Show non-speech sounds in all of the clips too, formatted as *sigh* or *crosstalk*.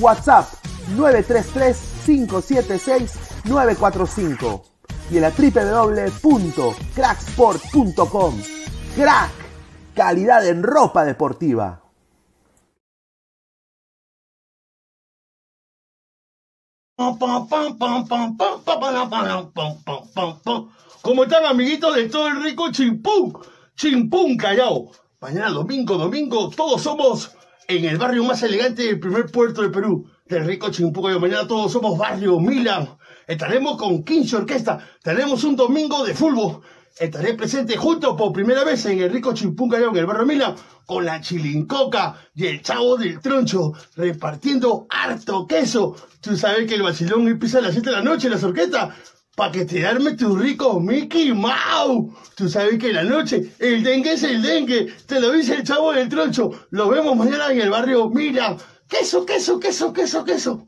WhatsApp 933-576-945 y en la www.cracksport.com. Crack, calidad en ropa deportiva. ¿Cómo están amiguitos de todo el rico Chimpún? Chimpún Callao. Mañana domingo, domingo, todos somos en el barrio más elegante del primer puerto de Perú, del rico Chimpún Callao. Mañana todos somos barrio Milan. Estaremos con 15 Orquesta. Tenemos un domingo de fútbol. Estaré presente junto por primera vez en el rico Chimpún Callao, en el barrio Milan, con la chilincoca y el chavo del troncho, repartiendo harto queso. Tú sabes que el vacilón empieza a las 7 de la noche, las orquestas, para que te arme tu rico Mickey Mouse. Tú sabes que en la noche el dengue es el dengue, te lo dice el chavo del troncho. Lo vemos mañana en el barrio Milan. Queso, queso, queso, queso, queso.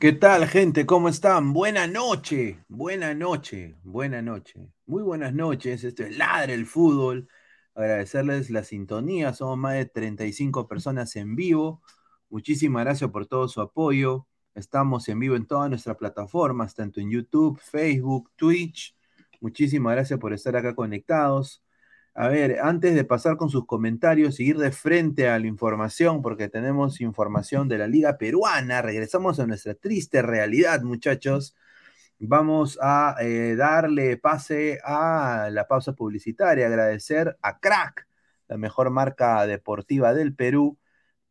¿Qué tal, gente? ¿Cómo están? Buena noche, buena noche, buena noche. Muy buenas noches. Esto es Ladre el Fútbol. Agradecerles la sintonía. Somos más de 35 personas en vivo. Muchísimas gracias por todo su apoyo. Estamos en vivo en todas nuestras plataformas, tanto en YouTube, Facebook, Twitch. Muchísimas gracias por estar acá conectados. A ver, antes de pasar con sus comentarios y ir de frente a la información, porque tenemos información de la Liga Peruana, regresamos a nuestra triste realidad, muchachos. Vamos a eh, darle pase a la pausa publicitaria, agradecer a Crack, la mejor marca deportiva del Perú,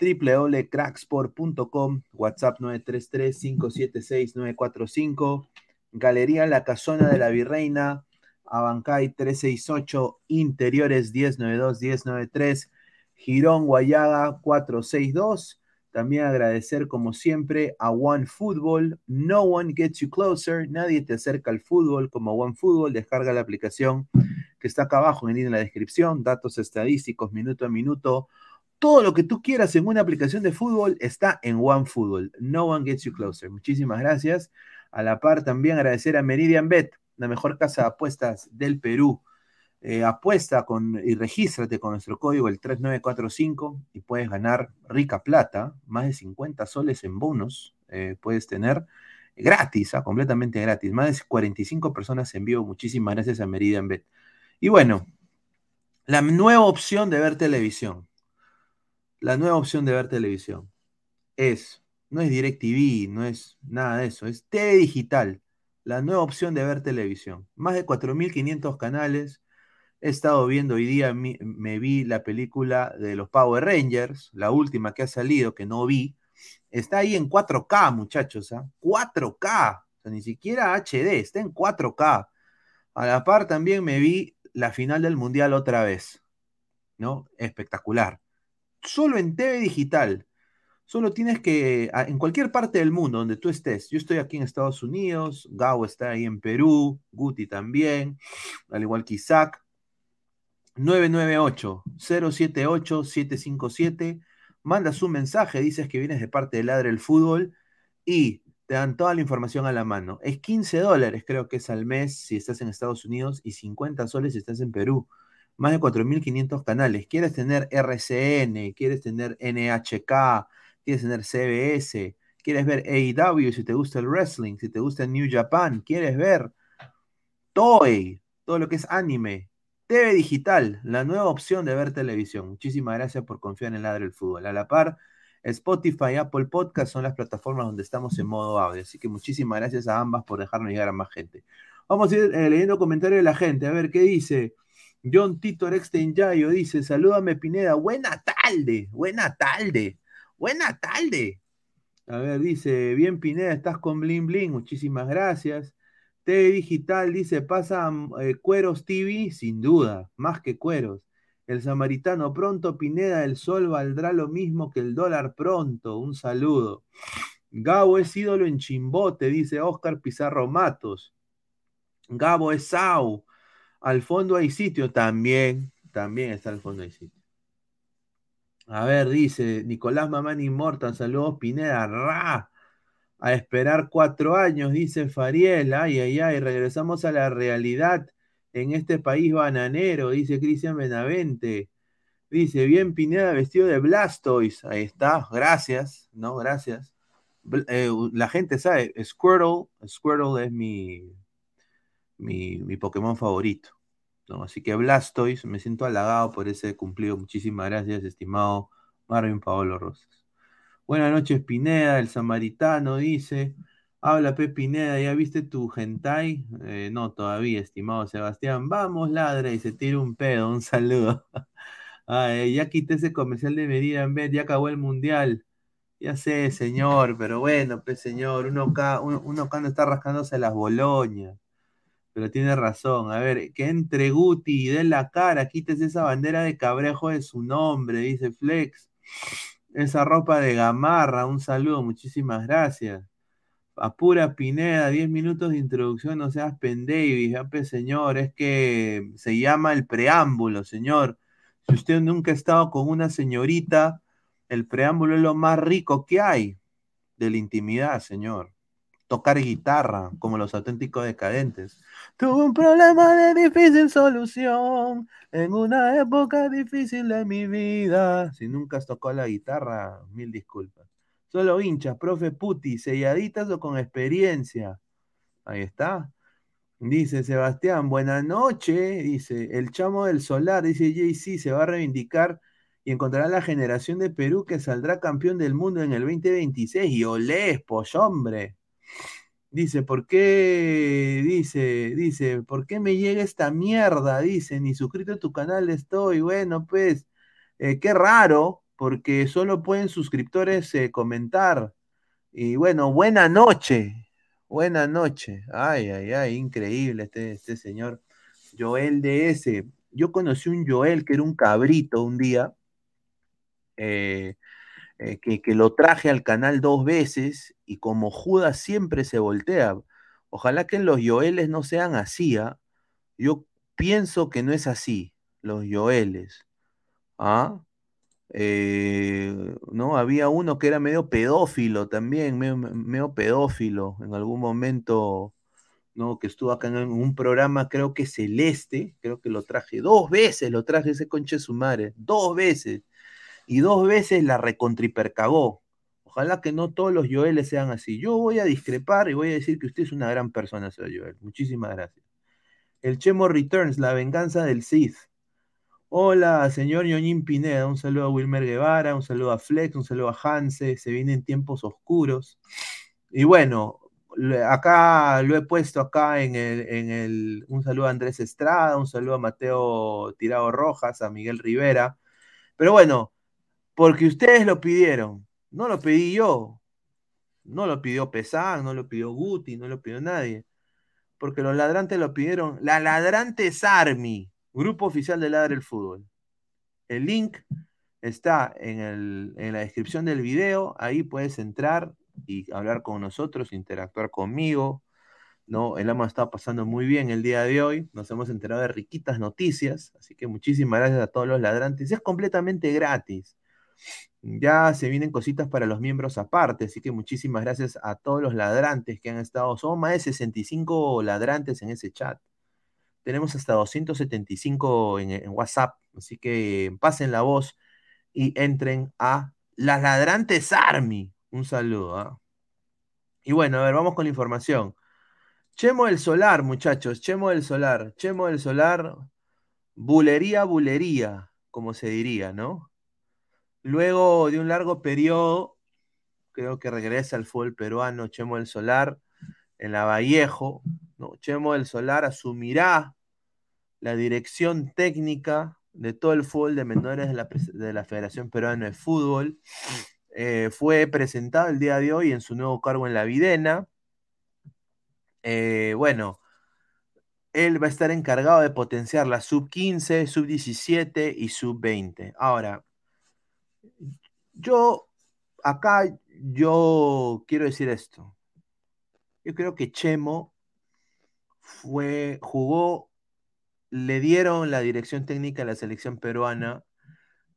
www.cracksport.com, WhatsApp 933-576-945, Galería La Casona de la Virreina, Abancay 368, Interiores 1092-1093, Girón Guayaga 462. También agradecer como siempre a One Football. No one gets you closer. Nadie te acerca al fútbol como One Football. Descarga la aplicación que está acá abajo en la descripción. Datos estadísticos, minuto a minuto. Todo lo que tú quieras en una aplicación de fútbol está en One Football. No one gets you closer. Muchísimas gracias. A la par también agradecer a Meridian Bet la mejor casa de apuestas del Perú. Eh, apuesta con, y regístrate con nuestro código el 3945 y puedes ganar rica plata, más de 50 soles en bonos, eh, puedes tener gratis, ah, completamente gratis, más de 45 personas en vivo, muchísimas gracias a Meridian Bet. Y bueno, la nueva opción de ver televisión, la nueva opción de ver televisión es, no es DirecTV, no es nada de eso, es TV digital la nueva opción de ver televisión. Más de 4.500 canales He estado viendo hoy día, me vi la película de los Power Rangers, la última que ha salido, que no vi. Está ahí en 4K, muchachos, ¿ah? 4K, o sea, ni siquiera HD, está en 4K. A la par también me vi la final del Mundial otra vez, ¿no? Espectacular. Solo en TV digital. Solo tienes que, en cualquier parte del mundo donde tú estés, yo estoy aquí en Estados Unidos, Gao está ahí en Perú, Guti también, al igual que Isaac. 998-078-757. Mandas un mensaje, dices que vienes de parte de Ladre el Fútbol y te dan toda la información a la mano. Es 15 dólares, creo que es al mes si estás en Estados Unidos y 50 soles si estás en Perú. Más de 4.500 canales. ¿Quieres tener RCN? ¿Quieres tener NHK? ¿Quieres tener CBS? ¿Quieres ver AEW si te gusta el wrestling? Si te gusta New Japan? ¿Quieres ver Toei? Todo lo que es anime. TV Digital, la nueva opción de ver televisión. Muchísimas gracias por confiar en el Fútbol. A la par, Spotify, Apple Podcast son las plataformas donde estamos en modo audio. Así que muchísimas gracias a ambas por dejarnos llegar a más gente. Vamos a ir eh, leyendo comentarios de la gente. A ver qué dice. John Tito Rextein Yayo dice: Salúdame, Pineda. Buena tarde, buena tarde, buena tarde. A ver, dice: Bien, Pineda, estás con Bling Bling. Muchísimas gracias. TV Digital dice: Pasa eh, Cueros TV, sin duda, más que Cueros. El samaritano pronto, Pineda, el sol valdrá lo mismo que el dólar pronto. Un saludo. Gabo es ídolo en Chimbote, dice Oscar Pizarro Matos. Gabo es Sau. Al fondo hay sitio también. También está al fondo hay sitio. A ver, dice Nicolás Mamán Immortal. Saludos, Pineda. Ra. A esperar cuatro años, dice Fariel. Ay, ay, ay. Regresamos a la realidad en este país bananero, dice Cristian Benavente. Dice, bien Pineda vestido de Blastoise. Ahí está, gracias, ¿no? Gracias. Eh, la gente sabe, Squirtle, Squirtle es mi, mi, mi Pokémon favorito, Así que Blastoise, me siento halagado por ese cumplido. Muchísimas gracias, estimado Marvin Paolo Rosas. Buenas noches, Pineda, el samaritano, dice. Habla, Pe Pineda, ¿ya viste tu hentai? Eh, no, todavía, estimado Sebastián. Vamos, ladra, y se tira un pedo, un saludo. Ay, *laughs* ya quité ese comercial de medida en vez, ya acabó el mundial. Ya sé, señor, pero bueno, pues señor, uno acá, uno, uno acá no está rascándose las boloñas. Pero tiene razón. A ver, que entre Guti y dé la cara, quítese esa bandera de cabrejo de su nombre, dice Flex. Esa ropa de gamarra, un saludo, muchísimas gracias. Apura Pineda, 10 minutos de introducción, no seas pendevis, ya, pues, señor, es que se llama el preámbulo, señor. Si usted nunca ha estado con una señorita, el preámbulo es lo más rico que hay de la intimidad, señor. Tocar guitarra, como los auténticos decadentes. Tuve un problema de difícil solución en una época difícil de mi vida. Si nunca has tocado la guitarra, mil disculpas. Solo hinchas, profe Puti, selladitas o con experiencia. Ahí está. Dice Sebastián, buenas noches. Dice, el chamo del solar, dice JC, se va a reivindicar y encontrará la generación de Perú que saldrá campeón del mundo en el 2026. Y olés, pues hombre. Dice, ¿por qué? Dice, dice, ¿por qué me llega esta mierda? Dice, ni suscrito a tu canal estoy. Bueno, pues, eh, qué raro, porque solo pueden suscriptores eh, comentar. Y bueno, buena noche. Buena noche. Ay, ay, ay, increíble este, este señor. Joel DS. Yo conocí un Joel que era un cabrito un día, eh, eh, que, que lo traje al canal dos veces y como Judas siempre se voltea. Ojalá que los Joeles no sean así, ¿ah? Yo pienso que no es así, los Joeles. ¿Ah? Eh, no, había uno que era medio pedófilo también, medio, medio pedófilo en algún momento, ¿no? Que estuvo acá en un programa, creo que Celeste, creo que lo traje dos veces, lo traje ese conche su madre, dos veces, y dos veces la recontripercagó. Ojalá que no todos los Joeles sean así. Yo voy a discrepar y voy a decir que usted es una gran persona, señor Joel. Muchísimas gracias. El Chemo Returns, la venganza del Sith. Hola, señor Ñoñín Pineda. Un saludo a Wilmer Guevara, un saludo a Flex, un saludo a Hanse. Se vienen tiempos oscuros. Y bueno, acá lo he puesto acá en el, en el, un saludo a Andrés Estrada, un saludo a Mateo Tirado Rojas, a Miguel Rivera. Pero bueno, porque ustedes lo pidieron, no lo pedí yo, no lo pidió Pesán, no lo pidió Guti, no lo pidió nadie. Porque los ladrantes lo pidieron. La Ladrantes Army, grupo oficial de Ladra el Fútbol. El link está en, el- en la descripción del video. Ahí puedes entrar y hablar con nosotros, interactuar conmigo. ¿no? El hemos estado pasando muy bien el día de hoy. Nos hemos enterado de riquitas noticias. Así que muchísimas gracias a todos los ladrantes. Es completamente gratis. Ya se vienen cositas para los miembros aparte, así que muchísimas gracias a todos los ladrantes que han estado. Somos más de 65 ladrantes en ese chat. Tenemos hasta 275 en, en WhatsApp, así que pasen la voz y entren a las ladrantes Army. Un saludo. ¿ah? Y bueno, a ver, vamos con la información. Chemo del Solar, muchachos, Chemo del Solar, Chemo del Solar, bulería, bulería, como se diría, ¿no? Luego de un largo periodo, creo que regresa al fútbol peruano Chemo del Solar en la Vallejo. ¿no? Chemo del Solar asumirá la dirección técnica de todo el fútbol de menores de la, Federación Peruana de Fútbol. Eh, fue presentado el día de hoy en su nuevo cargo en la Videna. Eh, bueno, él va a estar encargado de potenciar la sub 15, sub 17 y sub 20. Ahora, yo acá yo quiero decir esto. Yo creo que Chemo fue, jugó, le dieron la dirección técnica a la selección peruana.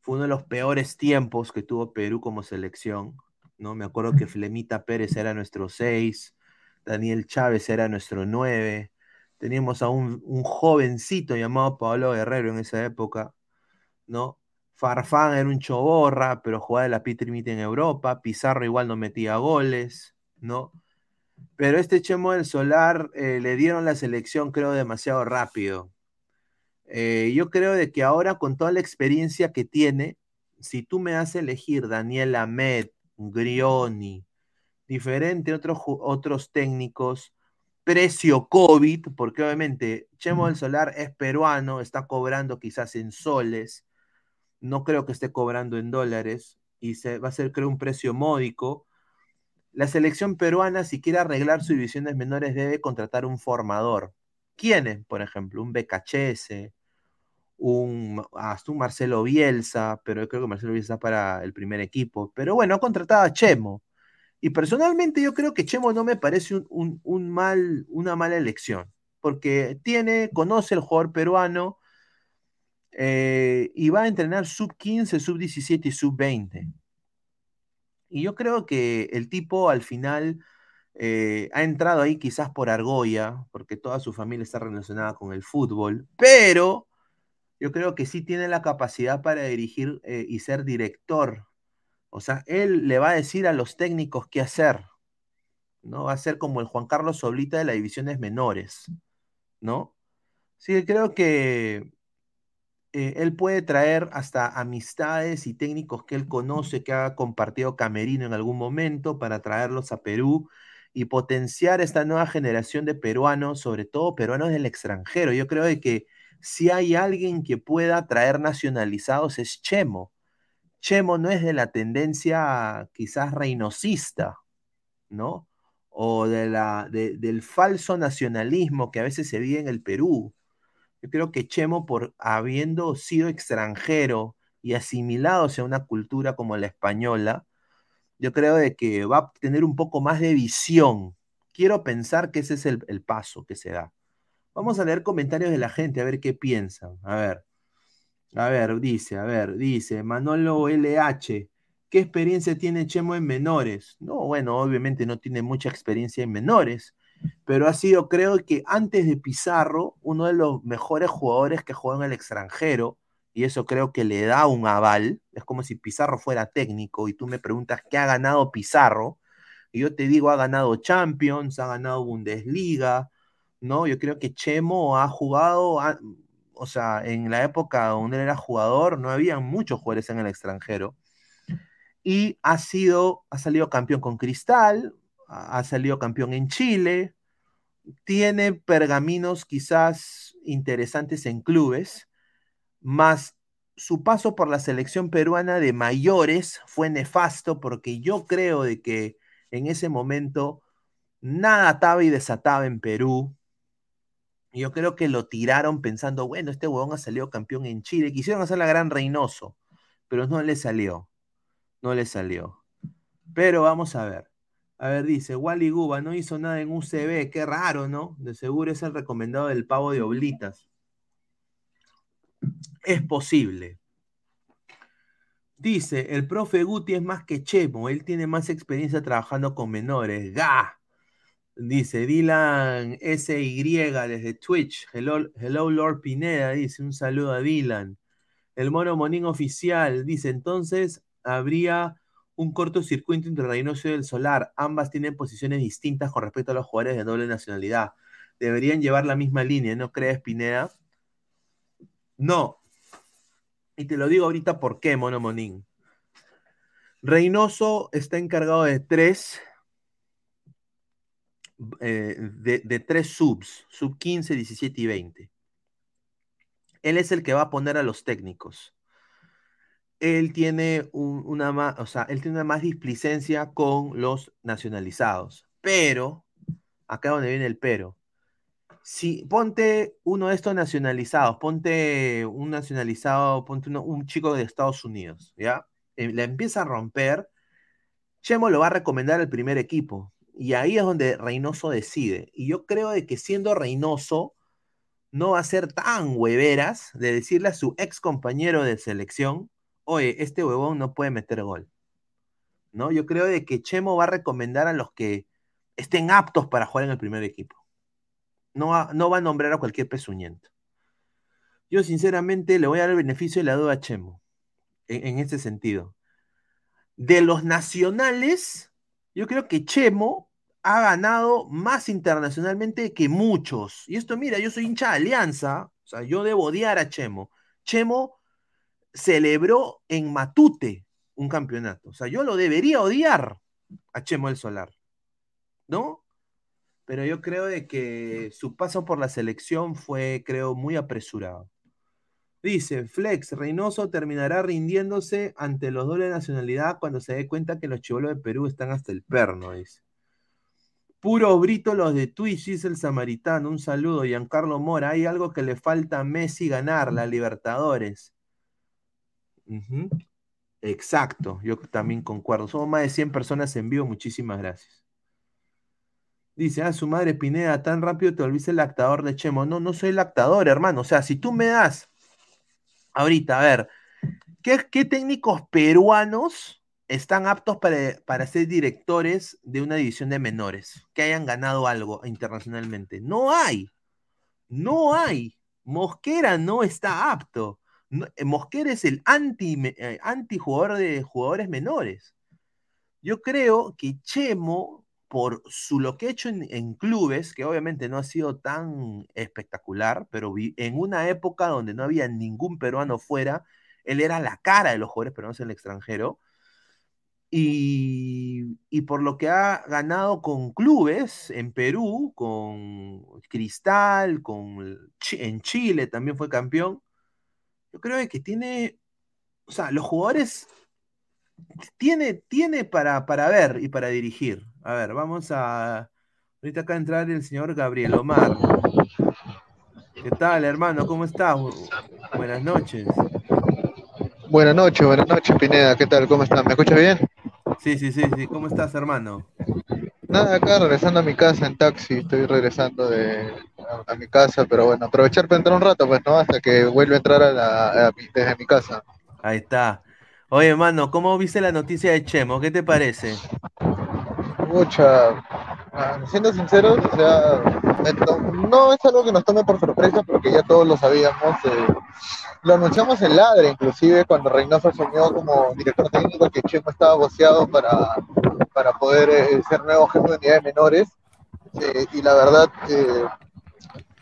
Fue uno de los peores tiempos que tuvo Perú como selección. ¿no? Me acuerdo que Flemita Pérez era nuestro 6, Daniel Chávez era nuestro 9. Teníamos a un, un jovencito llamado Pablo Guerrero en esa época, ¿no? Farfán era un choborra, pero jugaba de la Pitrimita en Europa. Pizarro igual no metía goles, ¿no? Pero este Chemo del Solar eh, le dieron la selección, creo, demasiado rápido. Eh, yo creo de que ahora, con toda la experiencia que tiene, si tú me haces elegir Daniel Ahmed, Grioni, diferente otros, otros técnicos, precio COVID, porque obviamente Chemo del Solar es peruano, está cobrando quizás en soles, no creo que esté cobrando en dólares, y se va a ser, creo, un precio módico. La selección peruana, si quiere arreglar sus divisiones menores, debe contratar un formador. ¿Quiénes? Por ejemplo, un BKHS, un, hasta un Marcelo Bielsa, pero yo creo que Marcelo Bielsa para el primer equipo. Pero bueno, ha contratado a Chemo. Y personalmente yo creo que Chemo no me parece un- un mal, una mala elección, porque tiene, conoce el jugador peruano eh, y va a entrenar sub 15, sub 17 y sub 20. Y yo creo que el tipo al final eh, ha entrado ahí quizás por argolla, porque toda su familia está relacionada con el fútbol, pero yo creo que sí tiene la capacidad para dirigir eh, y ser director. O sea, él le va a decir a los técnicos qué hacer, ¿no? Va a ser como el Juan Carlos Soblita de las divisiones menores, ¿no? Sí, creo que eh, él puede traer hasta amistades y técnicos que él conoce, que ha compartido camerino en algún momento, para traerlos a Perú y potenciar esta nueva generación de peruanos, sobre todo peruanos del extranjero. Yo creo de que si hay alguien que pueda traer nacionalizados es Chemo. Chemo no es de la tendencia quizás reinosista, ¿no? O de la, de- del falso nacionalismo que a veces se vive en el Perú. Yo creo que Chemo, por habiendo sido extranjero y asimilado a una cultura como la española, yo creo de que va a tener un poco más de visión. Quiero pensar que ese es el, el paso que se da. Vamos a leer comentarios de la gente, a ver qué piensan. A ver, a ver, dice, a ver, dice Manolo LH. ¿Qué experiencia tiene Chemo en menores? No, bueno, obviamente no tiene mucha experiencia en menores, pero ha sido, creo que antes de Pizarro, uno de los mejores jugadores que juega en el extranjero, y eso creo que le da un aval. Es como si Pizarro fuera técnico y tú me preguntas qué ha ganado Pizarro, y yo te digo, ha ganado Champions, ha ganado Bundesliga, ¿no? Yo creo que Chemo ha jugado, o sea, en la época donde él era jugador, no había muchos jugadores en el extranjero. Y ha sido, ha salido campeón con Cristal, ha salido campeón en Chile, tiene pergaminos quizás interesantes en clubes, más su paso por la selección peruana de mayores fue nefasto porque yo creo de que en ese momento nada ataba y desataba en Perú. Yo creo que lo tiraron pensando, bueno, este huevón ha salido campeón en Chile. Quisieron hacer la gran Reynoso, pero no le salió. No le salió. Pero vamos a ver. A ver, dice, Wally Guba no hizo nada en UCB. Qué raro, ¿no? De seguro es el recomendado del pavo de oblitas. Es posible. Dice, el profe Guti es más que Chemo, él tiene más experiencia trabajando con menores. ¡Ga! Dice Dylan SY desde Twitch. Hello, Lord Pineda, dice un saludo a Dylan. El mono monín oficial dice, entonces habría un cortocircuito entre Reynoso y el Solar. Ambas tienen posiciones distintas con respecto a los jugadores de doble nacionalidad. Deberían llevar la misma línea, ¿no crees, Pineda? No. Y te lo digo ahorita por qué, mono monín. Reynoso está encargado de tres eh, de, de tres subs, sub 15, 17 y 20. Él es el que va a poner a los técnicos. Él tiene un- una más, o sea, él tiene una más displicencia con los nacionalizados. Pero, acá donde viene el pero. Si ponte uno de estos nacionalizados, ponte un nacionalizado, ponte un chico de Estados Unidos, ¿ya? Eh, la empieza a romper, Chemo lo va a recomendar al primer equipo. Y ahí es donde Reynoso decide. Y yo creo de que siendo Reynoso, no va a ser tan hueveras de decirle a su ex compañero de selección, oye, este huevón no puede meter gol. ¿No? Yo creo de que Chemo va a recomendar a los que estén aptos para jugar en el primer equipo. No va, no va a nombrar a cualquier pezuñento. Yo sinceramente le voy a dar el beneficio de la duda a Chemo, en, en ese sentido. De los nacionales, yo creo que Chemo ha ganado más internacionalmente que muchos. Y esto, mira, yo soy hincha de Alianza, o sea, yo debo odiar a Chemo. Chemo celebró en Matute un campeonato. O sea, yo lo debería odiar a Chemo el Solar, ¿no? Pero yo creo de que su paso por la selección fue, creo, muy apresurado. Dice, Flex, Reynoso terminará rindiéndose ante los doble nacionalidad cuando se dé cuenta que los chivolos de Perú están hasta el perno, dice. Puro brito los de Twitch, dice el samaritano. Un saludo, Giancarlo Mora. Hay algo que le falta a Messi ganar, la Libertadores. Exacto, yo también concuerdo. Somos más de 100 personas en vivo, muchísimas gracias. Dice, ah, su madre Pineda, tan rápido te volviste el lactador de Chemo. No, no soy lactador, hermano. O sea, si tú me das ahorita, a ver, ¿qué, qué técnicos peruanos están aptos para, para ser directores de una división de menores que hayan ganado algo internacionalmente? No hay. No hay. Mosquera no está apto. No- eh, Mosquera es el anti, eh, anti jugador de jugadores menores. Yo creo que Chemo, por su lo que ha hecho en, en clubes, que obviamente no ha sido tan espectacular, pero vi- en una época donde no había ningún peruano fuera, él era la cara de los jugadores peruanos en el extranjero. Y, y por lo que ha ganado con clubes en Perú, con Cristal, con en Chile también fue campeón. Yo creo que tiene, o sea, los jugadores tiene, tiene para, para ver y para dirigir. A ver, vamos a. Ahorita acá a entrar el señor Gabriel Omar. ¿Qué tal, hermano? ¿Cómo estás? Bu- Buenas noches. Buenas noches, buenas noches, Pineda. ¿Qué tal? ¿Cómo estás? ¿Me escuchas bien? Sí, sí, sí, sí. ¿Cómo estás, hermano? Nada, acá regresando a mi casa en taxi. Estoy regresando de, a, mi casa, pero bueno, aprovechar para entrar un rato, pues, ¿no? Hasta que vuelva a entrar a la, a mi- desde mi casa. Ahí está. Oye, hermano, ¿cómo viste la noticia de Chemo? ¿Qué te parece? Mucha. ah, siendo sinceros, o sea, no es algo que nos tome por sorpresa porque ya todos lo sabíamos. eh, lo anunciamos en Ladre, inclusive, cuando Reynoso asumió como director técnico que Chemo estaba boceado para, para poder eh, ser nuevo jefe de unidades menores. Eh, y la verdad, eh,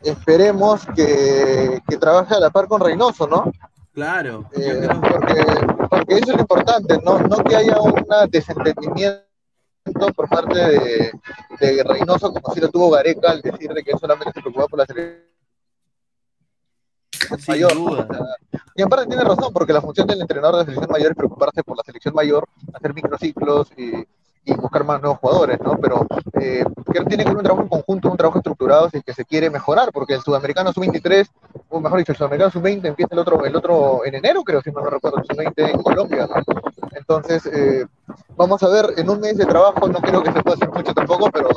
esperemos que, que trabaje a la par con Reynoso, ¿no? Claro. Eh, porque, porque eso es lo importante, ¿no? No que haya un desentendimiento por parte de, de Reynoso, como si lo tuvo Gareca, al decir de que él solamente se preocupa por la selección Sin mayor. duda. y en parte tiene razón, porque la función del entrenador de la selección mayor es preocuparse por la selección mayor, hacer microciclos y, y buscar más nuevos jugadores, ¿no? Pero eh, que tiene que ser un trabajo en conjunto, un trabajo estructurado si es que se quiere mejorar, porque el sudamericano sub-23, o mejor dicho, el sudamericano sub-20 empieza el otro, el otro en enero, creo, si no recuerdo, el sub-20 en Colombia, ¿no? Entonces, eh, vamos a ver, en un mes de trabajo no creo que se pueda hacer mucho tampoco, pero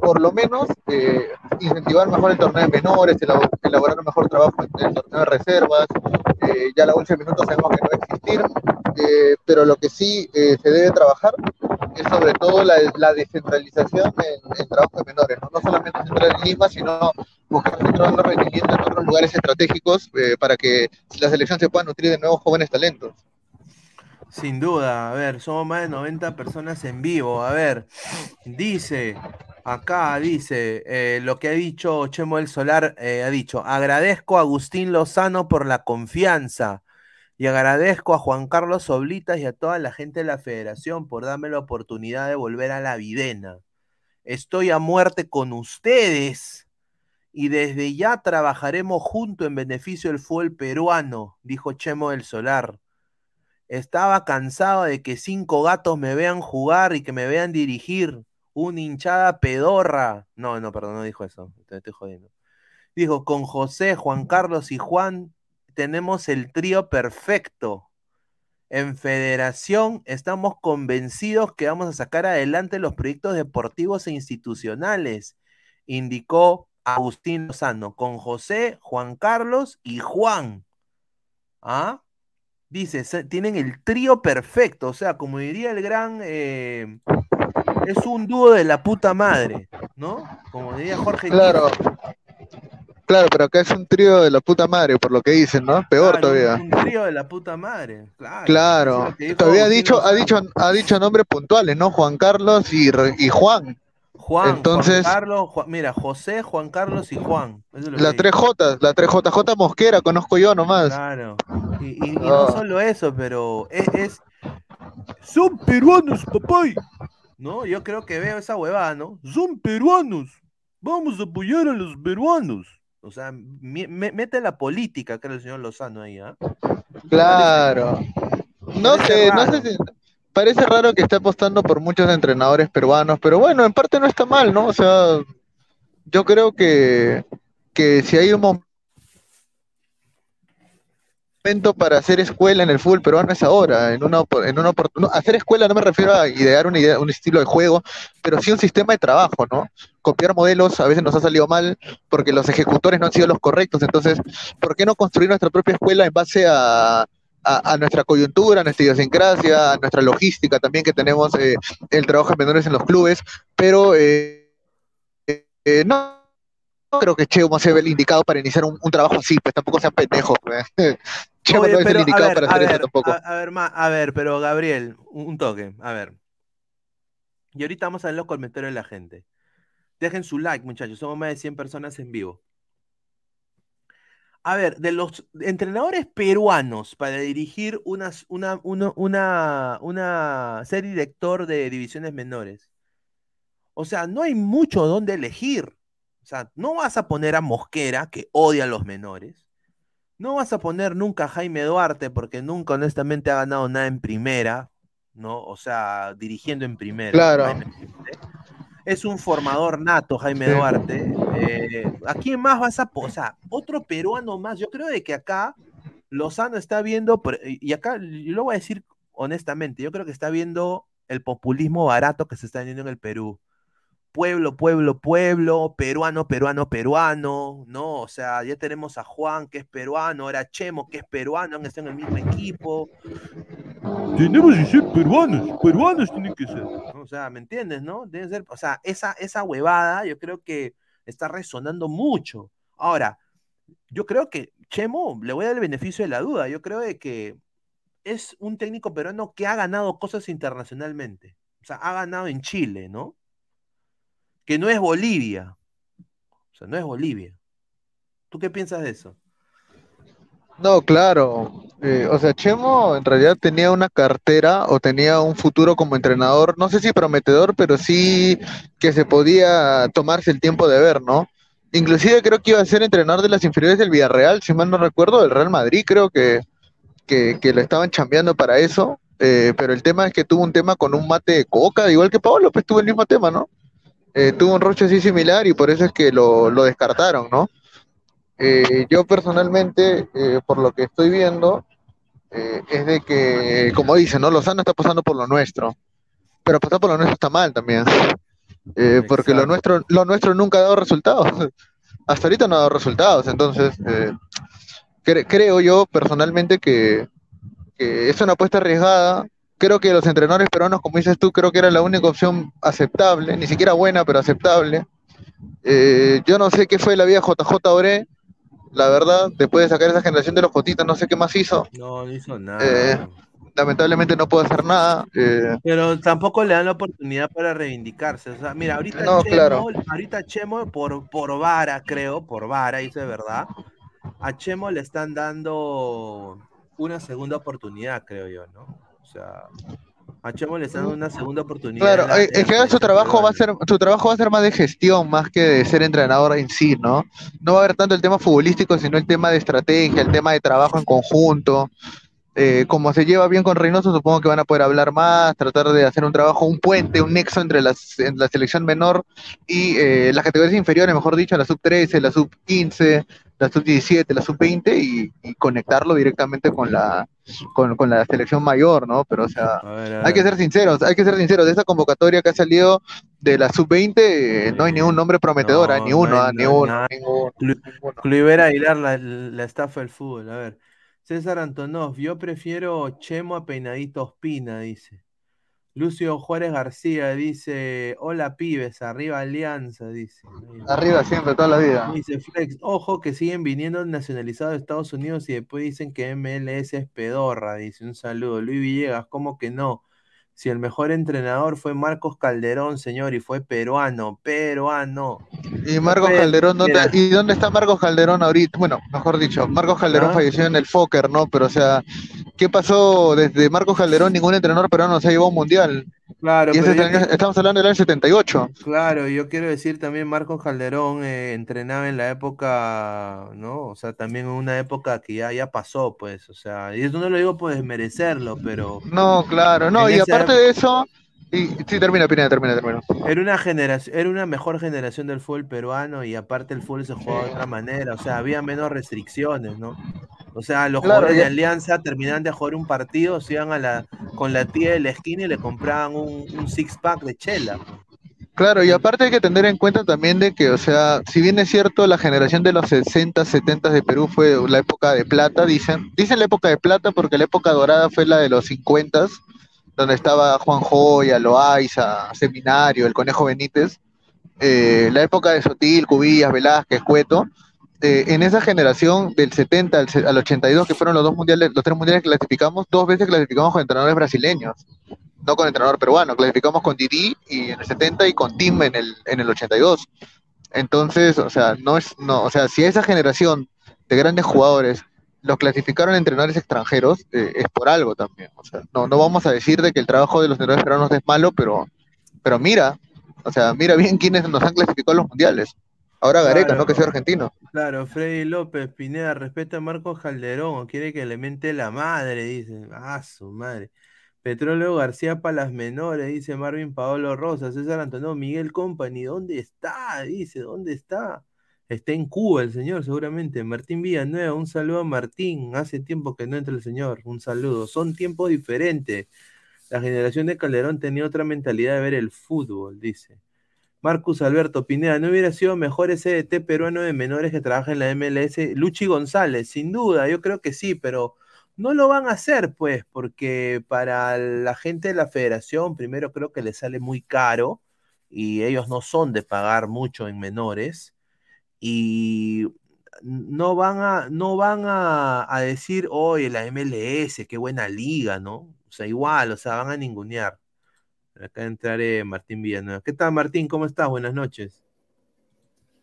por lo menos eh, incentivar mejor el torneo de menores, elab- elaborar un mejor trabajo en el torneo de reservas, eh, ya la bolsa de minutos sabemos que no va a existir, eh, pero lo que sí eh, se debe trabajar es sobre todo la, descentralización en, en trabajo de menores, ¿no? no solamente centrar en Lima, sino buscar centrar los rendimientos en otros lugares estratégicos para que la selección se pueda nutrir de nuevos jóvenes talentos. Sin duda, a ver, somos más de 90 personas en vivo. A ver, dice, acá dice, eh, lo que ha dicho Chemo del Solar, eh, ha dicho, agradezco a Agustín Lozano por la confianza y agradezco a Juan Carlos Oblitas y a toda la gente de la federación por darme la oportunidad de volver a la videna. Estoy a muerte con ustedes y desde ya trabajaremos juntos en beneficio del fútbol peruano, dijo Chemo del Solar. Estaba cansado de que cinco gatos me vean jugar y que me vean dirigir. Una hinchada pedorra. No, no, perdón, no dijo eso. Te estoy jodiendo. Dijo, con José, Juan Carlos y Juan tenemos el trío perfecto. En federación estamos convencidos que vamos a sacar adelante los proyectos deportivos e institucionales, indicó Agustín Lozano, con José, Juan Carlos y Juan. ¿Ah? Dice, tienen el trío perfecto, o sea, como diría el gran, eh, es un dúo de la puta madre, ¿no? Como diría Jorge Claro, claro, pero acá es un trío de la puta madre, por lo que dicen, ¿no? Peor Claro, todavía. Un trío de la puta madre, claro. Claro, todavía ha dicho, ha dicho, ha dicho nombres puntuales, ¿no? Juan Carlos y, y Juan. Juan, Entonces- Juan Carlos, Juan- mira, José, Juan Carlos y Juan. Eso es lo que Las dijo. tres J, la tres JJ Mosquera, conozco yo nomás. Claro. Y, y- y no Ah. solo eso, pero es, es- Son peruanos, papay. ¿No? Yo creo que veo esa huevada, ¿no? Son peruanos. Vamos a apoyar a los peruanos. O sea, me- mete la política, creo el señor Lozano ahí, ¿ah? Claro. No sé, no sé si. Parece raro que esté apostando por muchos entrenadores peruanos, pero bueno, en parte no está mal, ¿no? O sea, yo creo que, que si hay un momento para hacer escuela en el fútbol peruano es ahora, en una, en una no, hacer escuela no me refiero a idear una idea, un estilo de juego, pero sí un sistema de trabajo, ¿no? Copiar modelos a veces nos ha salido mal porque los ejecutores no han sido los correctos, entonces, ¿por qué no construir nuestra propia escuela en base a, a, a nuestra coyuntura, a nuestra idiosincrasia, a nuestra logística también que tenemos eh, el trabajo en menores en los clubes, pero eh, eh, no creo que Chemo sea el indicado para iniciar un, un trabajo así, pues tampoco sean pendejos. *laughs* pues. Chemo Oye, no es el pero, a indicado ver, para hacer eso tampoco. A, a ver, ma- a ver, pero Gabriel, un, un toque, a ver. Y ahorita vamos a ver los comentarios de la gente. Dejen su like, muchachos, somos más de 100 personas en vivo. A ver, de los entrenadores peruanos para dirigir unas- una, una, una, una ser director de divisiones menores. O sea, no hay mucho donde elegir. O sea, no vas a poner a Mosquera, que odia a los menores. No vas a poner nunca a Jaime Duarte, porque nunca honestamente ha ganado nada en primera, ¿no? O sea, dirigiendo en primera. Claro. Jaime. Es un formador nato, Jaime Sí. Duarte. Eh, ¿A quién más vas a po- O sea, otro peruano más. Yo creo de que acá Lozano está viendo, y acá yo lo voy a decir honestamente, yo creo que está viendo el populismo barato que se está viendo en el Perú pueblo, pueblo, pueblo, peruano, peruano, peruano, ¿no? O sea, ya tenemos a Juan, que es peruano, ahora Chemo, que es peruano, han estado en el mismo equipo. Tenemos que ser peruanos, peruanos tienen que ser. O sea, ¿me entiendes, no? Deben ser, o sea, esa, esa huevada yo creo que está resonando mucho. Ahora, yo creo que Chemo, le voy a dar el beneficio de la duda, yo creo de que es un técnico peruano que ha ganado cosas internacionalmente. O sea, ha ganado en Chile, ¿no? que no es Bolivia. O sea, no es Bolivia. ¿Tú qué piensas de eso? No, claro. Eh, o sea, Chemo en realidad tenía una cartera o tenía un futuro como entrenador, no sé si prometedor, pero sí que se podía tomarse el tiempo de ver, ¿no? Inclusive creo que iba a ser entrenador de las inferiores del Villarreal, si mal no recuerdo, del Real Madrid, creo que, que, que lo estaban chambeando para eso, eh, pero el tema es que tuvo un tema con un mate de coca, igual que Pablo, pues tuvo el mismo tema, ¿no? Eh, tuvo un roche así similar y por eso es que lo, lo descartaron, ¿no? Eh, yo personalmente, eh, por lo que estoy viendo, eh, es de que, como dicen, ¿no? Lozano está pasando por lo nuestro, pero pasar por lo nuestro está mal también, Eh, porque lo nuestro, lo nuestro nunca ha dado resultados. *laughs* Hasta ahorita no ha dado resultados, entonces eh, cre- creo yo personalmente que, que es una apuesta arriesgada. Creo que los entrenadores peruanos, como dices tú, creo que era la única opción aceptable, ni siquiera buena, pero aceptable. Eh, yo no sé qué fue la vida JJ Oré, la verdad, después de sacar esa generación de los Jotitas, no sé qué más hizo. No, no hizo nada. Eh, lamentablemente no puedo hacer nada. eh, Pero tampoco le dan la oportunidad para reivindicarse. O sea, mira, ahorita No, Chemo, claro. ahorita Chemo por, por vara, creo, por vara, es verdad. A Chemo le están dando una segunda oportunidad, creo yo, ¿no? O sea, a Chemo le están dando una segunda oportunidad. Claro, es que su trabajo va a ser, su trabajo va a ser más de gestión, más que de ser entrenador en sí, ¿no? No va a haber tanto el tema futbolístico, sino el tema de estrategia, el tema de trabajo en conjunto. Eh, como se lleva bien con Reynoso, supongo que van a poder hablar más, tratar de hacer un trabajo, un puente, un nexo entre las, en la selección menor y eh, las categorías inferiores, mejor dicho, la sub 13, la sub 15, la sub 17, la sub 20 y, y conectarlo directamente con la, con, con la selección mayor, ¿no? Pero, o sea, A ver, a hay que ser sinceros, hay que ser sinceros. De esa convocatoria que ha salido de la sub-20, eh, no hay ni un nombre prometedor, No, ni no uno, hay- ni no uno, ninguno, Aguilar, la, la estafa del fútbol. A ver. César Antonov, yo prefiero Chemo a Peinadito Ospina, dice. Lucio Juárez García dice, hola pibes, arriba Alianza, dice. Arriba siempre, toda la vida. Dice Flex, ojo que siguen viniendo nacionalizados de Estados Unidos y después dicen que MLS es pedorra, dice un saludo. Luis Villegas, ¿cómo que no? Si el mejor entrenador fue Marcos Calderón, señor, y fue peruano, peruano. Y Marcos Calderón, ¿dónde. ¿y dónde está Marcos Calderón ahorita? Bueno, mejor dicho, Marcos Calderón Ah. falleció en el Fokker, ¿no? Pero, o sea, ¿qué pasó desde Marcos Calderón? Ningún entrenador peruano se ha llevado un mundial. Claro, Y ese pero es yo el año- te- estamos hablando del año 78. Claro, yo quiero decir también Marcos Calderón eh, entrenaba en la época, ¿no? O sea, también en una época que ya, ya pasó, pues, o sea, y eso no lo digo por desmerecerlo, pero No, claro, no, y aparte de eso, y, sí, termina, termina, termina, termina. era una generación, era una mejor generación del fútbol peruano y aparte el fútbol se jugaba de otra manera, o sea, había menos restricciones, ¿no? O sea, los Claro, jugadores de Alianza terminaban de jugar un partido, se iban a la, con la tía de la esquina y le compraban un, un six pack de chela. Claro, y aparte hay que tener en cuenta también de que, o sea, si bien es cierto, la generación de los 60, 70 de Perú fue la época de plata, dicen. Dicen la época de plata porque la época dorada fue la de los 50, donde estaba Juan Joya, Loaiza, Seminario, el Conejo Benítez. Eh, la época de Sotil, Cubillas, Velázquez, Cueto. Eh, en esa generación del 70 al, se- al 82, que fueron los dos mundiales, los tres mundiales que clasificamos, dos veces clasificamos con entrenadores brasileños no con entrenador peruano, clasificamos con Didi y en el 70 y con Tim en el, en el 82. Entonces, o sea, no es, no, o sea, si esa generación de grandes jugadores los clasificaron entrenadores extranjeros, eh, es por algo también. O sea, no, no vamos a decir de que el trabajo de los entrenadores peruanos es malo, pero, pero mira, o sea, mira bien quiénes nos han clasificado a los mundiales. Ahora Gareca, Claro. ¿no? Que sea argentino. Claro, Freddy López, Pineda, respeta a Marcos Calderón, o quiere que le mente la madre, dice. Ah, su madre. Petróleo García para las menores, dice Marvin Paolo Rosa, César Antonio, Miguel Company, ¿dónde está? Dice, ¿dónde está? Está en Cuba el señor, seguramente. Martín Villanueva, un saludo a Martín. Hace tiempo que no entra el señor, un saludo. Son tiempos diferentes. La generación de Calderón tenía otra mentalidad de ver el fútbol, dice. Marcus Alberto Pineda, ¿no hubiera sido mejor ese DT peruano de menores que trabaja en la MLS? Luchi González, sin duda, yo creo que sí, pero no lo van a hacer, pues, porque para la gente de la federación, primero creo que les sale muy caro y ellos no son de pagar mucho en menores y no van a, no van a, a decir, oye, la MLS, qué buena liga, ¿no? O sea, igual, o sea, van a ningunear. Acá entraré Martín Villanueva. ¿Qué tal, Martín? ¿Cómo estás? Buenas noches.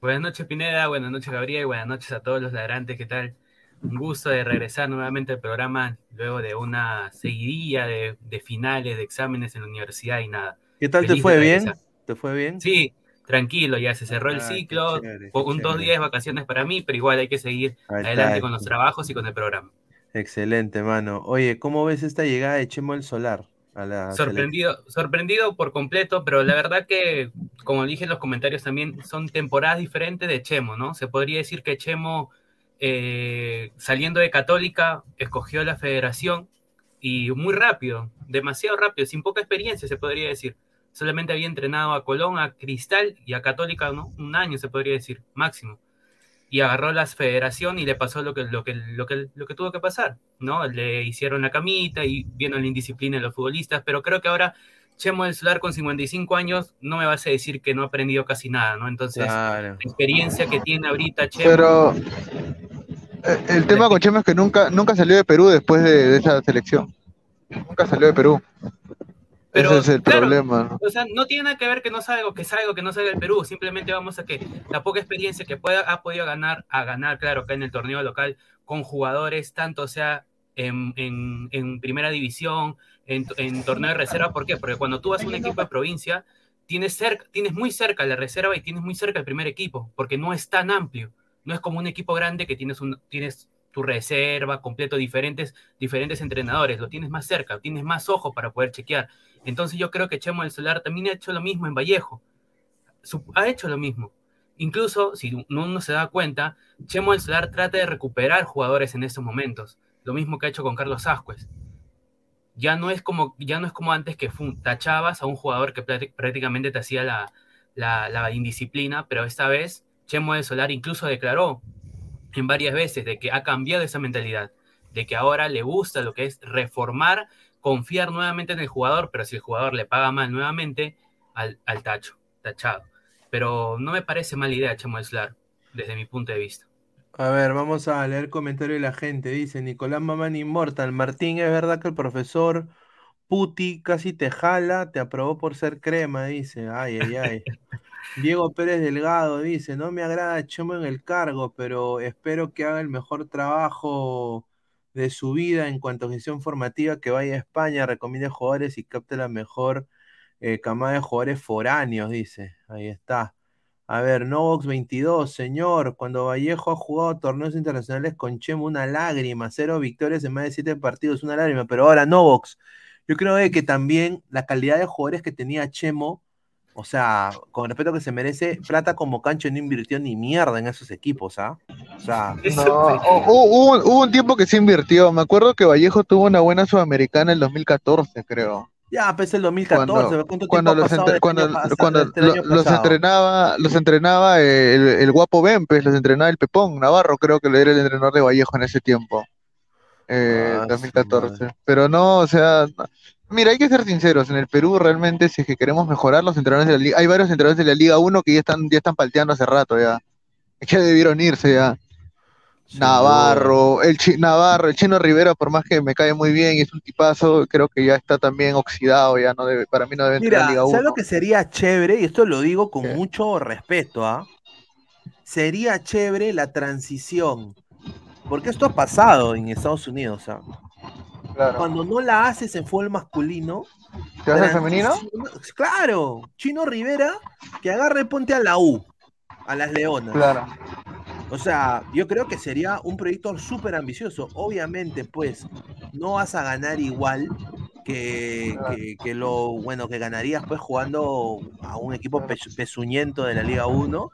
Buenas noches, Pineda. Buenas noches, Gabriel. Buenas noches a todos los ladrantes. ¿Qué tal? Un gusto de regresar nuevamente al programa luego de una seguidilla de, de finales, de exámenes en la universidad y nada. ¿Qué tal te fue bien? ¿Te fue bien? Sí, tranquilo, ya se cerró el Ah, ciclo, chévere, un dos días de vacaciones para mí, pero igual hay que seguir adelante con los trabajos y con el programa. Excelente, mano. Oye, ¿cómo ves esta llegada de Chemo el Solar a la Sorprendido, sorprendido por completo, pero la verdad que, como dije en los comentarios también, son temporadas diferentes de Chemo, ¿no? Se podría decir que Chemo, eh, saliendo de Católica, escogió la federación y muy rápido, demasiado rápido, sin poca experiencia, se podría decir. Solamente había entrenado a Colón, a Cristal y a Católica, ¿no? Un año, se podría decir, máximo. Y agarró la federación y le pasó lo que, lo que, lo que, lo que tuvo que pasar, ¿no? Le hicieron la camita y vieron la indisciplina de los futbolistas, pero creo que ahora Chemo del Solar con 55 años no me vas a decir que no ha aprendido casi nada, ¿no? Entonces, Claro. la experiencia que tiene ahorita Chemo... Pero eh, el tema con Chema es que nunca, nunca salió de Perú después de, de esa selección. Nunca salió de Perú. Pero, Ese es el claro, problema. ¿no? O sea, no tiene nada que ver que no salga, que salga que no salga del Perú. Simplemente vamos a que la poca experiencia que pueda, ha podido ganar, a ganar, claro, acá en el torneo local, con jugadores, tanto sea en, en- en primera división, en, en torneo de reserva. ¿Por qué? Porque cuando tú vas a un equipo de provincia, tienes, cerca, tienes muy cerca la reserva y tienes muy cerca el primer equipo, porque no es tan amplio. No es como un equipo grande que tienes, un, tienes tu reserva completo, diferentes, diferentes entrenadores. Lo tienes más cerca, tienes más ojo para poder chequear. Entonces yo creo que Chemo del Solar también ha hecho lo mismo en Vallejo. Ha hecho lo mismo. Incluso, si no uno se da cuenta, Chemo del Solar trata de recuperar jugadores en estos momentos. Lo mismo que ha hecho con Carlos Ascuez. Ya no es como, ya no es como antes que tachabas a un jugador que prácti- prácticamente te hacía la, la, la indisciplina, pero esta vez Chemo del Solar incluso declaró en varias veces de que ha cambiado esa mentalidad, de que ahora le gusta lo que es reformar, confiar nuevamente en el jugador, pero si el jugador le paga mal nuevamente, al, al tacho, tachado. Pero no me parece mala idea Chemo del Solar, desde mi punto de vista. A ver, vamos a leer comentario de la gente. Dice Nicolás Mamán Inmortal. Martín, ¿es verdad que el profesor Puti casi te jala? Te aprobó por ser crema, dice. Ay, ay, ay. *laughs* Diego Pérez Delgado dice, no me agrada Chemo en el cargo, pero espero que haga el mejor trabajo de su vida en cuanto a gestión formativa, que vaya a España, recomiende jugadores y capte la mejor eh, camada de jugadores foráneos, dice. Ahí está. A ver, Novox 22, señor, cuando Vallejo ha jugado torneos internacionales con Chemo, una lágrima, cero victorias en más de siete partidos, una lágrima, pero ahora Novox, yo creo que también la calidad de jugadores que tenía Chemo, o sea, con respeto que se merece, Plata como Cancho no invirtió ni mierda en esos equipos, ¿ah? O sea, No, hu- hubo, un- hubo un tiempo que se invirtió. Me acuerdo que Vallejo tuvo una buena sudamericana en el 2014, creo. ya, pues el 2014, Cuando, ¿cuánto cuando los, entre- cuando, pasado- cuando lo- año los entrenaba, los entrenaba el, el guapo Bempes, los entrenaba el Pepón Navarro, creo que era el entrenador de Vallejo en ese tiempo, eh, Ah, su 2014. Pero no, o sea. Mira, hay que ser sinceros, en el Perú realmente si es que queremos mejorar los entrenadores de la liga, hay varios entrenadores de la Liga 1 que ya están, ya están palteando hace rato ya, que debieron irse ya. Navarro, el chi- Navarro, el Chino Rivera, por más que me cae muy bien y es un tipazo, creo que ya está también oxidado, ya no debe, para mí no debe entrar Mira, en Liga 1. ¿sabes lo que sería chévere? Y esto lo digo con mucho respeto, ¿ah? Sería chévere la transición. Porque esto ha pasado en Estados Unidos, ¿ah? Cuando no la haces en fútbol masculino. ¿Te vas al femenino? Claro, Chino Rivera, que agarre ponte a la U, a las Leonas. Claro. O sea, yo creo que sería un proyecto súper ambicioso. Obviamente, pues, no vas a ganar igual que, que- que lo bueno que ganarías pues jugando a un equipo pe- pezuñento de la Liga 1.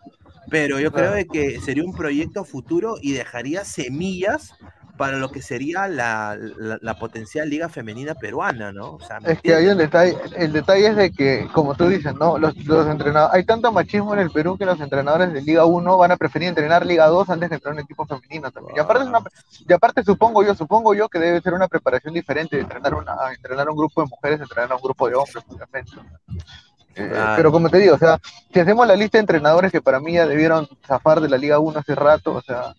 Pero yo creo Claro. que sería un proyecto futuro y dejaría semillas para lo que sería la, la- la potencial liga femenina peruana, ¿no? O sea, ¿me Es que ahí el detalle, el detalle es de que, como tú dices, ¿no? Los, los entrenadores, hay tanto machismo en el Perú que los entrenadores de Liga 1 van a preferir entrenar Liga 2 antes que entrenar un equipo femenino también. Y aparte, es una- y aparte supongo yo, supongo yo que debe ser una preparación diferente de entrenar, una, entrenar un grupo de mujeres, entrenar a un grupo de hombres, obviamente. Eh, Claro. Pero como te digo, o sea, si hacemos la lista de entrenadores que para mí ya debieron zafar de la Liga 1 hace rato, o sea,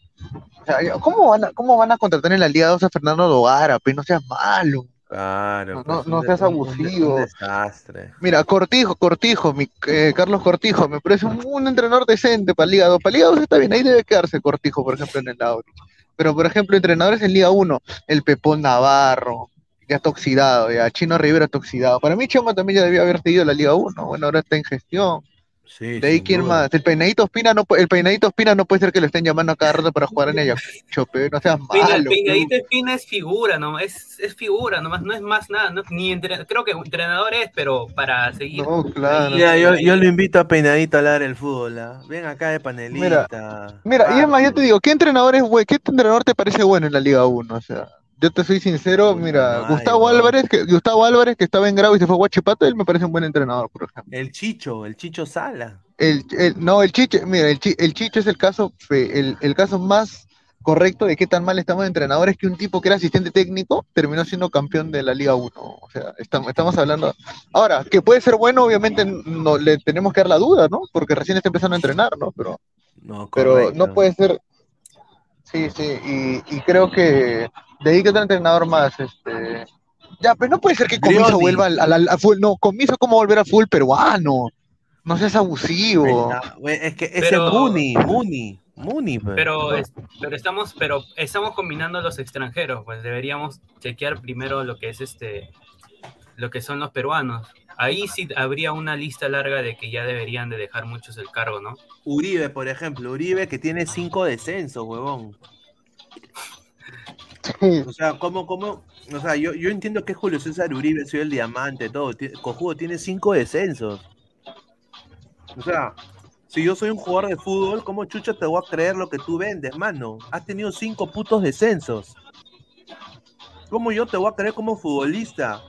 o sea, ¿cómo van a, cómo van a contratar en la Liga 2 a Fernando Dogara? Pues no seas malo. Claro, No, seas abusivo. Un desastre. Mira, Cortijo, Cortijo, mi, eh, Carlos Cortijo, me parece un, un entrenador decente para Liga 2. Para Liga 2 está bien, ahí debe quedarse Cortijo, por ejemplo, en el Audi. pero por ejemplo, entrenadores en Liga 1, el Pepón Navarro, ya está oxidado, ya Chino Rivera está oxidado. Para mí Chema también ya debía haber seguido la Liga 1, bueno, ahora está en gestión. Sí, De ahí quién duda. más, el peinadito Espina no el peinadito Espina no puede ser que lo estén llamando a cada rato para jugar en Ayacucho, *laughs* pe, no seas malo. pe. Peinadito Espina es figura, no, es, es figura, nomás, no es más nada, no- ni entre- creo que entrenador es, pero para seguir. No, claro. Mira, yo, yo lo invito a Peinadito a hablar el fútbol. ¿ah? Ven acá de panelista. Mira, y es más, yo te digo, ¿qué entrenador es buen- qué entrenador te parece bueno en la Liga 1? O sea, yo te soy sincero, mira, Gustavo. Álvarez, que, Gustavo Álvarez, que estaba en Grau y se fue a Huachipato, él me parece un buen entrenador, por ejemplo. El Chicho, el Chicho Sala. El, el- no, el Chicho, mira, el, el Chicho es el caso, el, el caso más correcto de qué tan mal estamos de entrenadores que un tipo que era asistente técnico terminó siendo campeón de la Liga 1. O sea, estamos, estamos hablando. Ahora, que puede ser bueno, obviamente no le tenemos que dar la duda, ¿no? Porque recién está empezando a entrenar, ¿no? Pero, No, pero no puede ser. Sí, sí, y, y creo que de ahí que otro entrenador más, este. Ya, pero no puede ser que Comiso Brioni. vuelva al, al, al- a full, no, Comiso como volver a full peruano. No seas abusivo. Es que ese Pero- es Muni, Muni, Muni. pues. Pero, es- pero estamos, pero estamos combinando los extranjeros, pues deberíamos chequear primero lo que es este, lo que son los peruanos. Ahí sí habría una lista larga de que ya deberían de dejar muchos el cargo, ¿no? Uribe, por ejemplo, Uribe que tiene cinco descensos, huevón. *laughs* O sea, ¿cómo, cómo? O sea, yo, yo entiendo que Julio César Uribe, soy el diamante, todo. Cojudo tiene cinco descensos. O sea, si yo soy un jugador de fútbol, ¿cómo chucha te voy a creer lo que tú vendes, mano? Has tenido cinco putos descensos. ¿Cómo yo te voy a creer como futbolista?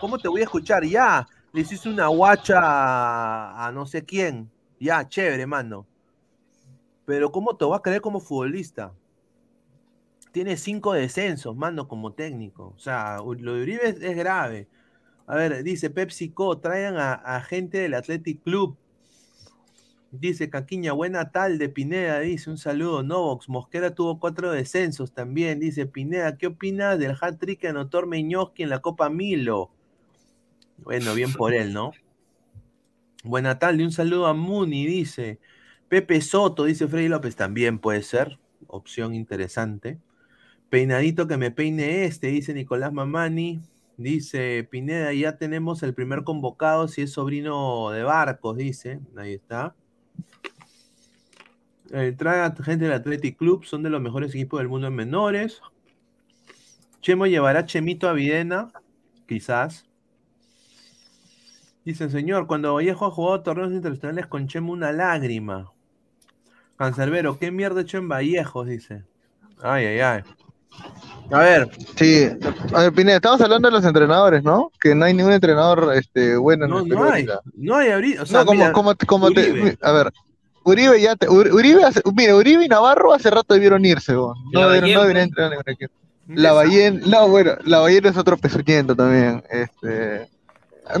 ¿Cómo te voy a escuchar? Ya, le hiciste una guacha a, a no sé quién. Ya, chévere, mano. Pero ¿cómo te voy a creer como futbolista? Tiene cinco descensos, mano, como técnico. O sea, lo de Uribe es, grave. A ver, dice PepsiCo, traigan a, gente del Athletic Club. Dice Caquiña, buena tal de Pineda, dice un saludo. Novox, Mosquera tuvo cuatro descensos también. Dice Pineda, ¿qué opinas del hat-trick que anotó Meñoski en la Copa Milo? Bueno, bien por él, ¿no? Buena tarde, un saludo a Muni, dice. Pepe Soto, dice Freddy López, también puede ser. Opción interesante. Peinadito que me peine este, dice Nicolás Mamani. Dice Pineda, ya tenemos el primer convocado, si es sobrino de Barcos, dice. Ahí está. Eh, trae a gente del Athletic Club, son de los mejores equipos del mundo en menores. Chemo llevará a Chemito a Videna, quizás. Dice, señor, cuando Vallejo ha jugado torneos internacionales con Chemo, una lágrima. Cancerbero, ¿qué mierda hecho en Vallejos? Dice. Ay, ay, ay. A ver, Sí, a ver, Pineda, estamos hablando de los entrenadores, ¿no? Que no hay ningún entrenador este, bueno en no, el no hay. ahorita. No hay ahorita. O sea, no, como, mira, como, como te- a ver, Uribe ya te, Ur- Uribe, hace- mira, Uribe y Navarro hace rato debieron irse, weón. no, no deberían pues. entrar a ningún equipo. La Ballén, no, bueno, la Ballén es otro pezuñento también. Este,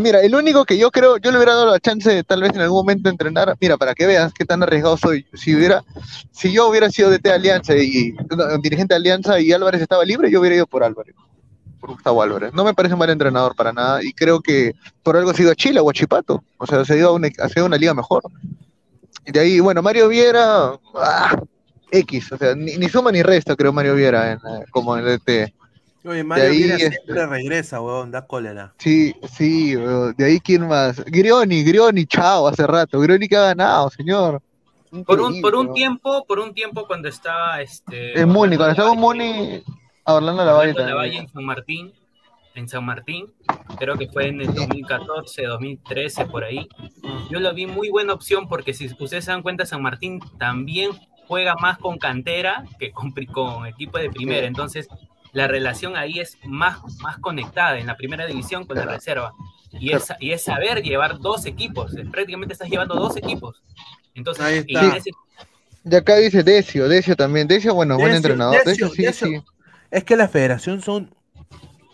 mira, el único que yo creo, yo le hubiera dado la chance de tal vez en algún momento entrenar, mira, para que veas qué tan arriesgado soy. Si hubiera, si yo hubiera sido DT de Alianza y dirigente de Alianza y Álvarez estaba libre, yo hubiera ido por Álvarez. Por Gustavo Álvarez. No me parece un mal entrenador para nada y creo que por algo ha sido a Chile, a Huachipato. O sea, se ha ido a una, una liga mejor. Y de ahí, bueno, Mario Viera, ah, X, o sea, ni, ni suma ni resta, creo, Mario Viera en, eh, como en DT. Oye, Mario ahí, Viera este- siempre regresa, weón, da cólera. Sí, sí, weón. de ahí quién más. Grioni, Grioni, chao, hace rato. Grioni que ha ganado, señor. Por un, por un tiempo, por un tiempo cuando estaba este. En Muni, cuando estaba en Muni, a Orlando Lavalle Orlando Lavalle también. en San Martín, en San Martín, creo que fue en el 2014, 2013, por ahí. Yo lo vi muy buena opción porque si ustedes se dan cuenta, San Martín también juega más con cantera que con, con equipo de primera. Entonces, la relación ahí es más, más conectada en la primera división con la reserva. Y es, y es saber llevar dos equipos. Prácticamente estás llevando dos equipos. Entonces, Ahí y está. ese- Y acá dice Decio, Decio también. Decio, bueno, buen entrenador. Decio, Decio, sí, Decio. sí. Es que la federación son.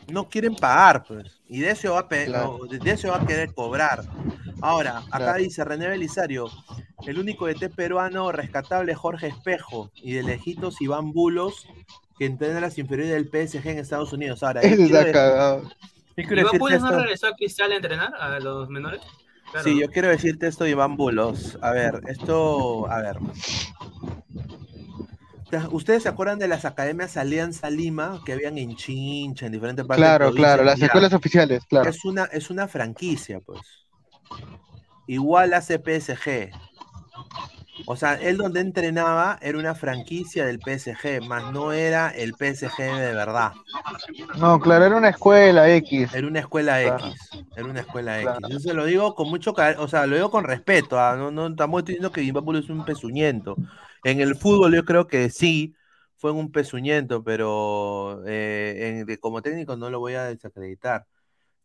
No quieren pagar, pues. Y Decio va a, pe- Claro. no, Decio va a querer cobrar. Ahora, acá Claro. dice René Belisario: el único DT peruano rescatable es Jorge Espejo. Y de lejitos Iván Bulos, que entrena las inferiores del PSG en Estados Unidos. Ahora, yo Él quiero está de- cagado. yo quiero ¿Iván decirte Bulnes no esto. regresó a Cristal a entrenar a los menores? Claro, Sí, yo quiero decirte esto, Iván Bulos. A ver, esto, a ver. ¿te- ¿Ustedes se acuerdan de las academias Alianza Lima que habían en Chincha, en diferentes partes? de Claro, claro, las escuelas oficiales, claro. Es una, es una franquicia, pues. Igual hace PSG. O sea, él donde entrenaba era una franquicia del PSG, más no era el PSG de verdad. No, claro, era una escuela X. Era una escuela Claro. X. Era una escuela Claro. X. Yo se lo digo con mucho o sea, lo digo con respeto. ah, No, no estamos diciendo que Liverpool es un pezuñento. En el fútbol yo creo que sí, fue un pezuñento, pero eh, en- como técnico no lo voy a desacreditar.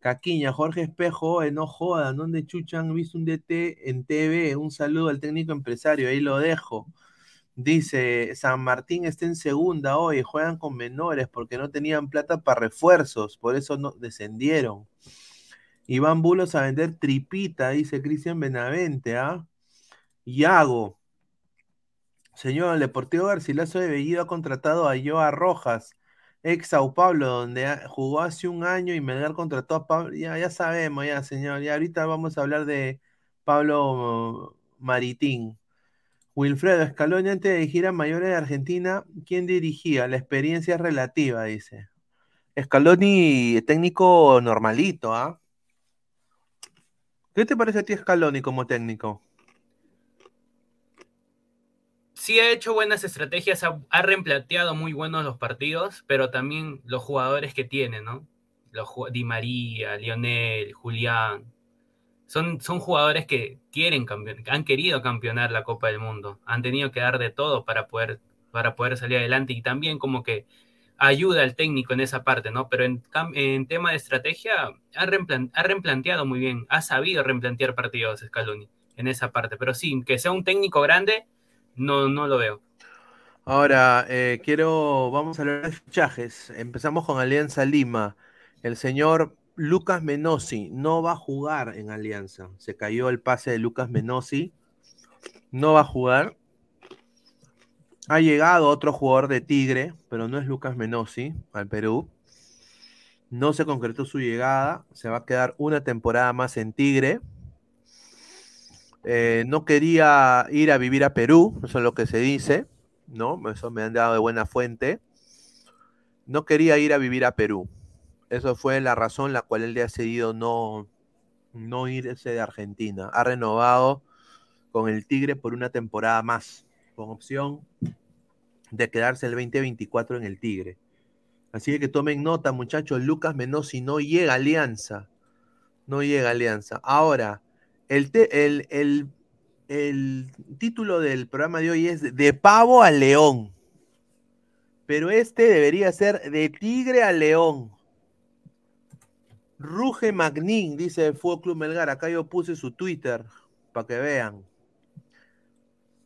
Caquiña, Jorge Espejo, eh, no jodan, ¿dónde chucha han visto un DT en TV? Un saludo al técnico empresario, ahí lo dejo. Dice, San Martín está en segunda hoy, juegan con menores porque no tenían plata para refuerzos, por eso no descendieron. Iván Bulos a vender tripita, dice Cristian Benavente, ¿ah? Yago. Señor, el Deportivo Garcilaso de Bellido ha contratado a Joa Rojas, ex Sao Paulo, donde jugó hace un año y Melgar contrató a Pablo. Ya, ya sabemos, ya, señor. Ya ahorita vamos a hablar de Pablo Maritín. Wilfredo Scaloni, antes de dirigir a mayores de Argentina, ¿quién dirigía? La experiencia es relativa, dice. Scaloni, técnico normalito, ¿ah? ¿Qué te parece a ti Scaloni como técnico? Sí ha hecho buenas estrategias, ha, ha replanteado muy buenos los partidos, pero también los jugadores que tiene, ¿no? Los, Di María, Lionel, Julián. Son, son jugadores que quieren han querido campeonar la Copa del Mundo. Han tenido que dar de todo para poder, para poder salir adelante y también como que ayuda al técnico en esa parte, ¿no? Pero en, en tema de estrategia ha, replan- ha replanteado muy bien, ha sabido replantear partidos Scaloni en esa parte. Pero sí, que sea un técnico grande, no, no lo veo. Ahora, eh, quiero, vamos a hablar de fichajes. Empezamos con Alianza Lima. El señor Lucas Menosi no va a jugar en Alianza. Se cayó el pase de Lucas Menosi. No va a jugar. Ha llegado otro jugador de Tigre, pero no es Lucas Menosi al Perú. No se concretó su llegada. Se va a quedar una temporada más en Tigre. Eh, no quería ir a vivir a Perú, eso es lo que se dice, ¿no? Eso me han dado de buena fuente. No quería ir a vivir a Perú. Eso fue la razón la cual él le ha decidido no, no irse de Argentina. Ha renovado con el Tigre por una temporada más, con opción de quedarse el 2024 en el Tigre. Así que tomen nota, muchachos. Lucas Menosi no llega Alianza. No llega Alianza. Ahora, el, el, el- el título del programa de hoy es De pavo a león. Pero este debería ser De tigre a león. Ruge Magnin, dice el Fútbol Club Melgar. Acá yo puse su Twitter para que vean.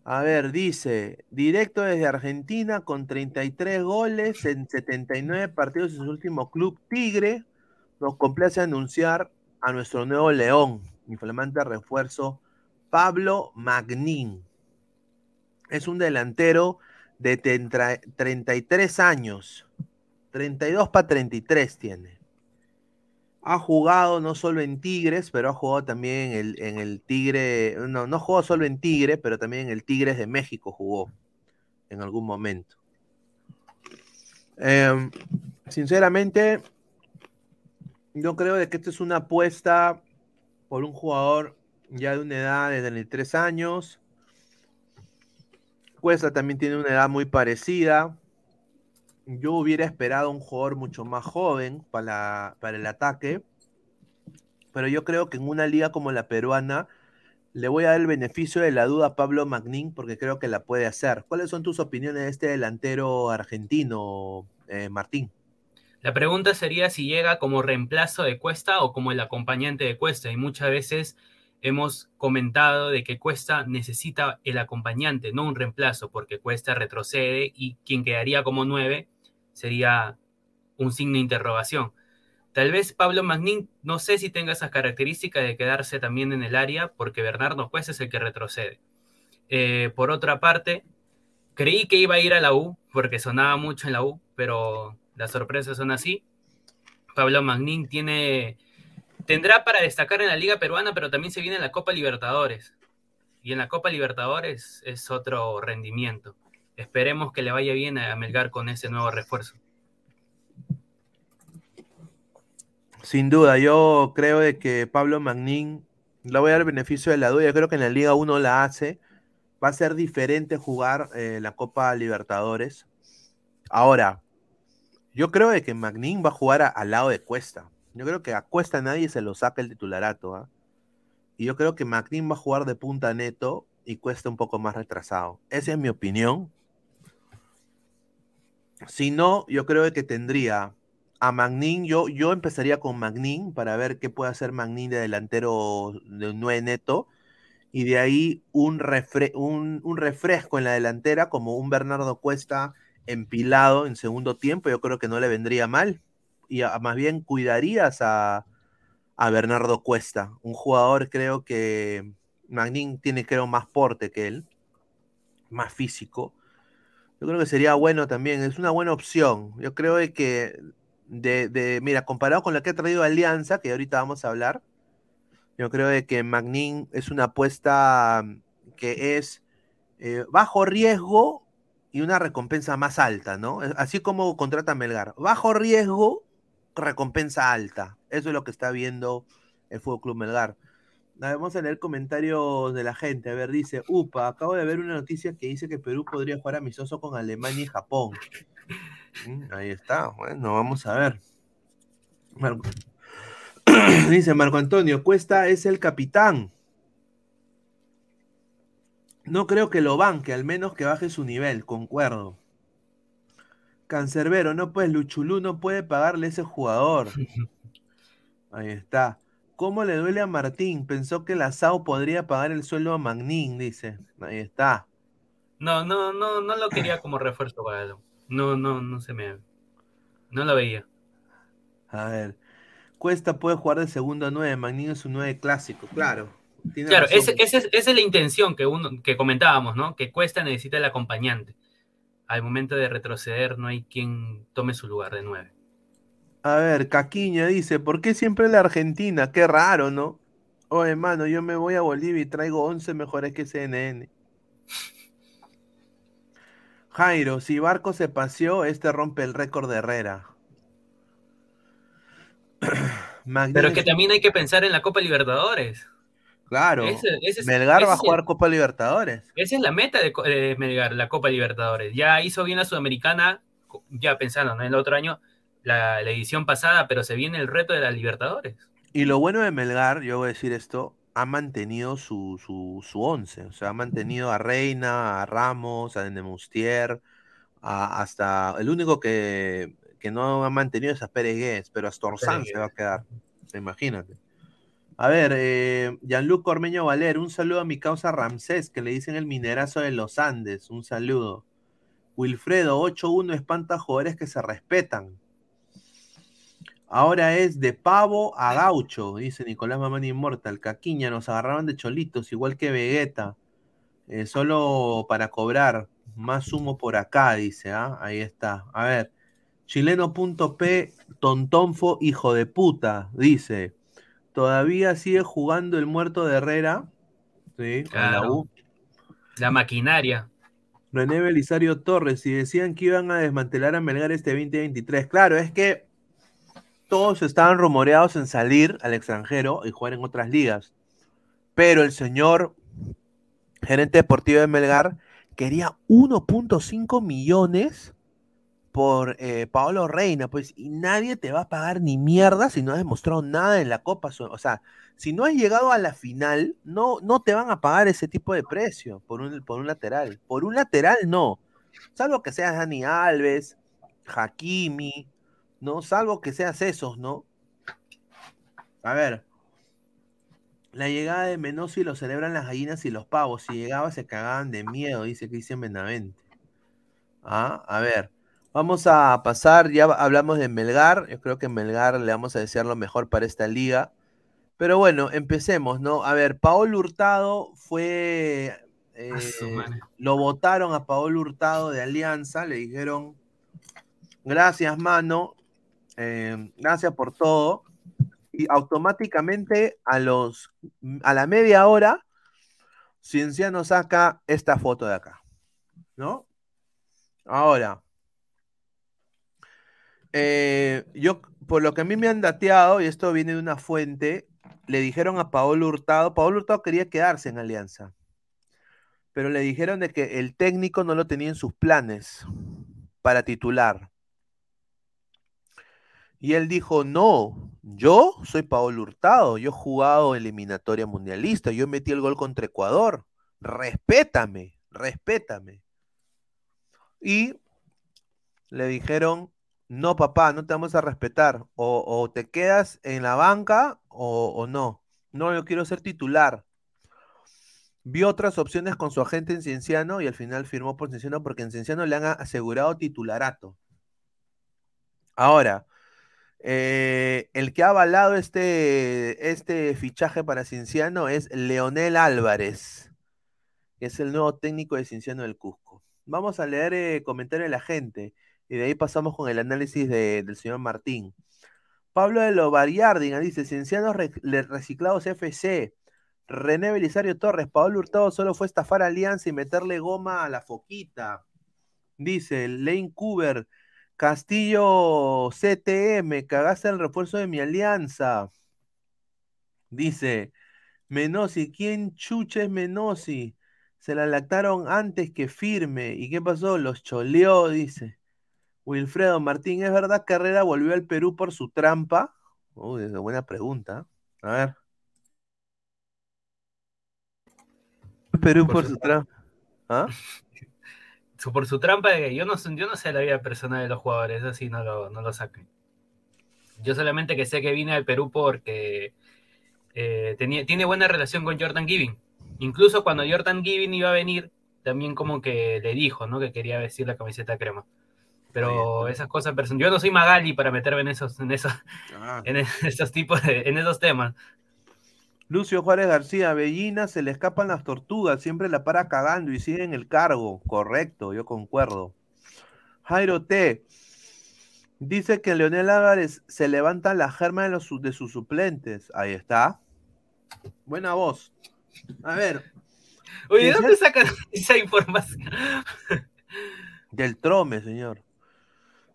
A ver, dice, directo desde Argentina con 33 goles en 79 partidos en su último club Tigre. Nos complace anunciar a nuestro nuevo león, mi flamante refuerzo, Pablo Magnin. Es un delantero de tentra- 33 años, 32 para 33 tiene. Ha jugado no solo en Tigres, pero ha jugado también en el, en el Tigre, no, no jugó solo en Tigre, pero también en el Tigres de México jugó en algún momento. Em, sinceramente, yo creo de que esta es una apuesta por un jugador ya de una edad de 33 años. Cuesta también tiene una edad muy parecida. Yo hubiera esperado un jugador mucho más joven para, para el ataque. Pero yo creo que en una liga como la peruana le voy a dar el beneficio de la duda a Pablo Magnin porque creo que la puede hacer. ¿Cuáles son tus opiniones de este delantero argentino, eh, Martín? La pregunta sería si llega como reemplazo de Cuesta o como el acompañante de Cuesta. Y muchas veces hemos comentado de que Cuesta necesita el acompañante, no un reemplazo, porque Cuesta retrocede y quien quedaría como nueve sería un signo de interrogación. Tal vez Pablo Magnin, no sé si tenga esas características de quedarse también en el área, porque Bernardo Cuesta es el que retrocede. Eh, por otra parte, creí que iba a ir a la U, porque sonaba mucho en la U, pero las sorpresas son así. Pablo Magnin tiene, tendrá para destacar en la Liga Peruana, pero también se viene en la Copa Libertadores. Y en la Copa Libertadores es otro rendimiento. esperemos que le vaya bien a Melgar con ese nuevo refuerzo. Sin duda, yo creo de que Pablo Magnín, le voy a dar el beneficio de la duda, yo creo que en la Liga 1 la hace, va a ser diferente jugar eh, la Copa Libertadores. Ahora, yo creo de que Magnín va a jugar al lado de Cuesta. Yo creo que a Cuesta nadie se lo saca el titularato. ¿ah? Y yo creo que Magnín va a jugar de punta neto y Cuesta un poco más retrasado. Esa es mi opinión. Si no, yo creo de que tendría a Magnín. Yo, yo empezaría con Magnín para ver qué puede hacer Magnín de delantero de 9 neto. Y de ahí un, refre- un, un refresco en la delantera, como un Bernardo Cuesta empilado en segundo tiempo. Yo creo que no le vendría mal. Y a- más bien cuidarías a, a Bernardo Cuesta, un jugador creo que Magnín tiene creo más porte que él, más físico. Yo creo que sería bueno también, es una buena opción. Yo creo que, de, de- mira, comparado con la que ha traído Alianza, que ahorita vamos a hablar, yo creo de que Magnín es una apuesta que es eh, bajo riesgo y una recompensa más alta, ¿no? Así como contrata Melgar. Bajo riesgo, recompensa alta. Eso es lo que está viendo el Fútbol Club Melgar. A ver, Vamos a leer comentarios de la gente. A ver, dice, upa, acabo de ver una noticia que dice que Perú podría jugar amistoso con Alemania y Japón. Mm, Ahí está, bueno, vamos a ver. Marco- *clears throat* dice Marco Antonio, Cuesta es el capitán. No creo que lo banque, al menos que baje su nivel, concuerdo. Cancerbero, no pues Luchulú no puede pagarle a ese jugador. *laughs* Ahí está. ¿Cómo le duele a Martín? Pensó que la SAO podría pagar el sueldo a Magnín, dice. Ahí está. No, no, no, no lo quería como refuerzo para él. No, no, no se me. No lo veía. A ver. Cuesta puede jugar de segundo a 9, Magnín es un 9 clásico, claro. Tiene Claro, es- esa es la intención que uno que comentábamos, ¿no? Que Cuesta necesita el acompañante. Al momento de retroceder no hay quien tome su lugar de nueve. A ver, Caquiña dice, ¿por qué siempre la Argentina? Qué raro, ¿no? Oye, hermano, yo me voy a Bolivia y traigo 11 mejores que CNN. Jairo, si Barco se paseó, este rompe el récord de Herrera. *clears throat* Pero es que también hay que pensar en la Copa Libertadores. Claro, Ese- ese es- Melgar va a jugar Copa Libertadores. Esa es la meta de, de Melgar, la Copa Libertadores. Ya hizo bien la Sudamericana, ya pensando ¿no? en el otro año, la, la edición pasada, pero se viene el reto de la Libertadores. Y lo bueno de Melgar, yo voy a decir esto, ha mantenido su, su, su once. O sea, ha mantenido a Reina, a Ramos, a Nemustier, a- hasta el único que, que no ha mantenido es a Pérez pero hasta Orsán se va a quedar. Imagínate. A ver, eh, Gianluca Ormeño Valer, un saludo a mi causa Ramsés, que le dicen el minerazo de los Andes. Un saludo. Wilfredo, 8-1 espanta jugadores que se respetan. Ahora es de pavo a gaucho, dice Nicolás Mamán Inmortal. Caquiña, nos agarraban de cholitos, igual que Vegeta. Eh, solo para cobrar. Más humo por acá, dice. ¿ah? Ahí está. A ver. Chileno.p, tontonfo, hijo de puta, dice. Todavía sigue jugando el muerto de Herrera. Sí, la. U. La maquinaria. René Belisario Torres, y decían que iban a desmantelar a Melgar este 2023. Claro, es que todos estaban rumoreados en salir al extranjero y jugar en otras ligas. Pero el señor gerente deportivo de Melgar quería 1.5 millones por eh, Paolo Reina, pues, y nadie te va a pagar ni mierda si no has demostrado nada en la Copa. O sea, si no has llegado a la final, no, no te van a pagar ese tipo de precio por un, por un lateral. Por un lateral, no. Salvo que seas Dani Alves, Hakimi, ¿no? Salvo que seas esos, ¿no? A ver. La llegada de Menosi lo celebran las gallinas y los pavos. Si llegaba se cagaban de miedo, dice Cristian Benavente. Ah, a ver. Vamos a pasar, ya hablamos de Melgar. Yo creo que Melgar le vamos a desear lo mejor para esta liga. Pero bueno, empecemos, ¿no? A ver, Paolo Hurtado fue. eh, lo votaron a Paolo Hurtado de Alianza, le dijeron, gracias, mano, eh, gracias por todo. Y automáticamente a los a la media hora, Cienciano saca esta foto de acá, ¿no? Ahora, eh, yo, por lo que a mí me han dateado, y esto viene de una fuente, le dijeron a Paolo Hurtado, Paolo Hurtado quería quedarse en Alianza, pero le dijeron de que el técnico no lo tenía en sus planes para titular. Y él dijo, no, yo soy Paolo Hurtado, yo he jugado eliminatoria mundialista, yo metí el gol contra Ecuador, respétame, respétame. Y le dijeron, no papá, no te vamos a respetar, o, te quedas en la banca o, o no, no, yo quiero ser titular. Vio otras opciones con su agente en Cienciano y al final firmó por Cienciano porque en Cienciano le han asegurado titularato. Ahora, eh, el que ha avalado este, este fichaje para Cienciano es Leonel Álvarez, que es el nuevo técnico de Cienciano del Cusco. Vamos a leer eh, comentarios de la gente y de ahí pasamos con el análisis de- del señor Martín. Pablo de Lovariardin dice: Ciencianos re- reciclados FC. René Belisario Torres, Pablo Hurtado solo fue estafar Alianza y meterle goma a la foquita. Dice Lane Cooper, Castillo CTM, cagaste el refuerzo de mi alianza. Dice Menosi, ¿quién chucha es Menosi? Se la lactaron antes que firme. ¿Y qué pasó? Los choleó, dice. Wilfredo Martín, ¿es verdad que Herrera volvió al Perú por su trampa? Uy, es una buena pregunta. A ver. Perú por, Por su su- trampa. ¿Ah? *laughs* Por su trampa, yo no, yo no sé la vida personal de los jugadores, eso sí no lo, no lo saquen. Yo solamente que sé que vine al Perú porque eh, tenía, tiene buena relación con Jordan Giving. Incluso cuando Jordan Giving iba a venir, también como que le dijo, ¿no? Que quería vestir la camiseta crema. Pero esas cosas personales. Yo no soy Magali para meterme en esos, en esos, Ah. en *laughs* esos tipos de, en esos temas. Lucio Juárez García, Bellina se le escapan las tortugas, siempre la para cagando y sigue en el cargo. Correcto, yo concuerdo. Jairo T. Dice que Leonel Álvarez se levanta la germa de, los, de sus suplentes. Ahí está. Buena voz. A ver, Oye, ¿de ¿Quién dónde sacan *laughs* esa información? del trome, señor.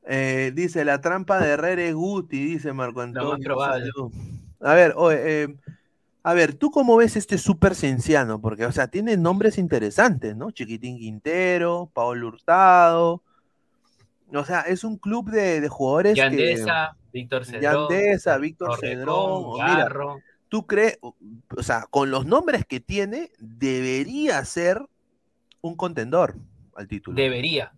Eh, dice la trampa de Herrera es Guti, dice Marco Antonio. más probable. Salud. A ver, oye, eh, a ver, ¿tú cómo ves este super cienciano? Porque, o sea, tiene nombres interesantes, ¿no? Chiquitín Quintero, Paolo Hurtado. O sea, es un club de, de jugadores Yandesa, Víctor. Cedrón. Yandesa, Víctor Cedrón. mira. ¿tú crees, o sea, con los nombres que tiene, debería ser un contendor al título? Debería.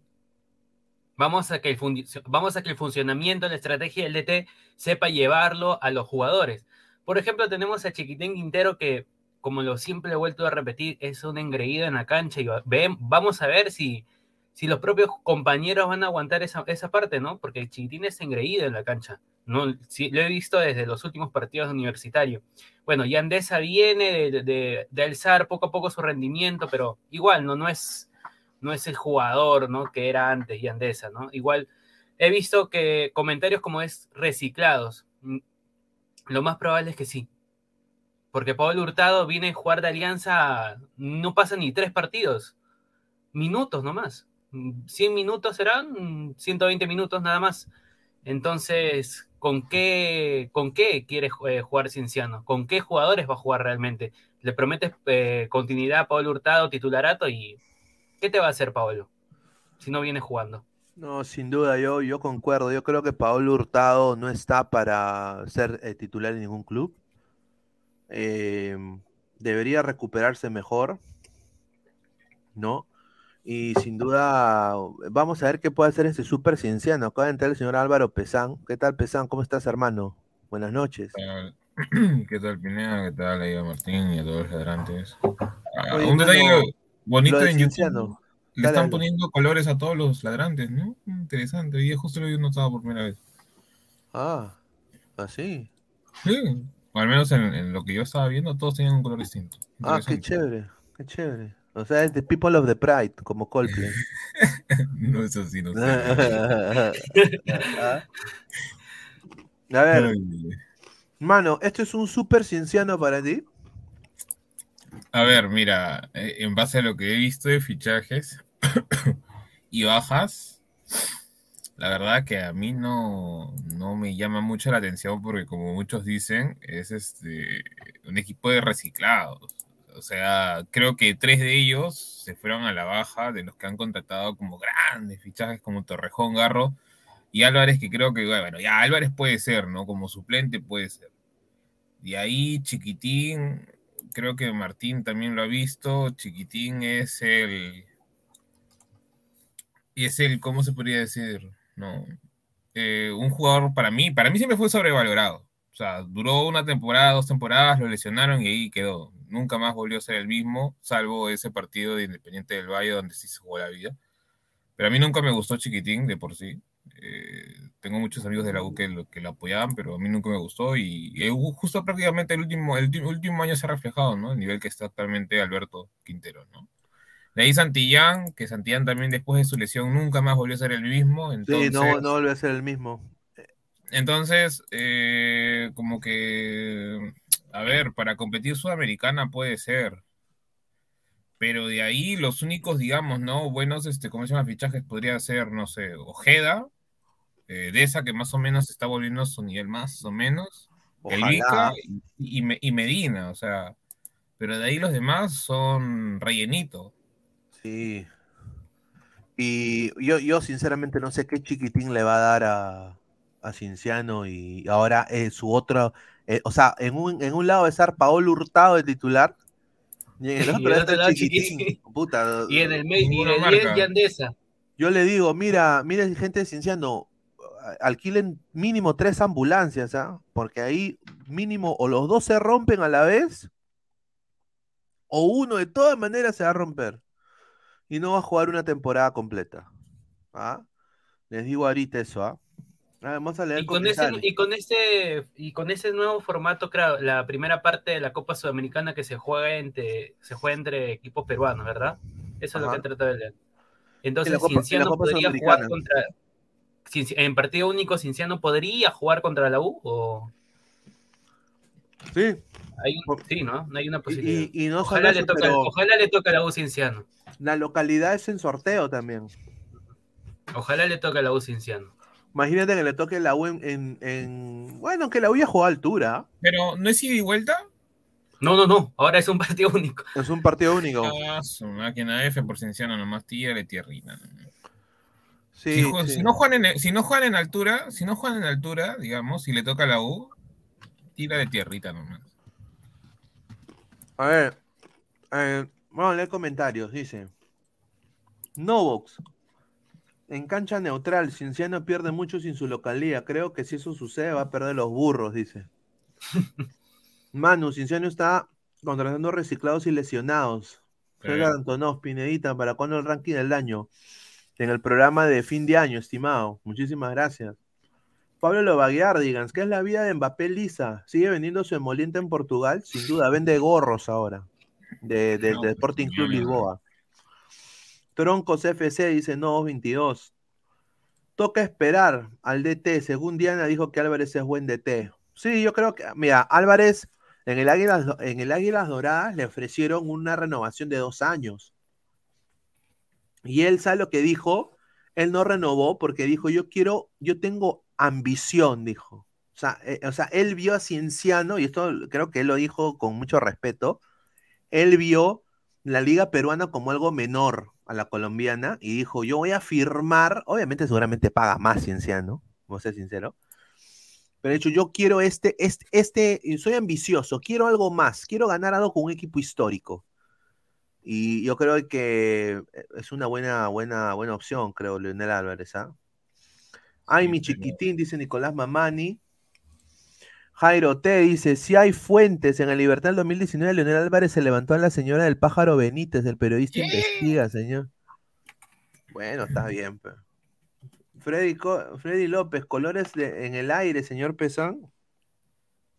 Vamos a, que el vamos a que el funcionamiento, la estrategia del DT sepa llevarlo a los jugadores. Por ejemplo, tenemos a Chiquitín Quintero que, como lo siempre he vuelto a repetir, es un engreído en la cancha y va- vamos a ver si, si los propios compañeros van a aguantar esa, esa parte, ¿no? Porque el Chiquitín es engreído en la cancha. No, sí, lo he visto desde los últimos partidos universitarios. Bueno, Yandesa viene de, de- de alzar poco a poco su rendimiento, pero igual, ¿no? No es, no es el jugador ¿no? que era antes Yandesa, ¿no? Igual he visto que comentarios como es reciclados. Mm, Lo más probable es que sí. Porque Pablo Hurtado viene a jugar de alianza, no pasa ni tres partidos. Minutos nomás. Mm, 100 minutos serán, mm, 120 minutos nada más. Entonces, ¿con qué, con qué quiere eh, jugar Cienciano? ¿Con qué jugadores va a jugar realmente? Le prometes eh, continuidad a Pablo Hurtado, titularato, y ¿qué te va a hacer Pablo si no viene jugando? No, sin duda, yo, yo concuerdo. Yo creo que Paolo Hurtado no está para ser eh, titular en ningún club. Eh, debería recuperarse mejor, ¿no? Y sin duda, vamos a ver qué puede hacer este super cienciano. Acaba de entrar el señor Álvaro Pesán. ¿Qué tal, Pesán? ¿Cómo estás, hermano? Buenas noches. ¿Qué tal, *clears throat* Pineda? ¿Qué tal, ahí a Martín y a todos los ladrantes? Ah, un detalle bonito en. YouTube. Le Dale, están dale. poniendo colores a todos los ladrantes, ¿no? Interesante. Y justo lo he notado por primera vez. Ah, así. Sí. O al menos en, en lo que yo estaba viendo, todos tenían un color distinto. Ah, qué chévere, qué chévere. O sea, es The People of the Pride, como Coldplay. *laughs* No es así, no sé. Ah. *laughs* A ver, mano, ¿esto es un super cienciano para ti? A ver, mira, eh, en base a lo que he visto de fichajes *coughs* y bajas, la verdad que a mí no, no me llama mucho la atención porque como muchos dicen, es este un equipo de reciclados. O sea, creo que tres de ellos se fueron a la baja de los que han contratado como grandes fichajes como Torrejón, Garro y Álvarez, que creo que, bueno, ya Álvarez puede ser, ¿no? Como suplente puede ser. Y ahí Chiquitín, creo que Martín también lo ha visto, Chiquitín es el... Y es el, ¿cómo se podría decir? No. eh, un jugador para mí, para mí siempre fue sobrevalorado. O sea, duró una temporada, dos temporadas, lo lesionaron y ahí quedó. Nunca más volvió a ser el mismo, salvo ese partido de Independiente del Valle donde sí se jugó la vida. Pero a mí nunca me gustó Chiquitín de por sí. Eh, tengo muchos amigos de la U que lo, que lo apoyaban, pero a mí nunca me gustó y, y justo prácticamente el último, el último año se ha reflejado, ¿no? El nivel que está actualmente Alberto Quintero, ¿no? De ahí Santillán, que Santillán también después de su lesión nunca más volvió a ser el mismo. Entonces, Sí, no, no vuelve a ser el mismo. entonces, eh, como que, a ver, para competir Sudamericana puede ser. Pero de ahí los únicos, digamos, ¿no? Buenos, este, como se llama, fichajes podría ser, no sé, Ojeda, eh, Deza, que más o menos está volviendo a su nivel más o menos, el. Vica y, y Me- y Medina, o sea, pero de ahí los demás son rellenito. Sí. Y yo, yo sinceramente no sé qué chiquitín le va a dar a, a Cinciano y ahora eh, su otro, eh, o sea, en un, en un lado va a estar Paolo Hurtado de titular y en el *laughs* Y otro lado chiquitín. Chiquitín. Puta, Y en el medio, y en el marca. 10 Yandesa. yo le digo, mira, mira gente de Cinciano, alquilen mínimo tres ambulancias, ¿ah? Porque ahí mínimo o los dos se rompen a la vez o uno de todas maneras se va a romper y no va a jugar una temporada completa. ¿Ah? Les digo ahorita eso, ¿ah? Ah, Vamos a leer Y con, ese, y, con ese, y con ese nuevo formato, claro, la primera parte de la Copa Sudamericana que se juega entre, se juega entre equipos peruanos, ¿verdad? Eso es lo que han tratado de leer. Entonces, Cienciano podría jugar contra. En partido único, Cinciano podría jugar contra la U o Sí, hay un, sí, ¿no? No hay una posibilidad. y- y no ojalá, le pero ojalá le toque a la U Cinciano. la localidad es en sorteo también. Ojalá le toque a la U Cinciano. Imagínate que le toque la U en, en- en- Bueno, que la U ya jugó a altura. Pero, ¿no es ida y vuelta? No, no, no. Ahora es un partido único. Es un partido único. Ah, su máquina F por Cienciano, nomás tírale tierrita. Sí, si, ju- sí. si no juegan en, si no juegan en altura, si no juegan en altura, digamos, si le toca a la U, tira de tierrita nomás. A ver, eh, vamos a leer comentarios. Dice: Novox. En cancha neutral, Cienciano pierde mucho sin su localía. Creo que si eso sucede, va a perder los burros, dice. *laughs* Manu, Cienciano está contratando reciclados y lesionados. Antonov, Pinedita, ¿para cuándo el ranking del año? En el programa de fin de año, estimado. Muchísimas gracias. Pablo Lobaguiardigans, ¿qué es la vida de Mbappé Lisa? ¿Sigue vendiendo su emoliente en Portugal? Sin duda, vende gorros ahora. De, de- No, de Sporting Club. Lisboa. Troncos FC dice no 22. Toca esperar al DT. Según Diana dijo que Álvarez es buen DT. Sí, yo creo que, mira, Álvarez en el Águilas, en el Águilas Doradas le ofrecieron una renovación de dos años. Y él sabe lo que dijo. Él no renovó porque dijo, yo quiero, yo tengo ambición, dijo. O sea, eh, o sea, él vio a Cienciano, y esto creo que él lo dijo con mucho respeto, él vio la liga peruana como algo menor a la colombiana y dijo, yo voy a firmar, obviamente seguramente paga más Cienciano, vamos a ser sincero, pero de hecho yo quiero este, este, este, soy ambicioso, quiero algo más, quiero ganar algo con un equipo histórico. Y yo creo que es una buena, buena, buena opción, creo, Leonel Álvarez, ¿ah? Ay, Sí, mi pero- chiquitín, dice Nicolás Mamani. Jairo T dice, si hay fuentes en el Libertad del 2019, Leonel Álvarez se levantó a la señora del pájaro Benítez, el periodista investiga, señor. Bueno, está bien. pe. Freddy, Co- Freddy López, colores de- en el aire, señor Pesán.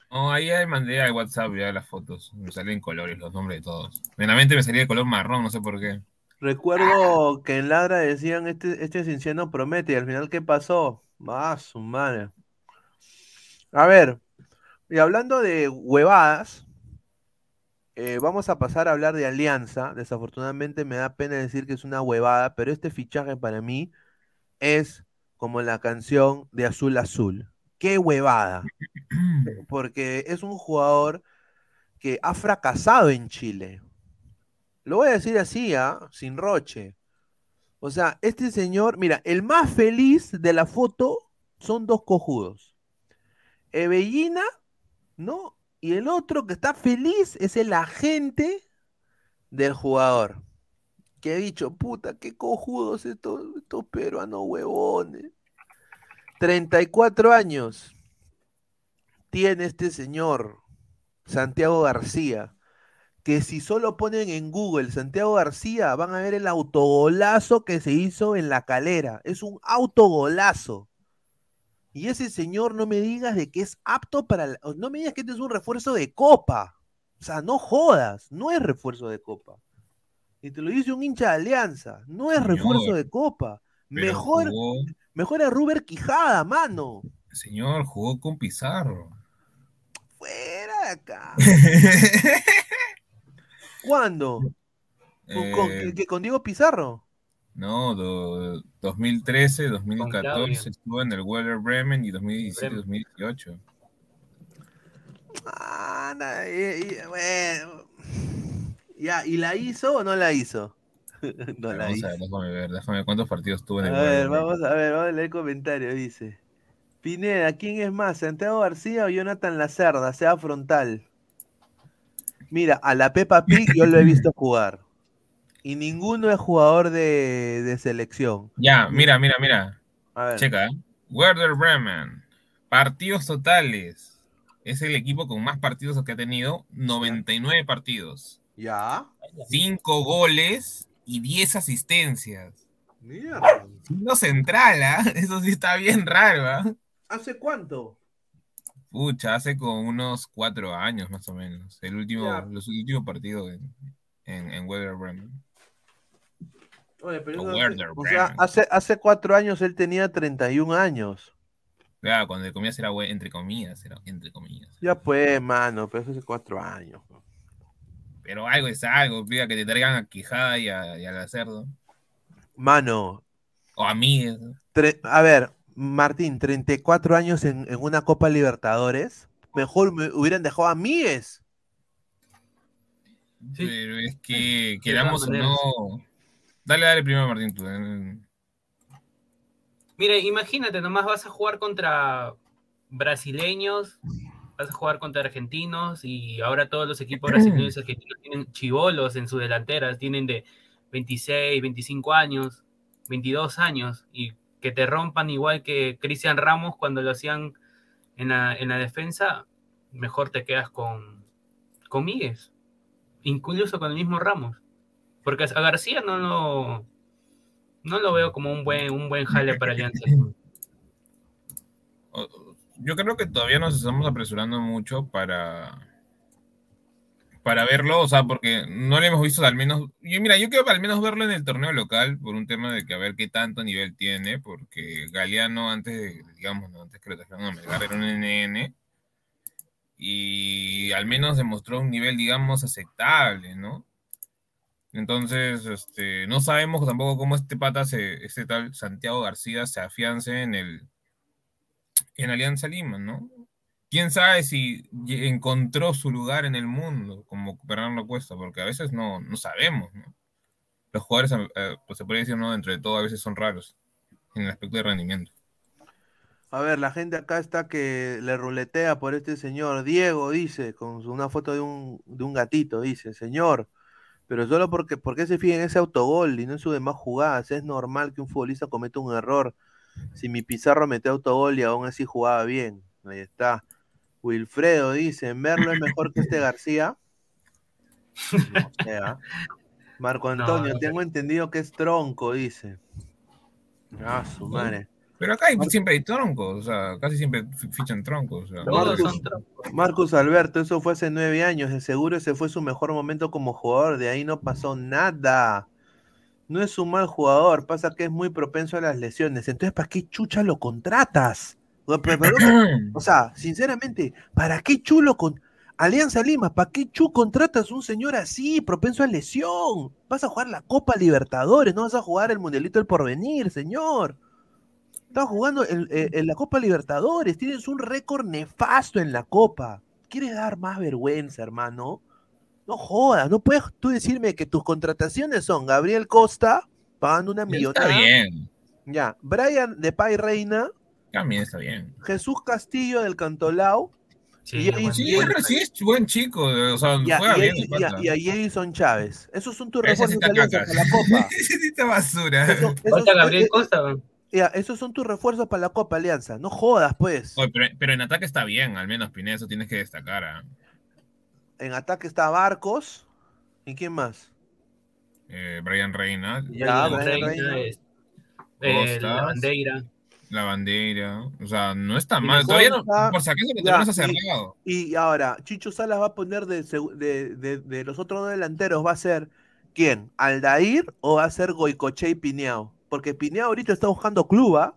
No, ahí mandé al WhatsApp ya las fotos. Me salen colores, los nombres de todos. En me salía de color marrón, no sé por qué. Recuerdo que en Ladra decían, este, este Cinciano promete, y al final, ¿qué pasó? Ah, su madre. A ver, y hablando de huevadas, eh, vamos a pasar a hablar de Alianza. Desafortunadamente me da pena decir que es una huevada, pero este fichaje para mí es como la canción de Azul Azul. ¡Qué huevada! *clears throat* Porque es un jugador que ha fracasado en Chile. Lo voy a decir así, ¿ah? sin roche. O sea, este señor, mira, el más feliz de la foto son dos cojudos. Ebellina, ¿no? Y el otro que está feliz es el agente del jugador. Que ha dicho, puta, qué cojudos estos, estos peruanos huevones. 34 años tiene este señor, Santiago García, que si solo ponen en Google Santiago García, van a ver el autogolazo que se hizo en la calera. Es un autogolazo. Y ese señor no me digas de que es apto para... la- No me digas que este es un refuerzo de copa. O sea, no jodas, no es refuerzo de copa. Y te lo dice un hincha de alianza, no es refuerzo Señor, de copa. Mejor, jugó- mejor es Ruber Quijada, mano. Señor, jugó con Pizarro. Fuera de acá. *laughs* ¿Cuándo? ¿Con, con- Eh, que- con Diego Pizarro? No, do- 2013, Claudio. 2014 estuvo en el Werder Bremen y 2017, 2018. Ah, na- y- y- bueno. Ya, ¿y la hizo o no la hizo? *laughs* no la Vamos a ver, déjame ver, déjame ver cuántos partidos tuvo en A el ver, Werder Bremen. vamos a ver, vamos a leer comentarios, dice. Pineda, ¿quién es más? ¿Santiago García o Jonathan Lacerda? Sea frontal. Mira, a la Peppa Pig yo lo he visto *laughs* jugar. Y ninguno es jugador de, de selección. Ya, mira, mira, mira. A ver. Checa. ¿eh? Werder Bremen. Partidos totales. Es el equipo con más partidos que ha tenido. 99 partidos. Ya. 5 goles y 10 asistencias. Mira. No central, ¿ah? *laughs* Eso sí está bien raro, ¿ah? ¿Hace cuánto? Pucha, hace como unos 4 años más o menos. El último, Ya. los últimos partidos en, en, en Werder Bremen. Oye, pero O hace- o sea, hace, hace cuatro años él tenía 31 años. Claro, cuando comías era entre comillas, era entre comillas. Ya pues, mano, pero eso hace cuatro años. Pero algo es algo, pida que te traigan a Quijada y a, y a la cerdo. Mano, O a mí. tre- a ver, Martín, 34 años en, en una Copa Libertadores. Mejor me hubieran dejado a Míes. Pero es que, queramos o no. Dale, dale primero, Martín. Tú. Mire, imagínate, nomás vas a jugar contra brasileños, vas a jugar contra argentinos y ahora todos los equipos brasileños y *clears throat* argentinos tienen chivolos en sus delanteras, tienen de 26, 25 años, 22 años y que te rompan igual que Cristian Ramos cuando lo hacían en la, en la defensa, mejor te quedas con, con Míguez, incluso con el mismo Ramos, porque a García no lo, no lo veo como un buen, un buen jale para Alianza. *clears throat* Yo creo que todavía nos estamos apresurando mucho para. Para verlo, o sea, porque no lo hemos visto al menos. Yo, mira, yo quiero al menos verlo en el torneo local por un tema de que a ver qué tanto nivel tiene, porque Galeano antes de, digamos, ¿no? antes que lo trajeran a Melgar era un NN y al menos demostró un nivel, digamos, aceptable, ¿no? Entonces, este, no sabemos tampoco cómo este pata, se, este tal Santiago García se afiance en el en Alianza Lima, ¿no? Quién sabe si encontró su lugar en el mundo, como Fernando Cuesta, porque a veces no, no sabemos, ¿no? Los jugadores, pues se puede decir, ¿no? Dentro de todo, a veces son raros en el aspecto de rendimiento. A ver, la gente acá está que le ruletea por este señor. Diego dice, con una foto de un, de un gatito, dice, señor, pero solo porque, porque se fija en ese autogol y no en sus demás jugadas. Es normal que un futbolista cometa un error. Si mi Pizarro metió autogol y aún así jugaba bien. Ahí está. Wilfredo dice, Merlo es mejor que este García. No ¿ah? Marco No, Antonio, no tengo entendido que es tronco, dice. Ah, su madre. Pero acá hay- siempre hay troncos, o sea, casi siempre fi- fichan troncos. O sea, Marcus. Marcus Alberto, eso fue hace nueve años. De seguro ese fue su mejor momento como jugador. De ahí no pasó nada. No es un mal jugador. Pasa que es muy propenso a las lesiones. Entonces, ¿para qué chucha lo contratas? *clears throat* O, sea, sinceramente, ¿para qué chulo con.? Alianza Lima, ¿para qué Chu contratas un señor así, propenso a lesión? Vas a jugar la Copa Libertadores, no vas a jugar el Mundialito del Porvenir, señor. Estás jugando en, en- en la Copa Libertadores, tienes un récord nefasto en la Copa. ¿Quieres dar más vergüenza, hermano? No jodas, no puedes tú decirme que tus contrataciones son Gabriel Costa, pagando una Está millonada. bien. Ya, Brian de Pay Reina, También está bien. Jesús Castillo del Cantolao. Sí, y, Jason- Sí, sí es buen chico. O sea, y a- juega y bien. y y a Jason Chávez. Esos son tus refuerzos está para la Copa. *laughs* Está basura. Eso- esos- eh, Gabriel eh, Costa. ya, esos son tus refuerzos para la Copa Alianza. No jodas, pues. Oye, pero, pero en ataque está bien, al menos Pineda, eso tienes que destacar. ¿ah? En ataque está Barcos. ¿Y quién más? Eh, Brian Reina, Ya, Brian Reina, Reina. es- eh, la bandera. la bandera. O sea, no está Y mal. Todavía no, por si acaso y-. Y ahora, Chicho Salas va a poner de, segu- de, de- de los otros dos delanteros, ¿va a ser quién? ¿Aldair o va a ser Goicoche y Pineao? Porque Pineao ahorita está buscando club, ¿ah?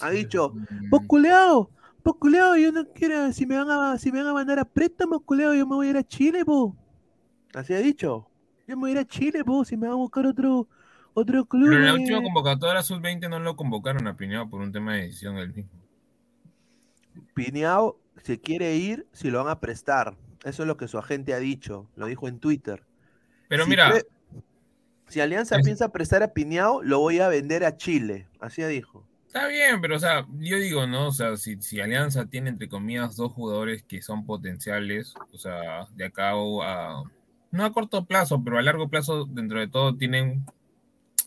Ha dicho, vos culeado, vos culeado, yo no quiero, si me van a, si me van a mandar a préstamo, culeado, yo me voy a ir a Chile, po. Así ha dicho. Yo me voy a ir a Chile, po, si me van a buscar otro, otro club. Pero en la eh". última convocatoria sub-20 no lo convocaron a Pineda por un tema de decisión del mismo. Pineao se quiere ir si lo van a prestar. Eso es lo que su agente ha dicho. Lo dijo en Twitter. Pero Si mira, si Alianza es- piensa prestar a Pineao, lo voy a vender a Chile. Así dijo. Está bien, pero o sea, yo digo, ¿no? O sea, si, Alianza tiene entre comillas dos jugadores que son potenciales, o sea, de acá a, no a corto plazo, pero a largo plazo, dentro de todo, tienen,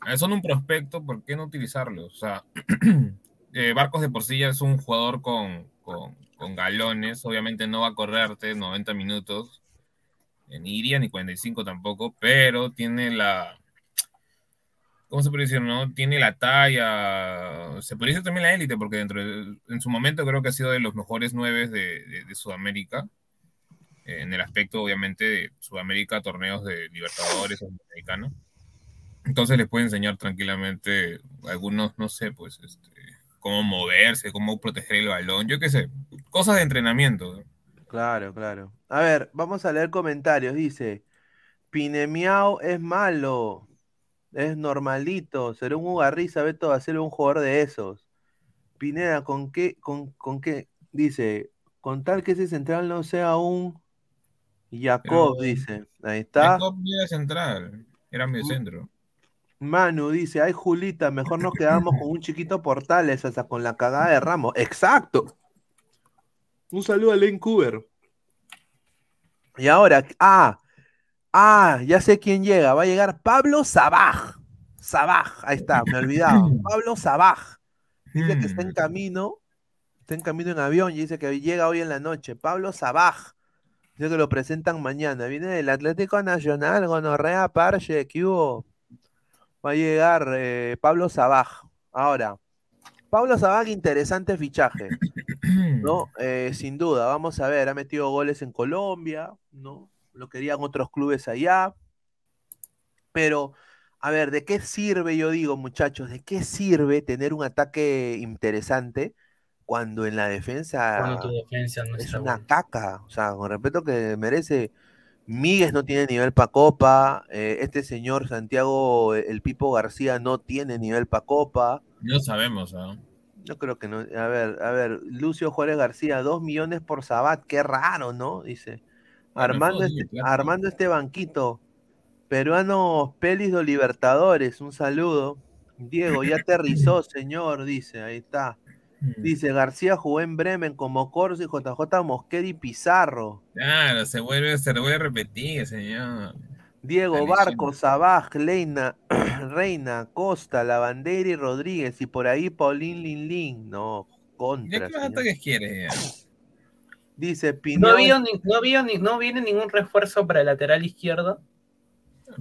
eh, son un prospecto, ¿por qué no utilizarlos? O sea, *clears throat* eh, Barcos de por sí ya es un jugador con, con, con galones, obviamente no va a correrte 90 minutos, eh, ni iría ni 45 tampoco, pero tiene la, ¿cómo se puede decir? No? Tiene la talla, se puede decir también la élite, porque dentro de- en su momento creo que ha sido de los mejores nueve de, Sudamérica, eh, en el aspecto obviamente de Sudamérica, torneos de Libertadores o. Entonces les puede enseñar tranquilamente algunos, no sé, pues, este, cómo moverse, cómo proteger el balón, yo qué sé, cosas de entrenamiento. Claro, claro. A ver, vamos a leer comentarios. Dice, Pinemiao es malo, es normalito, será un ugarriza, Beto va a ser un jugador de esos. Pineda, ¿con qué, con, con qué? Dice, con tal que ese central no sea un Jacob, Pero- dice. Ahí está. Jacob era central, era medio centro. Manu dice, ay Julita, mejor nos quedamos con un chiquito Portales hasta con la cagada de Ramos. Exacto. Un saludo a Len Cooper. Y ahora, ah, ah, ya sé quién llega. Va a llegar Pablo Sabaj. Sabaj, ahí está, me olvidaba. *laughs* Pablo Sabaj. Dice que está en camino, está en camino en avión y dice que llega hoy en la noche. Pablo Sabaj. Dice que lo presentan mañana. Viene del Atlético Nacional, Gonorrea, Parche, que hubo. Va a llegar eh, Pablo Sabaj. Ahora, Pablo Sabaj, interesante fichaje, ¿no? *clears throat* Eh, sin duda, vamos a ver, ha metido goles en Colombia, ¿no? Lo querían otros clubes allá. Pero, a ver, ¿de qué sirve, yo digo, muchachos, de qué sirve tener un ataque interesante cuando en la defensa Cuando tu defensa no es una buena. caca? O sea, con respeto que merece. Míguez no tiene nivel para Copa. eh, este señor Santiago, el Pipo García, no tiene nivel para Copa. No sabemos, ¿ah? Yo creo que no. A ver, a ver, Lucio Juárez García, dos millones por Sabat, qué raro, ¿no? Dice. Armando, este. Armando este banquito. Peruanos Pelis de Libertadores, un saludo. Diego, ya aterrizó, *laughs* señor, dice, ahí está. Dice, García jugó en Bremen como Corso y JJ Mosquera y Pizarro. Claro, se vuelve, se vuelve a repetir, señor. Diego. Barco, Sabaj, Leina, *clears throat* Reina, Costa, Lavandera y Rodríguez. Y por ahí Paulín Lin Lin. No, ¿Ya contra. qué más ataques quieres? ya? Dice No, Pineo. había ni- no, había ni- no viene ningún refuerzo para el lateral izquierdo.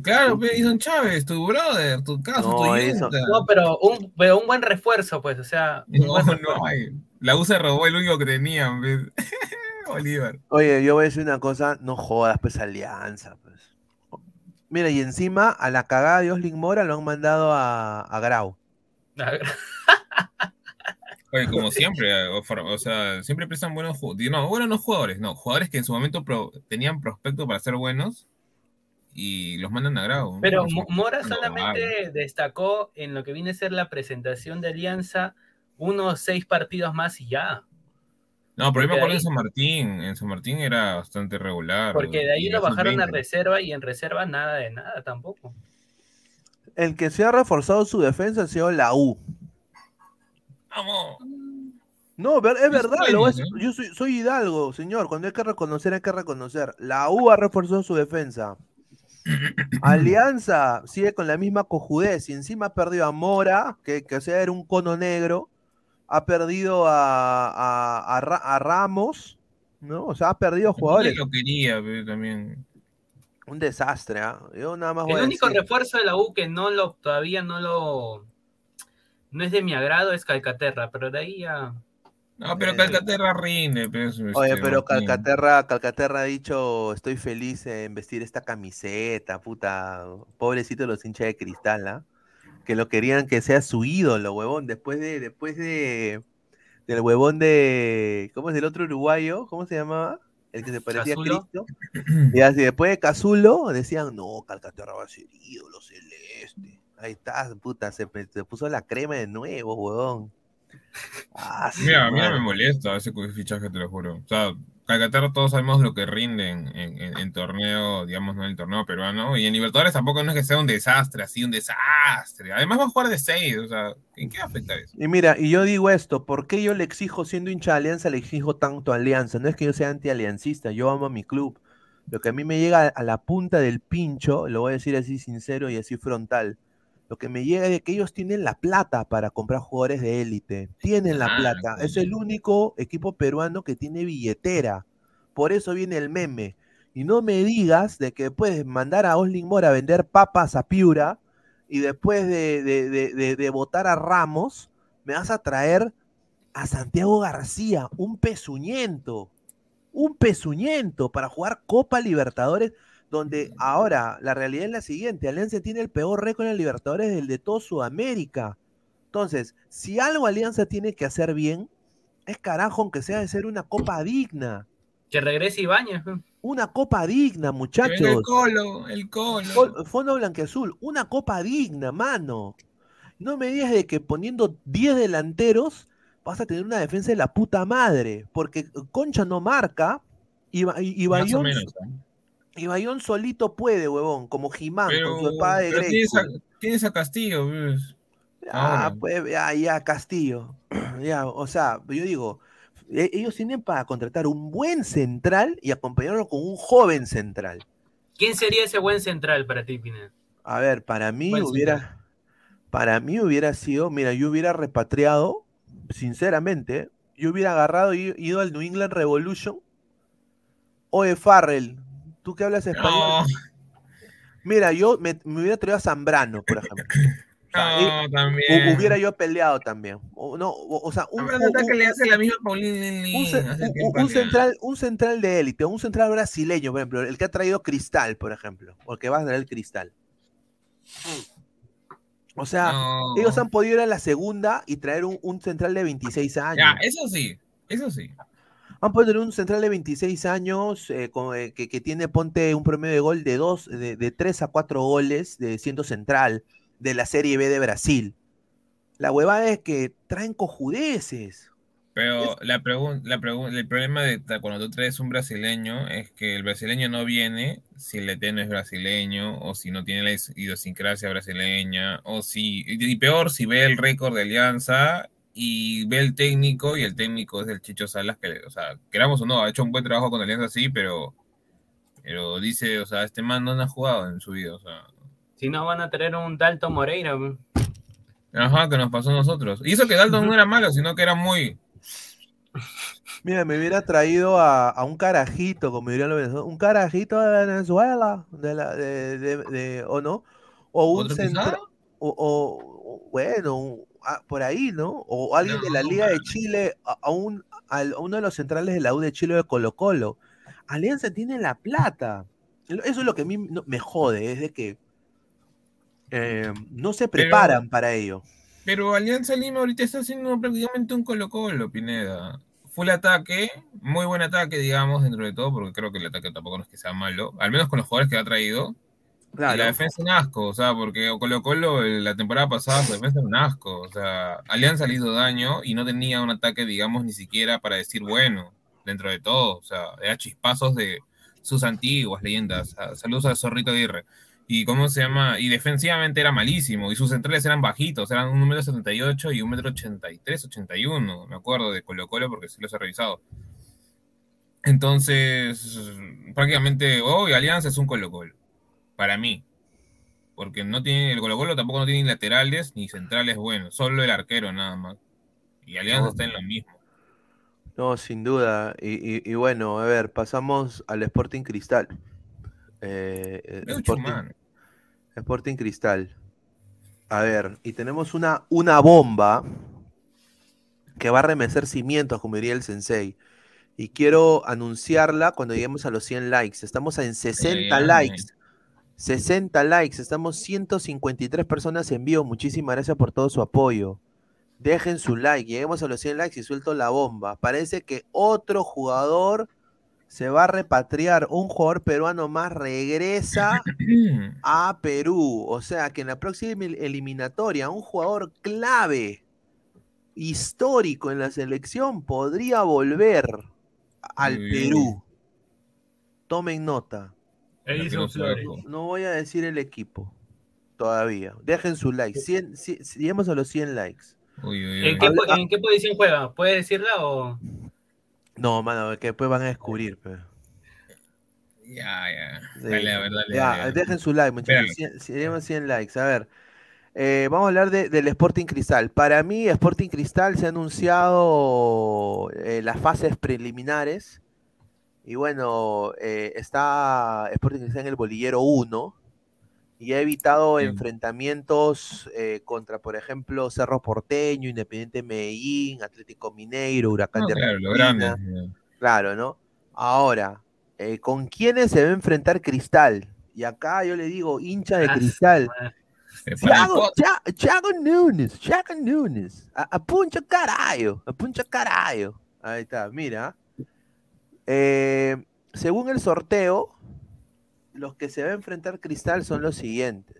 Claro, pues, Edison Chávez, tu brother, tu caso, No, tu eso-. No, pero un, pero un buen refuerzo, pues, o sea. No, no hay. La U se robó el único que tenían. *laughs* Bolívar. Oye, yo voy a decir una cosa, no jodas, pues alianza, pues. Mira, y encima a la cagada de Oslin Mora lo han mandado a, a Grau. *laughs* Oye, como siempre, eh, o, sea, siempre prestan buenos jugadores. No, bueno, no jugadores, no, jugadores que en su momento pro- tenían prospecto para ser buenos y los mandan a grado. ¿no? Pero O sea, Mo- Mora no, solamente destacó en lo que viene a ser la presentación de Alianza unos seis partidos más y ya. No, pero yo me Porque acuerdo ahí- en San Martín, en San Martín era bastante regular. Porque de ahí lo bajaron a sub-20. reserva y en reserva nada de nada tampoco. El que se ha reforzado su defensa ha sido la U. Vamos. No, es verdad, lo sueños, es- ¿eh? yo soy, soy Hidalgo, señor. Cuando hay que reconocer, hay que reconocer. La U ha reforzado su defensa. *coughs* Alianza sigue con la misma cojudez y encima ha perdido a Mora, que, que o sea, era un cono negro. Ha perdido a, a- a Ra- a Ramos, ¿no? O sea, ha perdido jugadores. lo quería, pero también. Un desastre, ¿ah? Yo nada más voy El a único decir- refuerzo de la U que no lo todavía no lo no es de mi agrado es Calcaterra, pero de ahí ya No, pero Calcaterra rinde. Pues, Oye, este, pero Martín. Calcaterra, Calcaterra ha dicho, estoy feliz en vestir esta camiseta, puta, pobrecito los hinchas de cristal, ¿ah? Que lo querían que sea su ídolo, huevón, después de, después de, del huevón de, ¿cómo es el otro uruguayo? ¿Cómo se llamaba? El que se parecía ¿Cazulo? a Cristo. Y así, después de Cazulo, decían, no, Calcaterra va a ser ídolo celeste. Ahí está, puta, se, puso la crema de nuevo, huevón. Ah, su Mira, a mí no madre. me molesta ese fichaje, te lo juro. O sea, Calcaterra todos sabemos lo que rinde en, en- torneo, digamos, no en el torneo peruano. Y en Libertadores tampoco no es que sea un desastre, así, un desastre. Además va a jugar de seis, o sea, ¿en qué afecta eso? Y mira, y yo digo esto, ¿por qué yo le exijo, siendo hincha de Alianza, le exijo tanto a Alianza? No es que yo sea anti-aliancista, yo amo a mi club. Lo que a mí me llega a la punta del pincho, lo voy a decir así sincero y así frontal, lo que me llega es que ellos tienen la plata para comprar jugadores de élite. Tienen la Ah, plata. Es el único equipo peruano que tiene billetera. Por eso viene el meme. Y no me digas de que puedes mandar a Oslin Mora a vender papas a Piura y después de, de, de, de- de votar a Ramos, me vas a traer a Santiago García, un pezuñento, un pezuñento para jugar Copa Libertadores, donde ahora la realidad es la siguiente, Alianza tiene el peor récord en Libertadores del de todo Sudamérica. Entonces, si algo Alianza tiene que hacer bien, es carajo, aunque sea de ser una copa digna. que regrese Ibañez. Una copa digna, muchachos. El colo, el colo. Fo- Fondo blanqueazul, una copa digna, mano. No me digas de que poniendo 10 delanteros vas a tener una defensa de la puta madre, porque Concha no marca y, y- Bayón, menos. ¿eh? Y Bayón solito puede, huevón, como Jimán con su espada de pero tienes, tienes a Castillo, pues. Ah, ahora. pues ya, ya, Castillo. *clears throat* ya, o sea, yo digo, e- ellos tienen para contratar un buen central y acompañarlo con un joven central. ¿Quién sería ese buen central para ti, Pineda? A ver, para mí Buen hubiera, para mí hubiera sido, mira, yo hubiera repatriado, sinceramente, yo hubiera agarrado y ido al New England Revolution. Oye, Farrell, tú que hablas español. No, Mira, yo me, me hubiera traído a Zambrano, por ejemplo. *laughs* No, hu- también. hubiera yo peleado también. O, no, o, o sea, un, Hombre, un- nota que un- le hace la misma Paulín un, ce- hace un- tiempo un ya. central, un central de élite, un central brasileño, por ejemplo, el que ha traído Cristal, por ejemplo, o el que va a traer el Cristal. O sea, No. ellos han podido ir a la segunda y traer un, un central de 26 años. Ya, eso sí, eso sí. Han podido tener un central de 26 años eh, con, eh, que, que tiene, ponte, un promedio de gol de, dos, de, de 3 a 4 goles de siendo central de la Serie B de Brasil. La huevada es que traen cojudeces. Pero la la el problema de cuando tú traes un brasileño es que el brasileño no viene si el ET no es brasileño o si no tiene la idiosincrasia brasileña o si, y peor si ve el récord de Alianza y ve el técnico y el técnico es el Chicho Salas que, o sea, queramos o no, ha hecho un buen trabajo con Alianza sí, pero, pero dice, o sea, este man no ha jugado en su vida, o sea, Si no, van a traer un Dalton Moreira. pues. ajá, que nos pasó a nosotros. Y eso que Dalton no era malo, sino que era muy, Mira, me hubiera traído a, a un carajito, como dirían los venezolanos, un carajito de Venezuela, de la, de, de- de- o no, o un ¿Otro central, o, o- o, bueno, un- ah, por ahí, ¿no? O alguien de la No, Liga de. Chile, a, a un, a uno de los centrales de la U de Chile de Colo Colo. Alianza tiene la plata. Eso es lo que a mí me jode, es de que eh, no se preparan para ello. Pero Alianza Lima ahorita está haciendo prácticamente un Colo-Colo, Pineda. Full ataque, muy buen ataque, digamos, dentro de todo, porque creo que el ataque tampoco no es que sea malo, al menos con los jugadores que ha traído. La defensa un asco, o sea, porque Colo Colo la temporada pasada su defensa era un asco, o sea, Alianza le hizo daño y no tenía un ataque, digamos, ni siquiera para decir bueno, dentro de todo, o sea, era chispazos de sus antiguas leyendas. Ah, Saludos a Zorrito Aguirre. Y cómo se llama, y defensivamente era malísimo, y sus centrales eran bajitos, eran un número 78 y un metro 83, 81, me acuerdo de Colo Colo porque sí los he revisado. Entonces, prácticamente hoy Alianza es un Colo Colo para mí. Porque no tiene, el Colo Colo tampoco no tiene laterales ni centrales buenos, solo el arquero nada más. Y Alianza está en lo mismo. No, sin duda. Y, y, bueno, a ver, pasamos al Sporting Cristal. Eh, Sporting, Sporting, Cristal. A ver, y tenemos una, una bomba que va a remecer cimientos, como diría el sensei. Y quiero anunciarla cuando lleguemos a los 100 likes. Estamos en 60 likes. 60 likes, estamos 153 personas en vivo. Muchísimas gracias por todo su apoyo. Dejen su like, lleguemos a los 100 likes y suelto la bomba. Parece que otro jugador se va a repatriar, un jugador peruano más regresa *clears throat* a Perú. O sea que en la próxima eliminatoria, un jugador clave, histórico en la selección, podría volver al Perú. Tomen nota. No voy a decir el equipo todavía. Dejen su like. 100, lleguemos a los 100 likes. ¿En, qué, posición juega? ¿Puede decirla o.? No, mano, que después van a descubrir. Ya, ya. Dale, a ver, dale, Dejen su like, muchachos. 100, 100 likes. A ver. Eh, vamos a hablar del Sporting Cristal. Para mí, Sporting Cristal se ha anunciado eh, las fases preliminares y bueno, eh, está Sporting Cristal en el bolillero 1 y ha evitado enfrentamientos eh, contra, por ejemplo, Cerro Porteño, Independiente Medellín, Atlético Mineiro, Huracán de claro, Claro, ¿no? Ahora, eh, ¿con quiénes se va a enfrentar Cristal? Y acá yo le digo, hincha de ah, Cristal. Thiago, Thiago Nunes, Thiago Nunes, a, a puncha caralho, a puncha caralho. Ahí está, mira. Eh, según el sorteo, los que se va a enfrentar Cristal son los siguientes.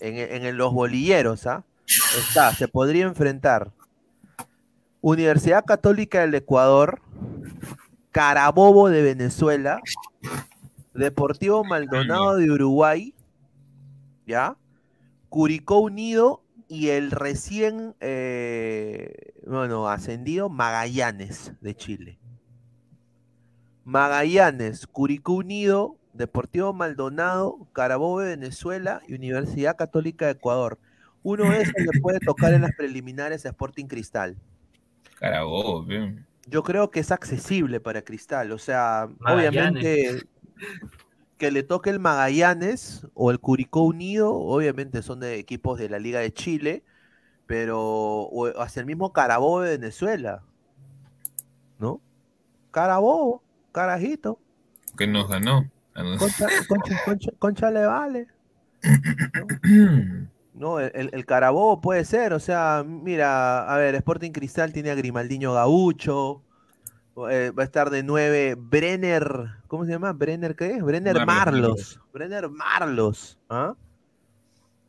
En, los bolilleros, ¿ah? Está, se podría enfrentar Universidad Católica del Ecuador, Carabobo de Venezuela, Deportivo Maldonado de Uruguay, ¿ya? Curicó Unido y el recién, eh, bueno, ascendido Magallanes de Chile. Magallanes, Curicó Unido, Deportivo Maldonado, Carabobo de Venezuela y Universidad Católica de Ecuador. Uno de esos le puede tocar en las preliminares a Sporting Cristal. Carabobo, bien. Yo creo que es accesible para Cristal. O sea, obviamente que le toque el Magallanes o el Curicó Unido, obviamente son de equipos de la Liga de Chile, pero o hacia el mismo Carabobo de Venezuela. ¿No? Carabobo carajito. Que nos ganó. Concha, *laughs* le vale. *clears throat* No, el, el, Carabobo puede ser, o sea, mira, a ver, Sporting Cristal tiene a Grimaldiño Gaucho, eh, va a estar de nueve Brenner, ¿cómo se llama? Brenner, ¿qué es? Brenner Marlos, Brenner Marlos, ¿ah?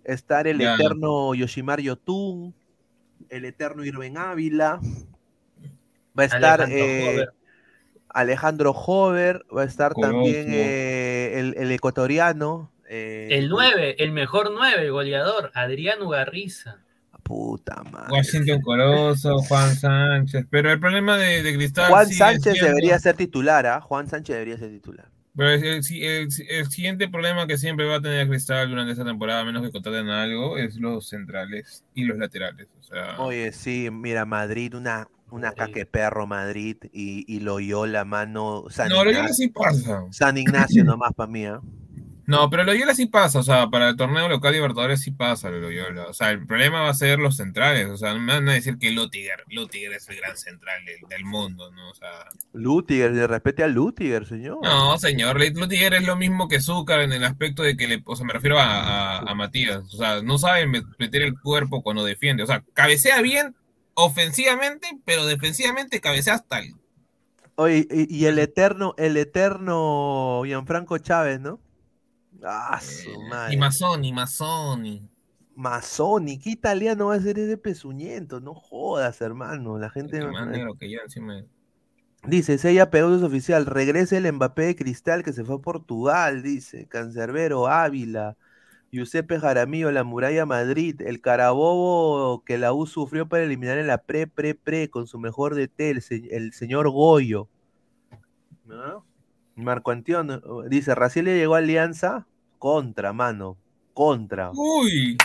Estar el eterno Yoshimar Yotun, el eterno Irben Ávila, va a estar Alejandro Hover, va a estar también eh, el, ecuatoriano. Eh, el 9, el mejor 9, goleador, Adrián Ugarriza. Puta madre. Washington Corozo, Juan Sánchez. Pero el problema de, Cristal. Juan Sánchez debería ser titular, ¿ah? Juan Sánchez debería ser titular. Pero el, siguiente problema que siempre va a tener Cristal durante esta temporada, a menos que contraten algo, es los centrales y los laterales. Oye, sí, mira, Madrid, una, una caque perro Madrid y, y Loyola, mano. San no, Ignacio, Loyola sí pasa. San Ignacio nomás para mí, ¿eh? *laughs* No, pero Loyola sí pasa, o sea, para el torneo local Libertadores sí pasa lo Loyola. O sea, el problema va a ser los centrales. O sea, no me van a decir que Lutiger, Lutiger es el gran central del, del mundo, ¿no? O sea, Lutiger, le respete a Lutiger, señor. no, señor, Lutiger es lo mismo que Zúcar en el aspecto de que le, o sea, me refiero a, a- a Matías. O sea, no sabe met- meter el cuerpo cuando defiende. O sea, cabecea bien ofensivamente, pero defensivamente cabecea hasta el Oye, y, y el eterno, el eterno Gianfranco Chávez, ¿no? Ah, su madre. Y Mazzoni, Mazzoni. Mazzoni, ¿qué italiano va a ser ese pezuñento? No jodas, hermano. La gente. Más negro que ya encima de- Dice, Sella Pegasus oficial, regrese el Mbappé de Cristal que se fue a Portugal, dice. Cancerbero, Ávila, Giuseppe Jaramillo, la Muralla Madrid, el Carabobo que la U sufrió para eliminar en la pre, pre, pre con su mejor DT, el, se- el señor Goyo. ¿No? Marco Antonio, dice, Raciel ya llegó a Alianza, contra, mano, contra. Uy,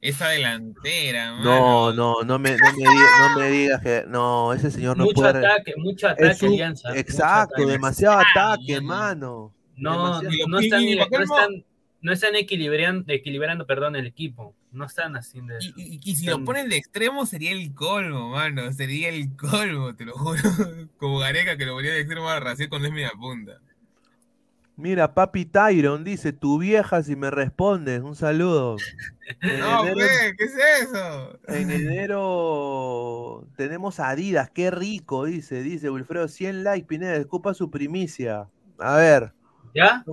esa delantera, mano. No, no, no me, no me diga- no me digas que, no, ese señor no mucho puede... ataque, mucho ataque, Alianza. mucho Exacto, ataque. demasiado ataque, mano. No, Demasiado- no están, no están, no están equilibrando, equilibrando perdón, el equipo. No están haciendo eso. Y, y si lo Están- ponen de extremo sería el colmo, mano. Sería el colmo, te lo juro. *laughs* Como Gareca que lo ponía de extremo a Raciel cuando es media punta. Mira, Papi Tyron dice, tu vieja si me respondes, un saludo. *laughs* En No, enero, ve, ¿qué es eso? en enero tenemos Adidas, qué rico, dice, dice Wilfredo, 100 likes, Pineda, escupa su primicia. A ver. ¿Ya?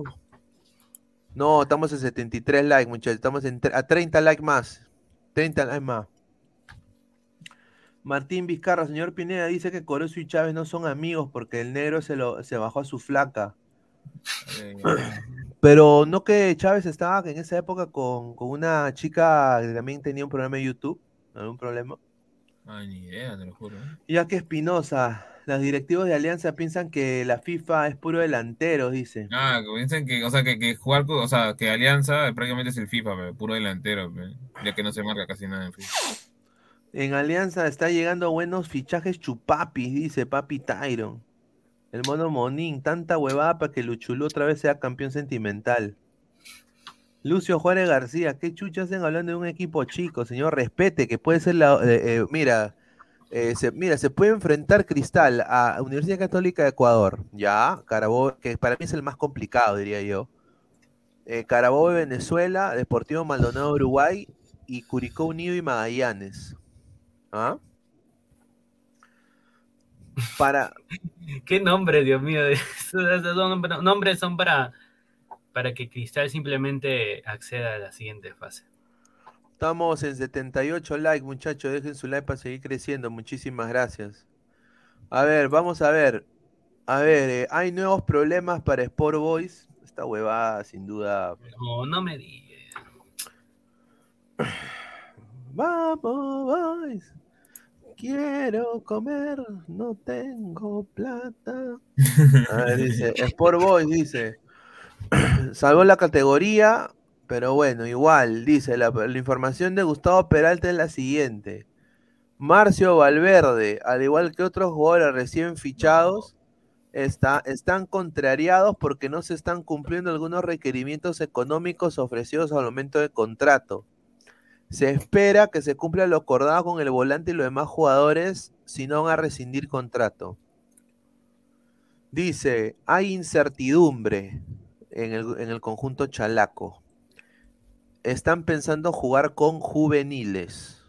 No, estamos en 73 likes, muchachos, estamos en a 30 likes más. 30 likes más. Martín Vizcarra, señor Pineda, dice que Corozo y Chávez no son amigos porque el negro se, lo, se bajó a su flaca. Eh, Pero no que Chávez estaba en esa época con, con una chica que también tenía un programa de YouTube, algún problema. Ay, ni idea, te lo juro. Ya que Espinosa, los directivos de Alianza piensan que la FIFA es puro delantero, dice. Ah, piensan que, o sea, que, que jugar, o sea, que Alianza prácticamente es el FIFA, pe, puro delantero, ya que no se marca casi nada en FIFA. En Alianza está llegando buenos fichajes chupapis, dice Papi Tyron. El mono Monín, tanta huevada para que Luchulú otra vez sea campeón sentimental. Lucio Juárez García, ¿qué chuchas hacen hablando de un equipo chico? Señor, respete, que puede ser la... eh, eh, mira, eh, se, mira, se puede enfrentar Cristal a Universidad Católica de Ecuador, ya, Carabobo, que para mí es el más complicado, diría yo. Eh, Carabobo de Venezuela, Deportivo Maldonado de Uruguay y Curicó Unido y Magallanes. ¿Ah? Para, *laughs* ¿Qué nombre, Dios mío? *laughs* Nombres son para, para que Cristal simplemente acceda a la siguiente fase. Estamos en 78 likes, muchachos. Dejen su like para seguir creciendo. Muchísimas gracias. A ver, vamos a ver. A ver, eh, hay nuevos problemas para Sport Boys. Esta huevada, sin duda. No, no me digas. Vamos, boys. Quiero comer, no tengo plata. A ver, dice, *laughs* Sport Boys dice, *clears throat* salvó la categoría, pero bueno, igual, dice, la, información de Gustavo Peralta es la siguiente. Marcio Valverde, al igual que otros jugadores recién fichados, está, están contrariados porque no se están cumpliendo algunos requerimientos económicos ofrecidos al momento de contrato. Se espera que se cumpla lo acordado con el volante y los demás jugadores, si no van a rescindir contrato. Dice, hay incertidumbre en el, en el conjunto chalaco. Están pensando jugar con juveniles.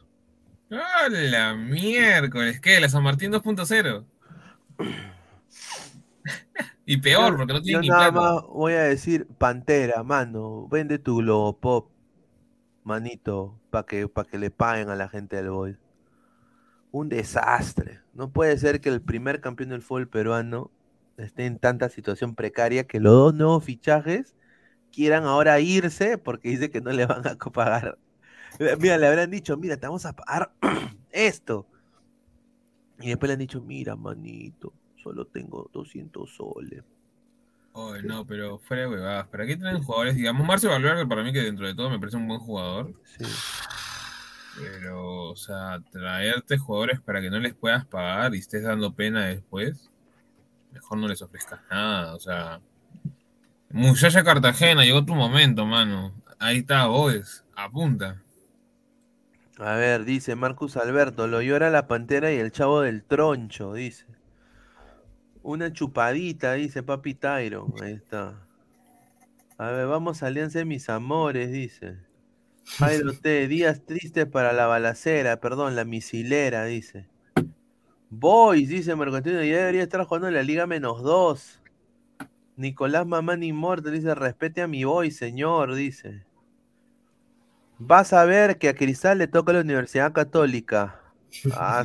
¡Ah, la miércoles! ¿Qué? ¿La San Martín 2.0? *laughs* y peor, Yo- porque no yo tiene ni nada plata. más voy a decir, Pantera, mano, vende tu globo pop, manito, para que, pa' que le paguen a la gente del Boys. Un desastre. No puede ser que el primer campeón del fútbol peruano esté en tanta situación precaria que los dos nuevos fichajes quieran ahora irse porque dice que no le van a pagar. Mira, le habrán dicho, mira, te vamos a pagar *clears throat* esto. Y después le han dicho, mira, manito, solo tengo 200 soles. Oh, no, pero fuera de huevadas. ¿Para qué traen jugadores? Digamos, Marcio Valverde, para mí que dentro de todo me parece un buen jugador. Sí. Pero, o sea, traerte jugadores para que no les puedas pagar y estés dando pena después, mejor no les ofrezcas nada. O sea, Muchacha Cartagena, llegó tu momento, mano. Ahí está, Boes. Apunta. A ver, dice Marcus Alberto, lo llora la pantera y el chavo del troncho, dice. Una chupadita, dice Papi Tyron. Ahí está. A ver, vamos a Alianza de mis amores, dice. Jairo T, días tristes para la balacera, perdón, la misilera, dice. Boys, dice Mercantino, ya debería estar jugando en la Liga menos dos. Nicolás Mamán Immortal dice, respete a mi boy, señor, dice. Vas a ver que a Cristal le toca la Universidad Católica. *laughs* Ah,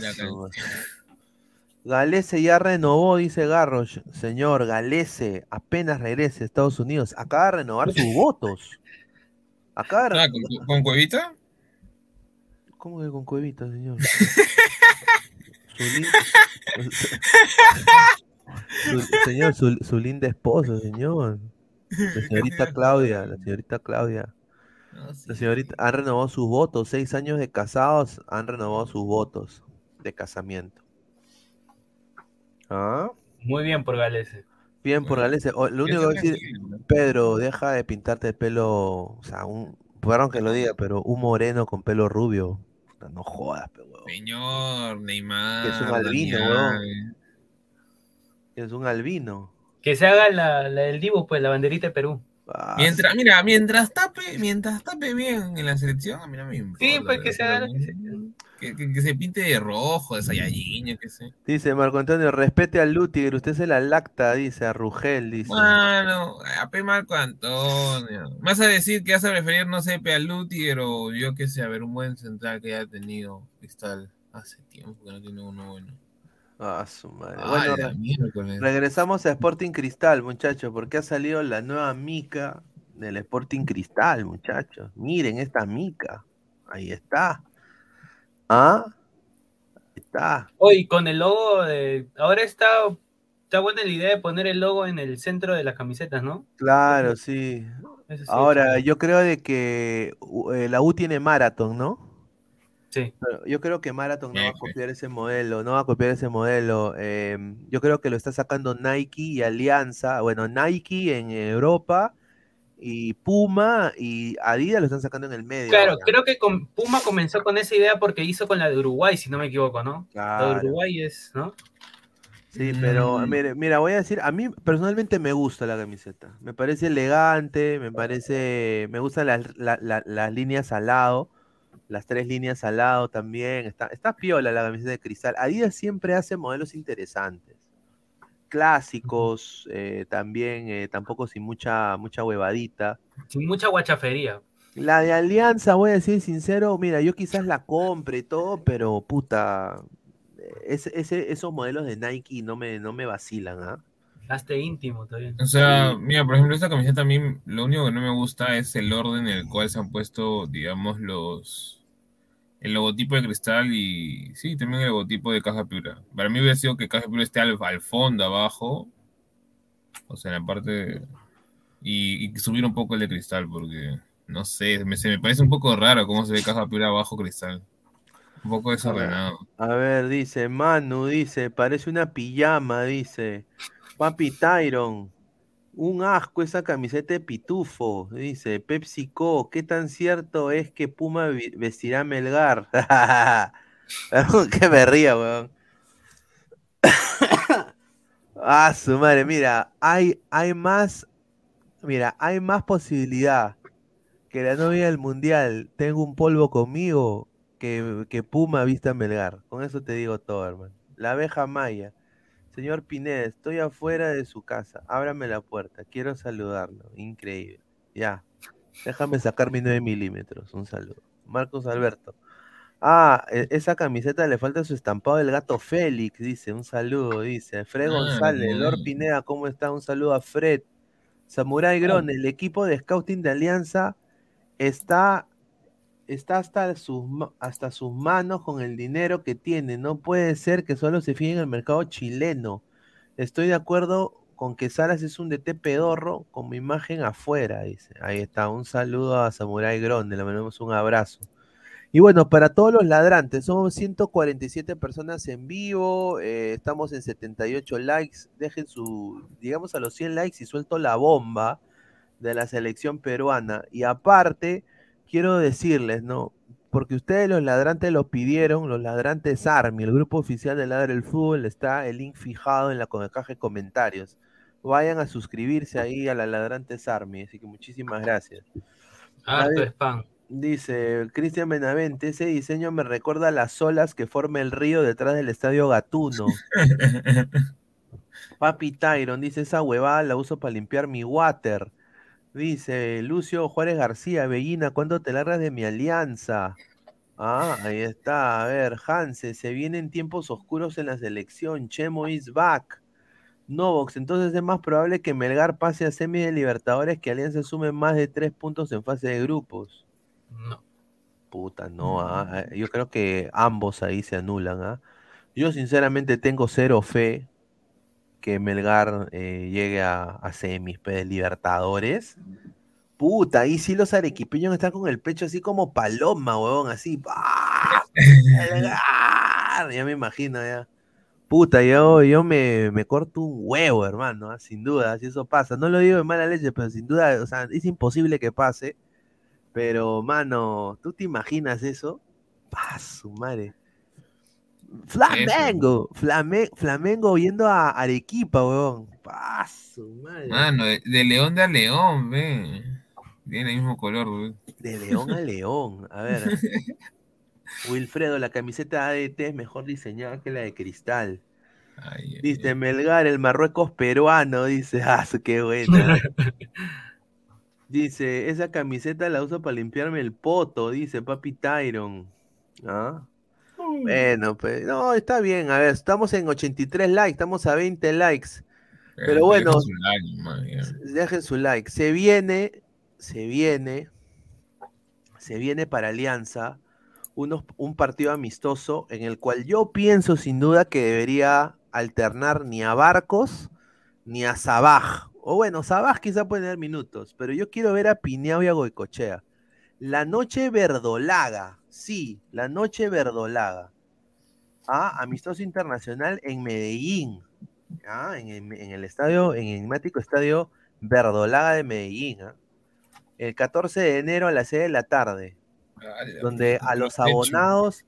Galese ya renovó, dice Garrosh. Señor, Galese, apenas regrese a Estados Unidos. Acaba de renovar sus *laughs* votos. Acaba de Ah, ¿con, con Cuevita? ¿Cómo que con cuevita, señor? *laughs* Su señor, su, su linda esposa, señor. La señorita *laughs* Claudia, la señorita Claudia. La señorita han renovado sus votos, seis años de casados, han renovado sus votos de casamiento. ¿Ah? Muy bien por Galese. Bien por Galese. O- Lo único que voy a decir, Pedro, deja de pintarte el pelo, o sea, un, perdón que lo diga, pero un moreno con pelo rubio. No jodas, pe, huevón. Señor, Neymar. Que es un albino, Alves. Es un albino. Que se haga la, la del Dibu, pues, la banderita de Perú. Ah, Mientras, mira, mientras tape, mientras tape bien en la selección, a mí no me importa. Sí, pues que se haga. Que, que- que se pinte de rojo, de Saiyajin, yo qué sé. Dice Marco Antonio, respete al Lutiger, usted se la lacta, dice a Rugel, dice. Bueno, a P. Marco Antonio. Más a decir que vas a preferir, no sé, P. a Lutiger o yo qué sé, a ver, un buen central que haya tenido Cristal hace tiempo que no tiene uno bueno. Ah, su madre. Bueno, regresamos a Sporting Cristal, muchachos, porque ha salido la nueva mica del Sporting Cristal, muchachos. Miren esta mica. Ahí está. ¿Ah? Ahí está. Hoy con el logo de. Ahora está, está buena la idea de poner el logo en el centro de las camisetas, ¿no? Claro, sí. Sí, Ahora, yo creo de que eh, la U tiene Marathon, ¿no? Sí. Pero Yo creo que Marathon no va a copiar ese modelo, no va a copiar ese modelo. em, yo creo que lo está sacando Nike y Alianza. Bueno, Nike en Europa y Puma y Adidas lo están sacando en el medio. Claro, ahora. creo que con Puma comenzó con esa idea porque hizo con la de Uruguay, si no me equivoco, ¿no? La de Claro. Uruguay es, ¿no? Sí, pero Mm. mire, mira, voy a decir, a mí personalmente me gusta la camiseta. Me parece elegante, me parece, me gustan las, la- la- las líneas al lado, las tres líneas al lado también. Está, está piola la camiseta de cristal. Adidas siempre hace modelos interesantes. Clásicos, eh, también, eh, tampoco sin mucha, mucha huevadita. Sin mucha guachafería. La de Alianza, voy a decir sincero, mira, yo quizás la compre y todo, pero puta, ese, ese- esos modelos de Nike no me, no me vacilan, ¿ah? Hazte íntimo todavía. O sea, mira, por ejemplo, esta camiseta a mí lo único que no me gusta es el orden en el cual se han puesto, digamos, los el logotipo de cristal y sí, también el logotipo de Caja Piura. Para mí hubiera sido que Caja Piura esté al, al fondo, abajo, o sea, en la parte y, y subir un poco el de cristal porque no sé, me, se me parece un poco raro cómo se ve Caja Piura abajo cristal. Un poco desordenado. A ver, dice Manu, dice, parece una pijama, dice. Papi Tyron, un asco esa camiseta de pitufo, dice. PepsiCo, ¿qué tan cierto es que Puma vestirá a Melgar? *laughs* que me ría, weón. *coughs* ah, su madre, mira, hay, hay más, mira, hay más posibilidad que la novia del mundial tenga un polvo conmigo que, que Puma vista a Melgar. Con eso te digo todo, hermano. La abeja maya. Señor Pineda, estoy afuera de su casa. Ábrame la puerta. Quiero saludarlo. Increíble. Ya. Déjame sacar mi 9 milímetros. Un saludo. Marcos Alberto. Ah, e- esa camiseta le falta su estampado del gato Félix, dice. Un saludo, dice. Fred Ah, González, Lord. Pineda, ¿cómo está? Un saludo a Fred. Samurai Gron, el equipo de scouting de Alianza está, está hasta, sus, hasta sus manos con el dinero que tiene. No puede ser que solo se fije en el mercado chileno. Estoy de acuerdo con que Saras es un DT pedorro con mi imagen afuera, dice. Ahí está, un saludo a Samurai Gron, le mandamos un abrazo. Y bueno, para todos los ladrantes, somos 147 personas en vivo, eh, estamos en 78 likes, dejen su, digamos a los 100 likes y suelto la bomba de la selección peruana. Y aparte, quiero decirles, ¿no? Porque ustedes los ladrantes lo pidieron, los ladrantes Army, el grupo oficial de Ladra el Fútbol, está el link fijado en la caja de comentarios. Vayan a suscribirse ahí a la ladrantes Army, así que muchísimas gracias. Harto Ahí- spam. Dice Cristian Benavente, ese diseño me recuerda a las olas que forma el río detrás del estadio Gatuno. *laughs* Papi Tyron dice, esa huevada la uso para limpiar mi water. Dice Lucio Juárez García, Bellina, ¿cuándo te largas de mi alianza? Ah, ahí está. A ver, Hanse, se vienen tiempos oscuros en la selección. Chemo is back. Novox, entonces es más probable que Melgar pase a semi de Libertadores que Alianza sume más de tres puntos en fase de grupos. No. Puta, no, ah, eh, yo creo que ambos ahí se anulan, ¿ah? Yo sinceramente tengo cero fe que Melgar eh, llegue a, a semis de Libertadores. Puta, ahí sí los arequipeños están con el pecho así como paloma, huevón, así. ¡ah! Melgar, Ya me imagino, ya. Puta, yo, yo me, me corto un huevo, hermano, ¿ah? sin duda, si eso pasa. No lo digo de mala leche, pero sin duda, o sea, es imposible que pase. Pero, mano, ¿tú te imaginas eso? ¡Pah, su madre! Flamengo, Flame- Flamengo yendo a Arequipa, weón. ¡Pah, su madre! Mano, de, de león de a león, ve. Tiene el mismo color, ve. De león a león. A ver. *laughs* Wilfredo, la camiseta ADT es mejor diseñada que la de cristal. Dice Melgar, el Marruecos peruano. Dice, *laughs* ah, qué buena. *laughs* Dice, esa camiseta la uso para limpiarme el poto, dice Papi Tyron. ¿Ah? Bueno, pues, no, está bien. A ver, estamos en 83 likes, estamos a 20 likes. Pero bueno, deja su like, man, ya. dejen su like. Se viene, se viene, se viene para Alianza unos, un partido amistoso en el cual yo pienso sin duda que debería alternar ni a Barcos ni a Sabaj. O bueno, Sabaj quizá puede tener minutos, pero yo quiero ver a Pineao y a Goicochea. La noche verdolaga, sí, la noche verdolaga. Ah, amistoso internacional en Medellín. Ah, en, el, en el estadio, en el enigmático estadio Verdolaga de Medellín. ah. El 14 de enero a las 6 de la tarde. Donde a los abonados,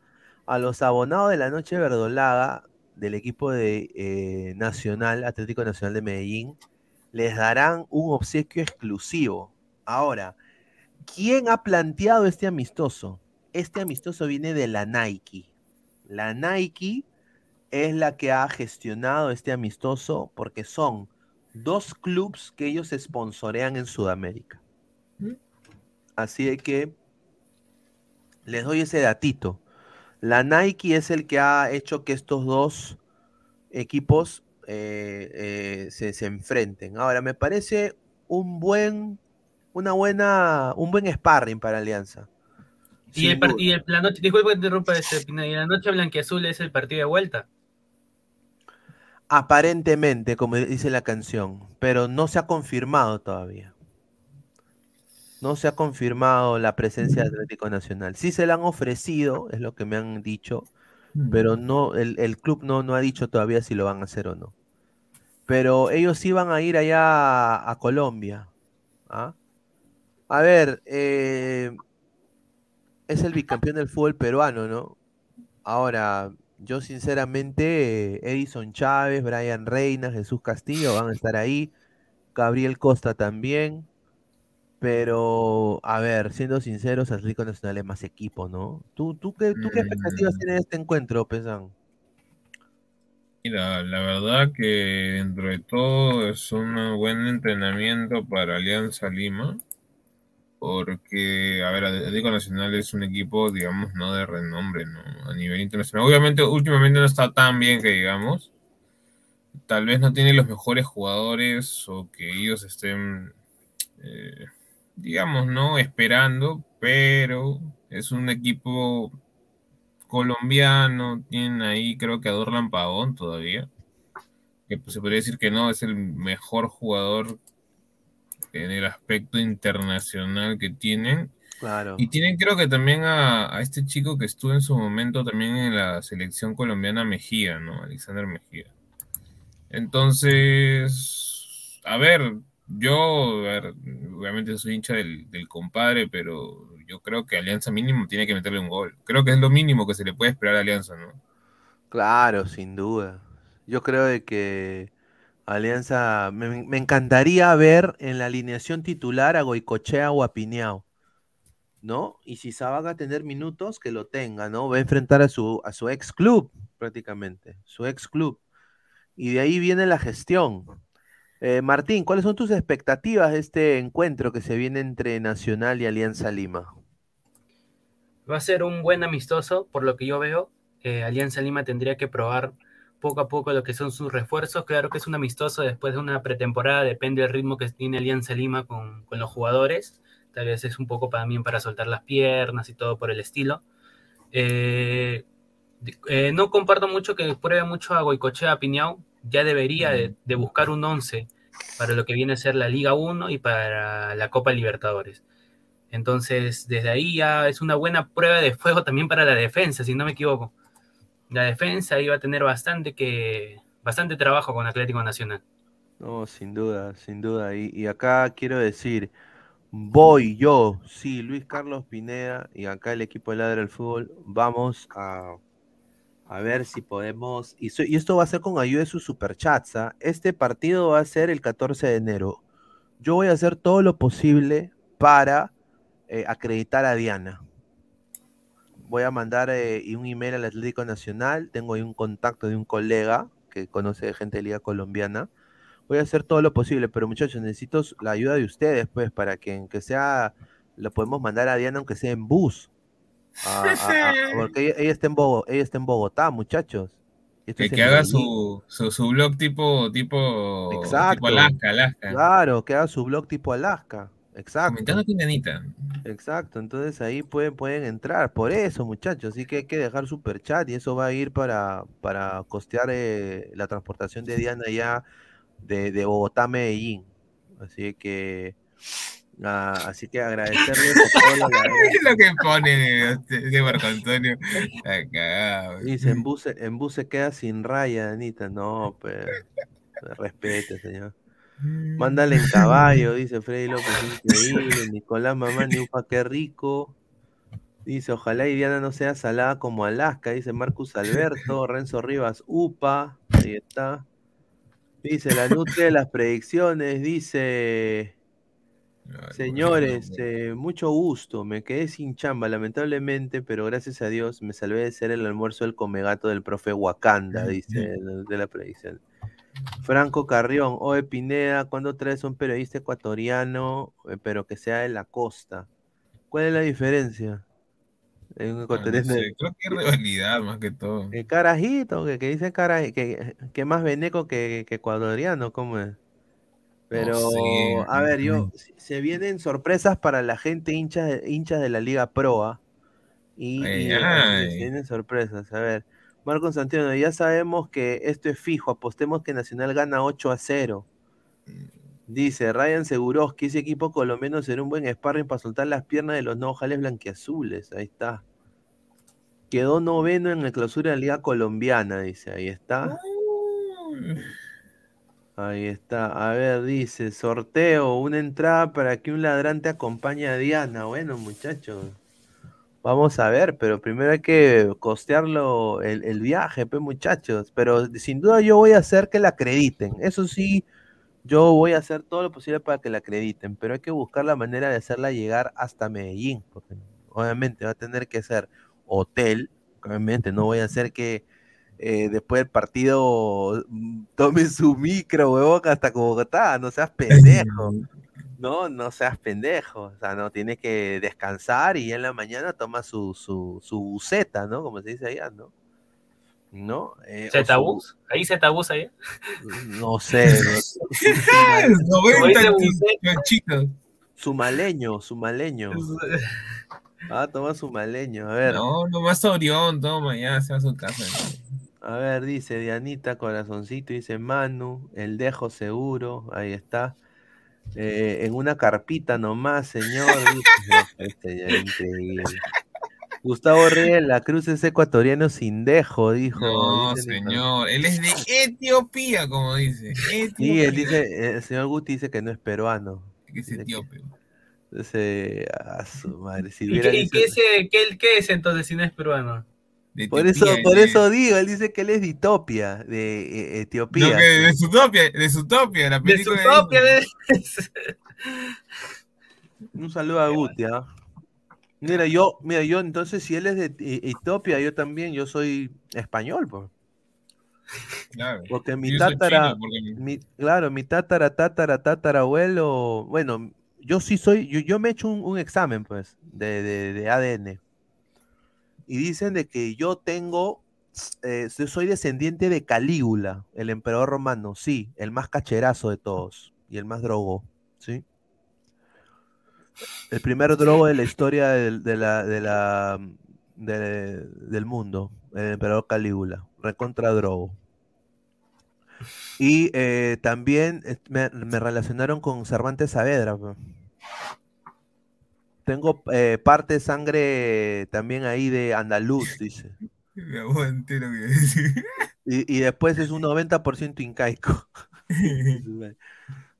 a los abonados de la noche verdolaga del equipo de eh, Nacional, Atlético Nacional de Medellín, les darán un obsequio exclusivo. Ahora, ¿quién ha planteado este amistoso? Este amistoso viene de la Nike. La Nike es la que ha gestionado este amistoso porque son dos clubes que ellos sponsorean en Sudamérica. Así de que les doy ese datito. La Nike es el que ha hecho que estos dos equipos eh, eh, se, se enfrenten. Ahora, me parece un buen, una buena, un buen sparring para Alianza. Y, el, y el- la noche, disculpa que te interrumpa, este, y la noche blanquiazul es el partido de vuelta. Aparentemente, como dice la canción, pero no se ha confirmado todavía. No se ha confirmado la presencia de Atlético Nacional. Sí se la han ofrecido, es lo que me han dicho, pero no, el, el club no, no ha dicho todavía si lo van a hacer o no. Pero ellos sí van a ir allá a, a Colombia. ¿ah? A ver, eh, es el bicampeón del fútbol peruano, ¿no? Ahora, yo sinceramente, eh, Edison Chávez, Brian Reina, Jesús Castillo van a estar ahí, Gabriel Costa también, pero, a ver, siendo sinceros, Atlético Nacional es más equipo, ¿no? ¿Tú, tú qué, tú qué expectativas tienes de este encuentro, Pesan? Mira, la verdad que dentro de todo es un buen entrenamiento para Alianza Lima, porque, a ver, Atlético Nacional es un equipo, digamos, no de renombre, ¿no? A nivel internacional. Obviamente, últimamente no está tan bien que digamos. Tal vez no tiene los mejores jugadores o que ellos estén, eh, digamos, ¿no? Esperando, pero es un equipo colombiano, tienen ahí creo que a Dorlan Pavón todavía, que pues, se podría decir que no, es el mejor jugador en el aspecto internacional que tienen. Claro. Y tienen creo que también a, a este chico que estuvo en su momento también en la selección colombiana Mejía, ¿no? Alexander Mejía. Entonces, a ver, yo, a ver, obviamente soy hincha del, del compadre, pero yo creo que Alianza mínimo tiene que meterle un gol. Creo que es lo mínimo que se le puede esperar a Alianza, ¿no? Claro, sin duda. Yo creo de que Alianza, me, encantaría ver en la alineación titular a Goicochea o a Piñao, ¿no? Y si Saban a tener minutos, que lo tenga, ¿no? Va a enfrentar a su, a su ex club, prácticamente, su ex club. Y de ahí viene la gestión. Eh, Martín, ¿cuáles son tus expectativas de este encuentro que se viene entre Nacional y Alianza Lima? Va a ser un buen amistoso, por lo que yo veo. Eh, Alianza Lima tendría que probar poco a poco lo que son sus refuerzos. Claro que es un amistoso después de una pretemporada, depende del ritmo que tiene Alianza Lima con, con los jugadores. Tal vez es un poco también para soltar las piernas y todo por el estilo. Eh, eh, no comparto mucho que pruebe mucho a Goicochea Piñao. Ya debería de, de buscar un 11 para lo que viene a ser la Liga 1 y para la Copa Libertadores. Entonces, desde ahí ya es una buena prueba de fuego también para la defensa, si no me equivoco. La defensa iba a tener bastante que bastante trabajo con Atlético Nacional. No, sin duda, sin duda. Y, acá quiero decir, voy yo, sí, Luis Carlos Pineda y acá el equipo de Ladra del Fútbol, vamos a, a ver si podemos, y, esto va a ser con ayuda de sus superchats. Este partido va a ser el 14 de enero. Yo voy a hacer todo lo posible para eh, acreditar a Diana. Voy a mandar eh, un email al Atlético Nacional. Tengo ahí un contacto de un colega que conoce de gente de Liga Colombiana. Voy a hacer todo lo posible, pero muchachos, necesito la ayuda de ustedes, pues, para que aunque sea, lo podemos mandar a Diana, aunque sea en bus. A- a- a- porque ella, ella está en Bogo- ella está en Bogotá, muchachos. Esto Que, haga su, su, su blog tipo, tipo, Exacto. tipo Alaska, Alaska. Claro, que haga su blog tipo Alaska. Exacto. Comentando con Dianita. Exacto, entonces ahí pueden, pueden entrar, por eso muchachos, así que hay que dejar super chat y eso va a ir para, para costear eh, la transportación de Diana ya de, de Bogotá a Medellín. Así que, ah, así que agradecerles a todos los *laughs* ladrones. lo que pone de, de Marco Antonio. Dice, en bus, se- en bus se queda sin raya, Anita. No, pues, respete, señor. Mándale en caballo, dice Freddy López, increíble. Nicolás Mamani, upa, qué rico. Dice, ojalá y Diana no sea salada como Alaska, dice Marcus Alberto, *laughs* Renzo Rivas, upa, ahí está. Dice, la nutria de las predicciones, dice, señores, eh, mucho gusto, me quedé sin chamba, lamentablemente, pero gracias a Dios me salvé de ser el almuerzo del comegato del profe Wakanda, dice, de la predicción. Franco Carrión, oe Pineda, ¿cuándo traes un periodista ecuatoriano, eh, pero que sea de la costa? ¿Cuál es la diferencia? En un Ah, no ecuatoriano. sé, creo que es rivalidad más que todo. El carajito, que, que dice cara, que, que más veneco que, que ecuatoriano, ¿cómo es? Pero, a ver, yo, se- vienen sorpresas para la gente hincha, de- hinchas de la Liga Proa. Y, y, Ay, eh, ay. se vienen sorpresas. A ver, Marcos Santiago, ya sabemos que esto es fijo, apostemos que Nacional gana 8 a 0. Dice Ryan Seguroski, ese equipo colombiano será un buen sparring para soltar las piernas de los no jales blanquiazules. Ahí está. Quedó noveno en la clausura de la Liga Colombiana, dice. Ahí está. Ahí está. A ver, dice, sorteo, una entrada para que un ladrante acompañe a Diana. Bueno, muchachos. Vamos a ver, pero primero hay que costearlo el, el viaje, pues muchachos. Pero sin duda yo voy a hacer que la acrediten. Eso sí, yo voy a hacer todo lo posible para que la acrediten, pero hay que buscar la manera de hacerla llegar hasta Medellín, porque obviamente va a tener que ser hotel, obviamente no voy a hacer que eh, después del partido mm, tome su micro, huevón, hasta Bogotá, no seas *laughs* pendejo. No, no seas pendejo, o sea, no, tiene que descansar y en la mañana toma su, su, su buceta, ¿no? Como se dice allá, ¿no? ¿No? Eh, o su- ¿Zetabús? ¿Ahí Zetabús ahí? no sé, ¿no? 90 *laughs* Como dice chonchitos. Sumaleño, sumaleño. Ah, toma sumaleño. A ver, No, nomás Orión, toma, ya se va a su casa. a ver, dice Dianita, corazoncito, dice Manu, el dejo seguro, ahí está. Eh, en una carpita nomás, señor. este ya es increíble. Gustavo Reyes, la cruz es ecuatoriano sin dejo, dijo. No, señor, él es de Etiopía, como dice. Sí, Etiopía. él dice, el señor Guti dice que no es peruano. Que es etíope. Ese, a su madre, si ¿Y, hubiera qué, dicho- qué es, qué- qué es entonces si no es peruano? De Por eso, por de- eso digo, él dice que él es de Etopia, de eh, Etiopía. No, que de Zootopia, de la De su película. copia de... Un saludo a Guti, ¿ah? Mira, yo, mira, yo entonces si él es de E- Etiopía, yo también, yo soy español, pues. Claro. Porque mi chino, porque- mi- claro, mi tatara, tatara, tatarabuelo, bueno, yo sí soy, yo, yo me he hecho un, un examen, pues, de, de- de ADN. Y dicen de que yo tengo, eh, soy descendiente de Calígula, el emperador romano, sí, el más cacherazo de todos y el más drogo, ¿sí? El primer drogo de la historia del, del mundo, el emperador Calígula, recontra drogo. Y eh, también eh, me, me relacionaron con Cervantes Saavedra. Tengo eh, parte de sangre también ahí de andaluz, dice. *laughs* Mi abuelo entero que decir. *laughs* Y, y después es un 90% incaico. *laughs*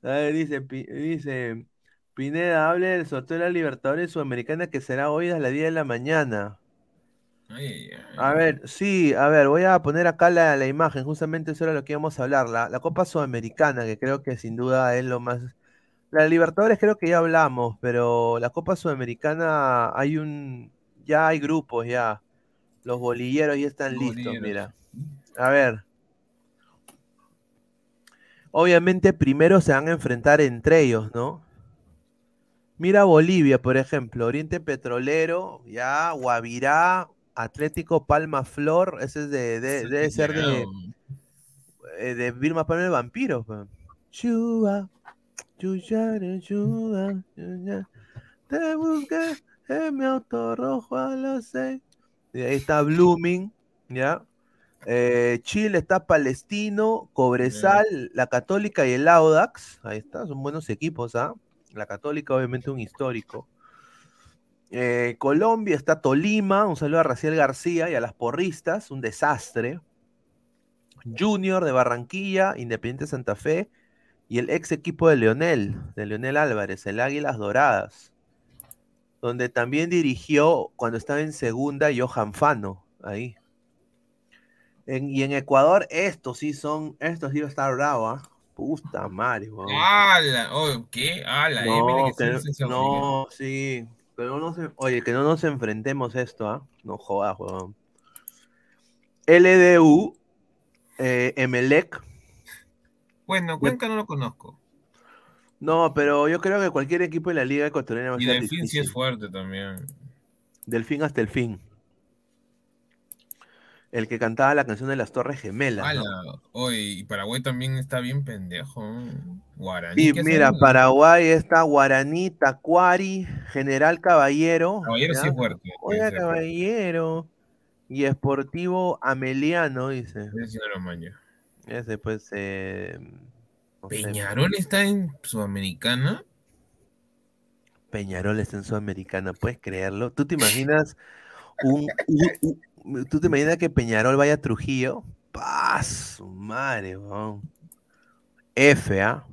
A ver, dice, dice Pineda, hable del sorteo de la Libertadores Sudamericana que será hoy a las 10 de la mañana. Ay, ay, ay. A ver, sí, a ver, voy a poner acá la, la imagen, justamente eso era lo que íbamos a hablar, la, la Copa Sudamericana, que creo que sin duda es lo más... La Libertadores creo que ya hablamos, pero la Copa Sudamericana hay un... Ya hay grupos, ya. Los bolilleros ya están listos, mira. A ver. Obviamente primero se van a enfrentar entre ellos, ¿no? Mira Bolivia, por ejemplo, Oriente Petrolero, ya, Guavirá, Atlético Palma Flor, ese es de, de- debe ser de, eh, de Vilma Palma el Vampiro. Chua, chuyare, chua, chuya, te busqué en mi auto rojo a las seis. Y ahí está Blooming, ¿ya? Eh, Chile está Palestino, Cobresal, la Católica y el Audax. Ahí está, son buenos equipos, ¿ah? La Católica, obviamente, un histórico. Eh, Colombia está Tolima, un saludo a Raciel García y a las porristas, un desastre. Junior de Barranquilla, Independiente Santa Fe y el ex equipo de Leonel, de Leonel Álvarez, el Águilas Doradas, donde también dirigió cuando estaba en segunda Johan Fano, ahí. En- y en Ecuador, estos sí son, estos sí va a estar bravo, ¿ah? Puta madre, weón. ¡Hala! Oh, ¿Qué? ¡Hala! No, que- que no, sí. Que no oye, que no nos enfrentemos esto, ¿ah? No jodas, weón. LDU, eh, Emelec. Bueno, Cuenca no lo conozco. No, pero yo creo que cualquier equipo de la Liga Ecuatoriana va a Y ser Delfín sí es fuerte también. Del fin hasta el fin. El que cantaba la canción de las Torres Gemelas. ¿no? Oye, y Paraguay también está bien pendejo. Guaraní. Y ¿qué mira? Paraguay está Guaraní, Tacuari, General Caballero. Caballero sí es fuerte. Oiga, es. Caballero. Y Esportivo Ameliano, dice. Ese Ese pues... eh, no sé. ¿Peñarol está en Sudamericana? Peñarol está en Sudamericana, ¿puedes creerlo? ¿Tú te imaginas un, un- un- ¿tú te imaginas que Peñarol vaya a Trujillo? ¡Paz! Madre. F, ¿ah?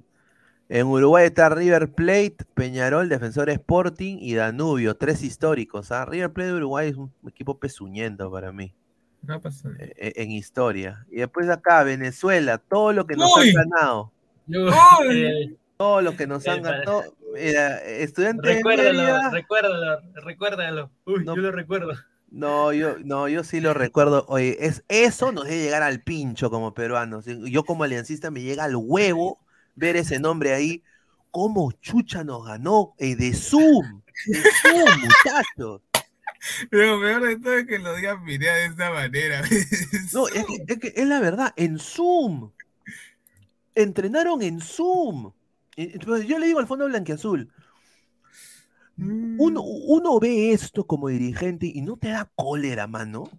En Uruguay está River Plate, Peñarol, Defensor Sporting y Danubio, tres históricos, ¿ah? River Plate de Uruguay es un equipo pezuñento para mí, No pasa nada. eh, eh, en historia. Y después acá, Venezuela, todo lo que nos ¡Uy! han ganado, ¡Ay! Eh, todo lo que nos han ganado. Mira, estudiante de recuérdalo, recuérdalo, recuérdalo. Uy, No. yo lo recuerdo. No, yo, no, yo sí lo recuerdo. Oye, es, eso nos debe llegar al pincho como peruanos. Yo como aliancista me llega al huevo ver ese nombre ahí. ¿Cómo Chucha nos ganó? Eh, de Zoom. De Zoom, *laughs* muchachos. *laughs* Lo peor de todo es que lo digan Pineda de esta manera. *laughs* No, es que, es que es la verdad, en Zoom. Entrenaron en Zoom. Entonces Yo le digo al fondo blanquiazul, uno, uno ve esto como dirigente y no te da cólera, mano.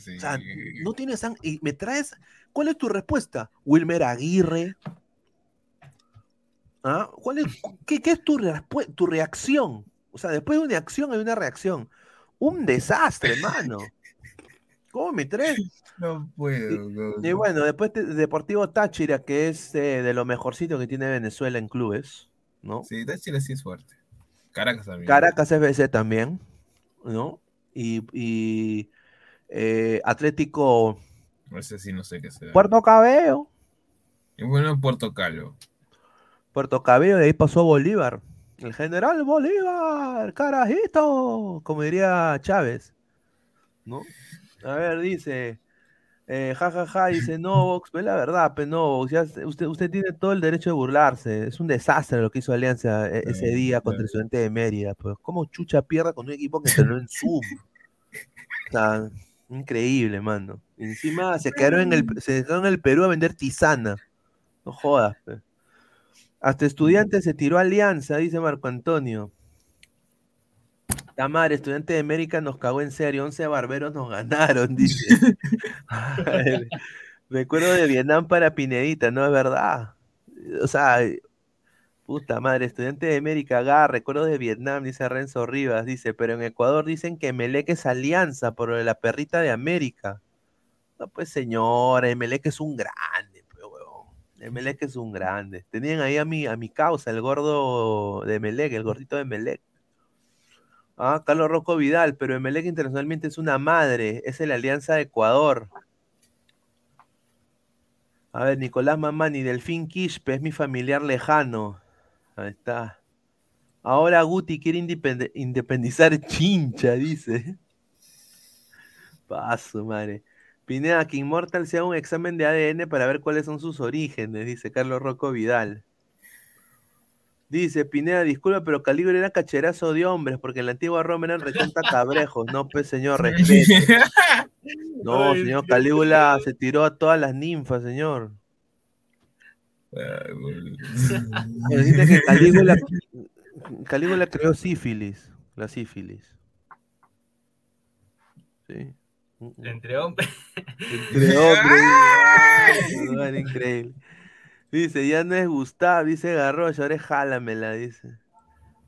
Sí. O sea, no tienes y me traes. ¿Cuál es tu respuesta? Wilmer Aguirre. ¿Ah? ¿Cuál es, qué, qué es tu, tu reacción? O sea, después de una acción hay una reacción. Un desastre, mano. ¿Cómo me traes? No puedo. no, Y no. bueno, después te- Deportivo Táchira, que es eh, de lo mejorcito que tiene Venezuela en clubes. ¿no? Sí, Táchira sí es fuerte. Caracas también. Caracas FC también, ¿no? Y, y, eh, Atlético Ese sí no sé qué será. Puerto Cabello. Y bueno, en Puerto Calo. Puerto Cabello, de ahí pasó Bolívar. El general Bolívar, carajito, como diría Chávez. ¿No? A ver, dice, eh, ja, ja, ja, dice Novox, pues la verdad, pues Novox, ya usted, usted tiene todo el derecho de burlarse. Es un desastre lo que hizo Alianza e- ese Sí, día contra el estudiante de Mérida. Pues, ¿cómo chucha pierda con un equipo que entrenó en *laughs* Zoom? O sea, increíble, mano. Encima se quedaron en el, se quedaron en el Perú a vender tisana. No jodas, pues. Hasta estudiante se tiró Alianza, dice Marco Antonio. Tamar, estudiante de América nos cagó en serio, 11 barberos nos ganaron, *laughs* dice. Recuerdo de Vietnam para Pinedita, no es verdad. O sea, puta madre, estudiante de América, acá, recuerdo de Vietnam, dice Renzo Rivas, dice, pero en Ecuador dicen que Melec es alianza por la perrita de América. No, pues señora, Emelec es un huevón. Emelec es un grande. Tenían ahí a mi, a mi causa, el gordo de Emelec, el gordito de Emelec. Ah, Carlos Rocco Vidal, pero Emelec internacionalmente es una madre, es la Alianza de Ecuador. A ver, Nicolás Mamani, Delfín Quispe, es mi familiar lejano. Ahí está. Ahora Guti quiere independizar Chincha, dice. *laughs* Paso, madre. Pineda, que Immortal sea un examen de ADN para ver cuáles son sus orígenes, dice Carlos Rocco Vidal. Dice Pineda, disculpa, pero Calígula era cacherazo de hombres, porque en la antigua Roma eran recontra cabrejos. No, pues señor, *laughs* respete. *laughs* No, señor, Calígula se tiró a todas las ninfas, señor. Dice que Calígula, *laughs* Calígula creó sífilis, la sífilis. Sí. Entre hombres. Entre *laughs* hombres. *laughs* Increíble. Dice, ya no es Gustavo, dice Garrocha, ahora es jálamela, dice.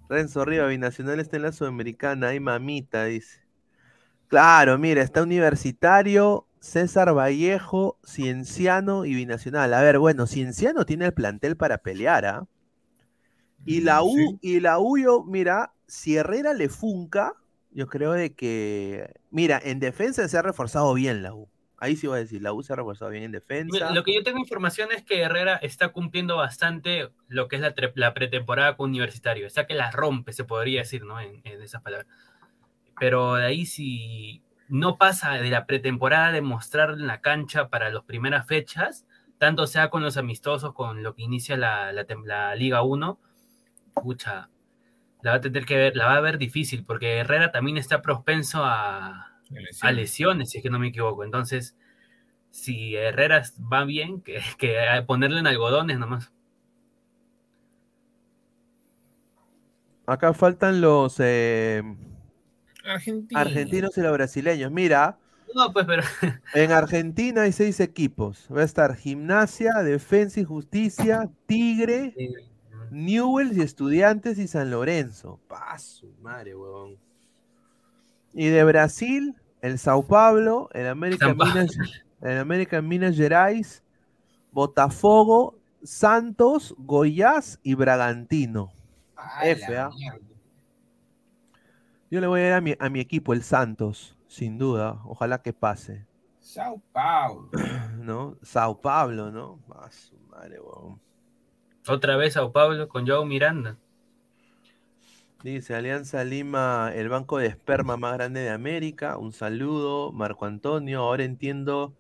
Renzo Riva, Binacional está en la Sudamericana, ay mamita, dice. Claro, mira, está Universitario, César Vallejo, Cienciano y Binacional. A ver, bueno, Cienciano tiene el plantel para pelear, ¿ah? Y la U, y la U, yo, mira, si Herrera le funca, yo creo de que, mira, en defensa se ha reforzado bien la U. Ahí sí voy a decir, la U se ha reforzado bien en defensa. Lo que yo tengo información es que Herrera está cumpliendo bastante lo que es la, pretemporada con Universitario. Está que la rompe, se podría decir, ¿no? En, en esas palabras. Pero de ahí si no pasa de la pretemporada de mostrar en la cancha para las primeras fechas, tanto sea con los amistosos, con lo que inicia la, la la Liga 1, pucha, la va a tener que ver, la va a ver difícil, porque Herrera también está propenso a, a lesiones, si es que no me equivoco. Entonces, si Herrera va bien, que, que ponerle en algodones nomás. Acá faltan los eh, Argentina. argentinos y los brasileños. Mira, No, pues, pero *laughs* en Argentina hay seis equipos. Va a estar Gimnasia, Defensa y Justicia, Tigre, Newells y Estudiantes y San Lorenzo. Paso, madre, huevón. Y de Brasil, el Sao Paulo, el América. Minas, el América Minas Gerais, Botafogo, Santos, Goiás y Bragantino. F, ¿ah? Yo le voy a dar a mi, a mi equipo, el Santos, sin duda. Ojalá que pase. Sao Paulo. *clears throat* ¿No? Sao Paulo, ¿no? A su madre, huevón. Otra vez Sao Paulo con Joe Miranda. Dice Alianza Lima, el banco de esperma más grande de América. Un saludo, Marco Antonio. Ahora entiendo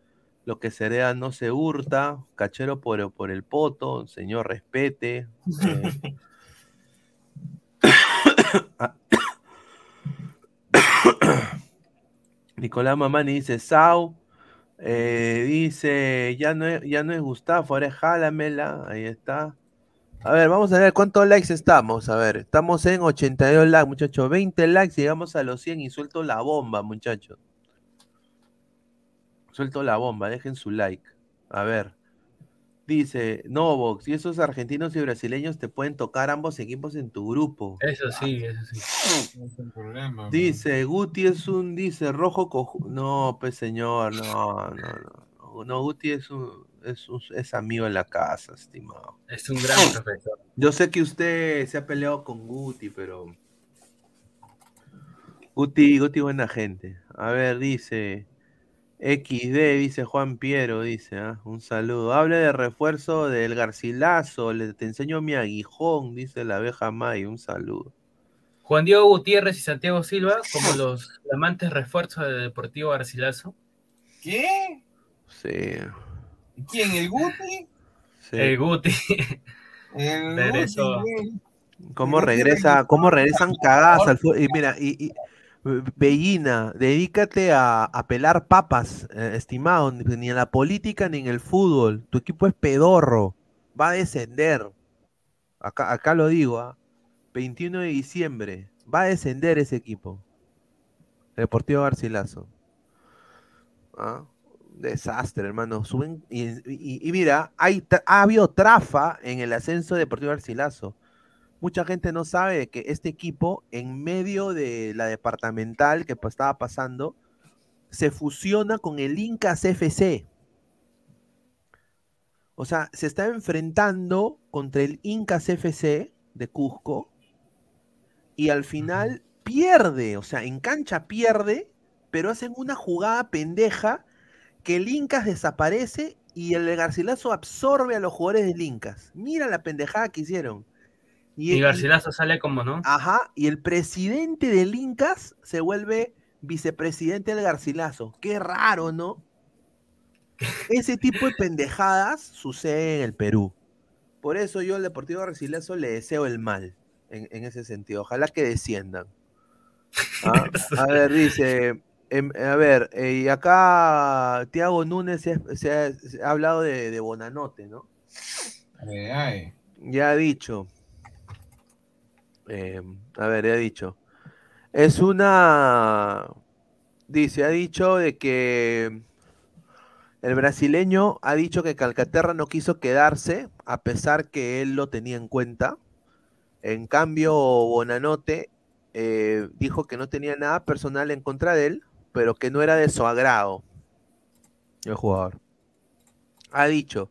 lo que se hereda no se hurta. Cachero por, por el poto. Señor, respete. Eh. *coughs* *coughs* Nicolás Mamani dice Sau. Eh, dice, ya no, es, ya no es Gustavo, ahora es Jálamela. Ahí está. A ver, vamos a ver cuántos likes estamos. A ver, estamos en 82 likes, muchachos. 20 likes, llegamos a los 100 y suelto la bomba, muchachos. Suelto la bomba, dejen su like. A ver. Dice, Novox, y esos argentinos y brasileños te pueden tocar ambos equipos en tu grupo. Eso sí, eso sí. No es el problema. Dice, Guti es un, dice, rojo coju... No, pues señor, no, no, no. No, Guti es un, Es, un- es amigo en la casa, estimado. Es un gran profesor. *clears throat* Yo sé que usted se ha peleado con Guti, pero. Guti, Guti, buena gente. A ver, dice. XD, dice Juan Piero, dice, ¿ah? un saludo. Hable de refuerzo del Garcilaso, le, te enseño mi aguijón, dice la abeja May, un saludo. Juan Diego Gutiérrez y Santiago Silva como los flamantes refuerzos del Deportivo Garcilaso. ¿Qué? Sí. ¿Quién? ¿El Guti? sí. El Guti. El. *laughs* ¿Cómo regresa, cómo regresan cagadas al fútbol? Y mira, y, y, Bellina, dedícate a, a pelar papas, eh, estimado, ni, en la política ni en el fútbol. Tu equipo es pedorro, va a descender. Acá, acá lo digo, ¿ah? 21 de diciembre, va a descender ese equipo. Deportivo Garcilaso. ¿Ah? Desastre, hermano. Suben y, y- y mira, hay, ha habido trafa en el ascenso de Deportivo Garcilaso. Mucha gente no sabe que este equipo, en medio de la departamental que pues, estaba pasando, se fusiona con el Incas FC. O sea, se está enfrentando contra el Incas FC de Cusco y al final pierde, o sea, en cancha pierde, pero hacen una jugada pendeja que el Incas desaparece y el Garcilaso absorbe a los jugadores del Incas. Mira la pendejada que hicieron. Y Garcilaso sale como, ¿no? Ajá, y el presidente del Incas se vuelve vicepresidente del Garcilaso. Qué raro, ¿no? Ese tipo de pendejadas sucede en el Perú. Por eso yo al Deportivo Garcilaso le deseo el mal, en, en ese sentido. Ojalá que desciendan. *laughs* Ah, A ver, dice, em, a ver, eh, y acá Tiago Núñez se, ha- se ha, se ha hablado de, de Bonanote, ¿no? Ay, ay. Ya ha dicho. eh, a ver, ya ha dicho. Es una. Dice, ha dicho de que el brasileño ha dicho que Calcaterra no quiso quedarse, a pesar que él lo tenía en cuenta. En cambio, Bonanote eh, dijo que no tenía nada personal en contra de él, pero que no era de su agrado el jugador. Ha dicho,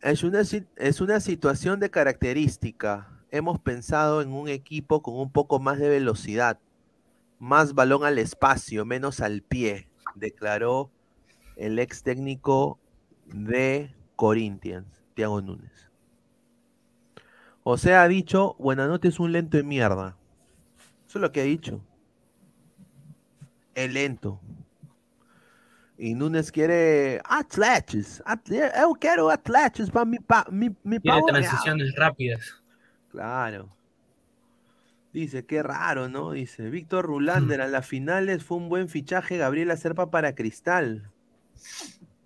es una, es una situación de característica. Hemos pensado en un equipo con un poco más de velocidad, más balón al espacio, menos al pie, declaró el ex técnico de Corinthians, Thiago Núñez. O sea, ha dicho, Buenanote es un lento de mierda. Eso es lo que ha dicho. Es lento. Y Núñez quiere atletas. atle- eu quero atletas para mi, pa, Tiene pavo real". transiciones rápidas. Claro. Dice, qué raro, ¿no? Dice, Víctor Rulander, a las finales fue un buen fichaje Gabriela Serpa para Cristal.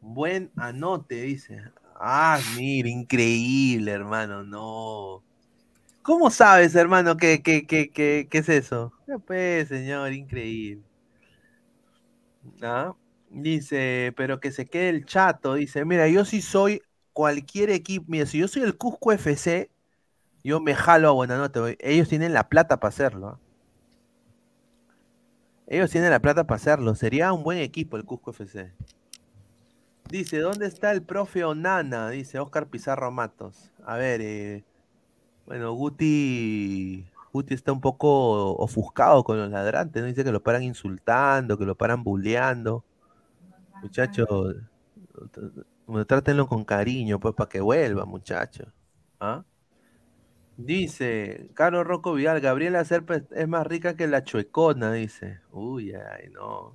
Buen anote, dice. Ah, mira, increíble, hermano, no. ¿Cómo sabes, hermano, qué, qué, qué, qué, qué es eso? Pues, señor, increíble. Dice, pero que se quede el chato. Dice, mira, yo sí soy cualquier equipo. Mira, si yo soy el Cusco FC, yo me jalo a Buenanote. Ellos tienen la plata para hacerlo. ¿ah? Ellos tienen la plata para hacerlo. Sería un buen equipo el Cusco FC. Dice, ¿dónde está el profe Onana? Dice Oscar Pizarro Matos. A ver, eh, bueno, Guti, Guti está un poco ofuscado con los ladrantes, ¿no? Dice que lo paran insultando, que lo paran bulleando. Muchachos, trátenlo con cariño, pues, para que vuelva, muchachos. ¿Ah? Dice, Carlos Rocco Vidal, Gabriela Serpa es- más rica que la chuecona, dice. Uy, ay, no.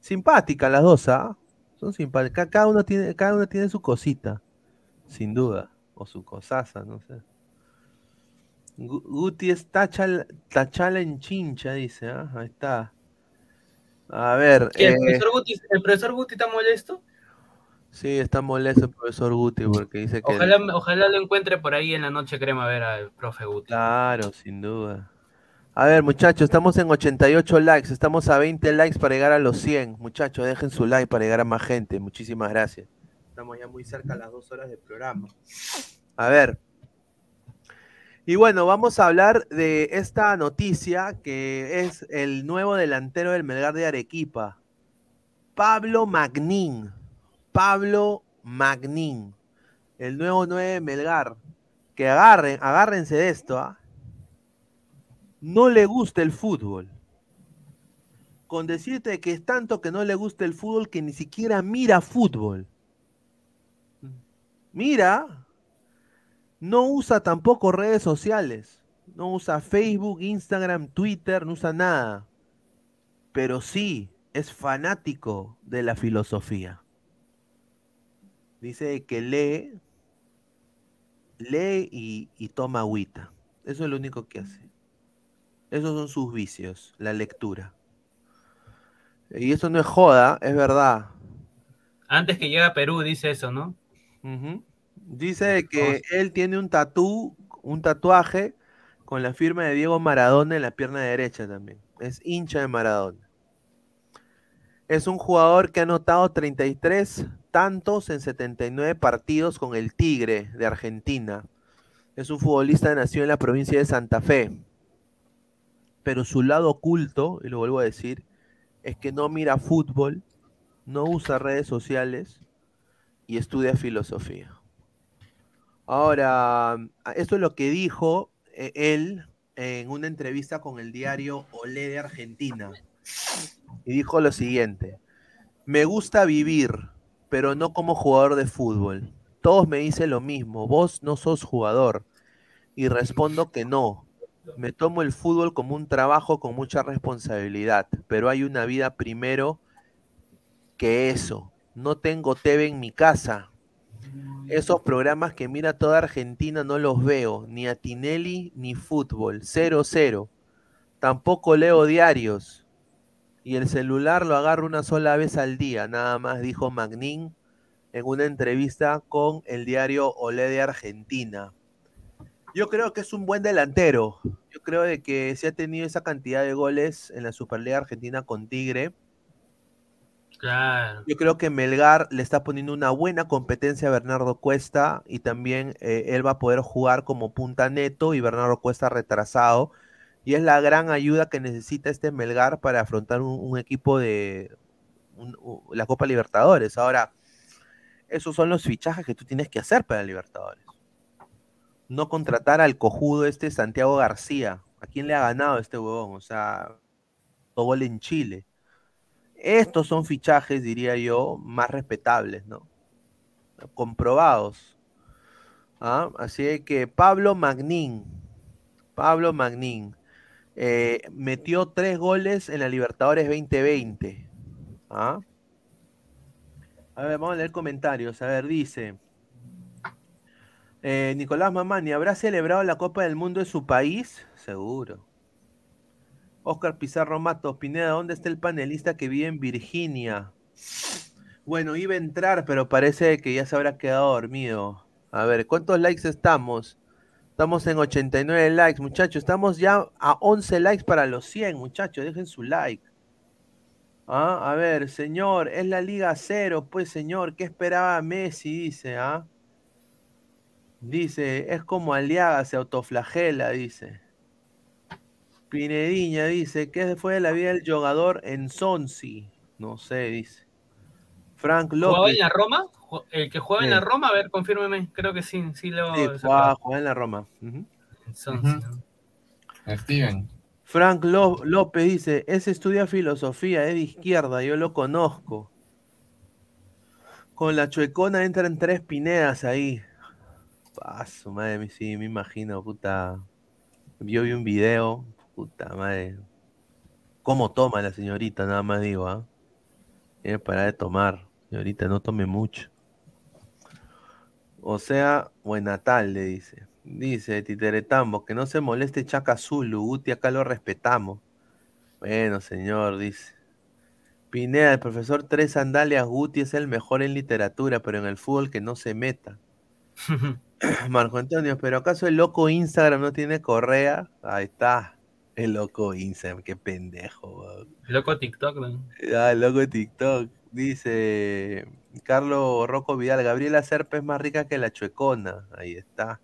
Simpáticas las dos, ¿ah? Son simpáticas. Cada uno tiene, cada uno tiene su cosita, sin duda. O su cosaza, no sé. Gu- Guti es tachal- tachala en chincha, dice. ¿ah? Ahí está. A ver. ¿Qué, ¿El, eh, profesor Guti, ¿El profesor Guti está molesto? sí, está molesto el profesor Guti porque dice que. Ojalá, ojalá lo encuentre por ahí en la noche crema a ver al profe Guti. Claro, sin duda. A ver, muchachos, estamos en 88 likes, estamos a 20 likes para llegar a los 100. Muchachos, dejen su like para llegar a más gente. Muchísimas gracias. Estamos ya muy cerca a las dos horas del programa. A ver. Y bueno, vamos a hablar de esta noticia que es el nuevo delantero del Melgar de Arequipa, Pablo Magnín. Pablo Magnin, el nuevo 9 de Melgar. Que agarren, agárrense de esto, ¿ah? No le gusta el fútbol. Con decirte que es tanto que no le gusta el fútbol que ni siquiera mira fútbol. Mira, no usa tampoco redes sociales. No usa Facebook, Instagram, Twitter, no usa nada. Pero sí es fanático de la filosofía. Dice que lee, lee y, y toma agüita. Eso es lo único que hace. Esos son sus vicios, la lectura. Y eso no es joda, es verdad. Antes que llegue a Perú, dice eso, ¿no? Dice que él tiene un tatú, un tatuaje con la firma de Diego Maradona en la pierna derecha también. Es hincha de Maradona. Es un jugador que ha anotado 33 tantos en 79 partidos con el Tigre de Argentina. Es un futbolista nacido en la provincia de Santa Fe. Pero su lado oculto, y lo vuelvo a decir, es que no mira fútbol, no usa redes sociales y estudia filosofía. Ahora, esto es lo que dijo eh, él en una entrevista con el diario Olé de Argentina. Y dijo lo siguiente, me gusta vivir, pero no como jugador de fútbol. Todos me dicen lo mismo, vos no sos jugador. Y respondo que no. Me tomo el fútbol como un trabajo con mucha responsabilidad, pero hay una vida primero que eso. No tengo TV en mi casa. Esos programas que mira toda Argentina no los veo, ni a Tinelli ni fútbol, cero cero. Tampoco leo diarios. Y el celular lo agarro una sola vez al día, nada más dijo Magnin en una entrevista con el diario Olé de Argentina. Yo creo que es un buen delantero. Yo creo de que si ha tenido esa cantidad de goles en la Superliga Argentina con Tigre, Yo creo que Melgar le está poniendo una buena competencia a Bernardo Cuesta y también eh, él va a poder jugar como punta neto y Bernardo Cuesta retrasado. Y es la gran ayuda que necesita este Melgar para afrontar un, equipo de la Copa Libertadores. Ahora, esos son los fichajes que tú tienes que hacer para Libertadores. No contratar al cojudo este Santiago García. ¿A quién le ha ganado este huevón? O sea, todo en Chile. Estos son fichajes, diría yo, más respetables, ¿no? Comprobados. ¿Ah? Así que Pablo Magnin, Pablo Magnin, eh, metió tres goles en la Libertadores 2020. ¿Ah? A ver, vamos a leer comentarios. A ver, dice. eh, Nicolás Mamani, ¿habrá celebrado la Copa del Mundo en su país? Seguro. Oscar Pizarro Matos, Pineda, ¿dónde está el panelista que vive en Virginia? Bueno, iba a entrar, pero parece que ya se habrá quedado dormido. A ver, ¿cuántos likes estamos? Estamos en 89 likes, muchachos. Estamos ya a 11 likes para los 100, muchachos. Dejen su like. Ah, a ver, señor, es la Liga Cero, pues, señor. ¿Qué esperaba Messi? Dice, ¿ah? Dice, es como Aliaga, se autoflagela, dice. Pinediña dice, ¿qué fue de la vida del jugador en Sonsi? No sé, dice. Frank ¿Jugaba López. en la Roma? El que juega en la Roma, a ver, confírmeme. Creo que sí, sí lo Sí, jugaba, jugaba en la Roma. Ujú. sacado. Steven. Frank Ló- López dice, ese estudia filosofía, es de izquierda, yo lo conozco. Con la chuecona entran tres pinedas ahí. Paso, madre mía, sí, me imagino, puta. Yo vi un video, puta madre. ¿Cómo toma la señorita? Nada más digo, ¿ah? Tiene que parar de tomar. Señorita, no tome mucho. O sea, buena tarde, dice. Dice Titeretambo, que no se moleste Chaca Zulu, Guti, acá lo respetamos. Bueno, señor, dice. Pineda, el profesor Tres Sandalias Guti es el mejor en literatura, pero en el fútbol que no se meta. *laughs* Marco Antonio, pero ¿acaso el loco Instagram no tiene correa? Ahí está. El loco Instagram, qué pendejo. weón. Loco TikTok, ¿no? Ah, el loco TikTok. Dice Carlos Rocco Vidal, Gabriela Serpa es más rica que la chuecona. Ahí está.